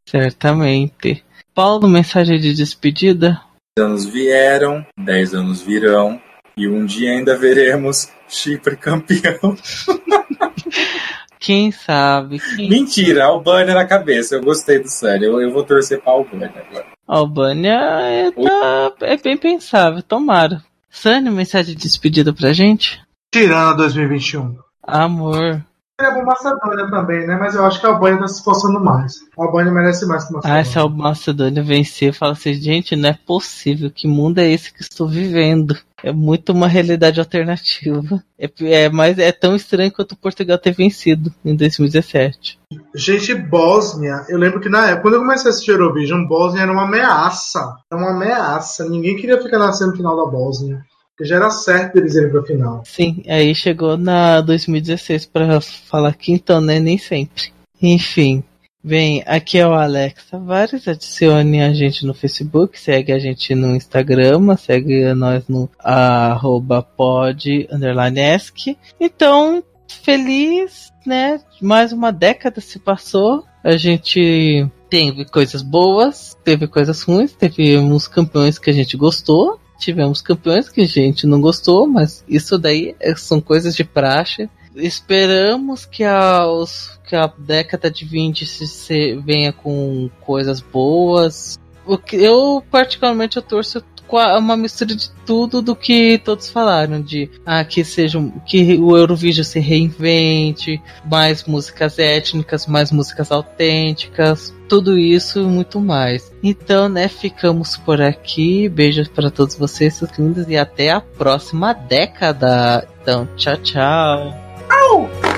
Certamente. Paulo, mensagem de despedida? anos vieram, dez anos virão, e um dia ainda veremos Chipre campeão. Quem sabe? Quem Mentira, Albânia na cabeça. Eu gostei do sério. Eu, eu vou torcer pra Albânia agora. Albânia é, tá, é bem pensável, tomara. Sânio, mensagem de despedida pra gente? Tirana 2021. Amor. É bom Macedônia também, né? Mas eu acho que a Albânia tá se esforçando mais. A Albânia merece mais que Macedônia. Ah, se a Macedônia vencer, fala assim, gente, não é possível. Que mundo é esse que estou vivendo? É muito uma realidade alternativa. É, é, mas é tão estranho quanto Portugal ter vencido em 2017. Gente, Bósnia, eu lembro que na época, quando eu comecei a assistir Eurovision, Bósnia era uma ameaça. Era uma ameaça. Ninguém queria ficar na semifinal da Bósnia já era certo eles irem pra final. Sim, aí chegou na 2016 para falar que então, né? Nem sempre. Enfim. Bem, aqui é o Alex Tavares, adicione a gente no Facebook, segue a gente no Instagram, segue nós no arroba pod, Então, feliz, né? Mais uma década se passou. A gente teve coisas boas, teve coisas ruins, teve uns campeões que a gente gostou, tivemos campeões que a gente não gostou, mas isso daí é, são coisas de praxe. Esperamos que, aos, que a década de 20 se, se venha com coisas boas. O que eu particularmente eu torço uma mistura de tudo do que todos falaram de ah, que seja que o Eurovision se reinvente, mais músicas étnicas, mais músicas autênticas, tudo isso e muito mais. Então, né, ficamos por aqui. Beijos para todos vocês, seus lindos, e até a próxima década. Então, tchau, tchau. Oh!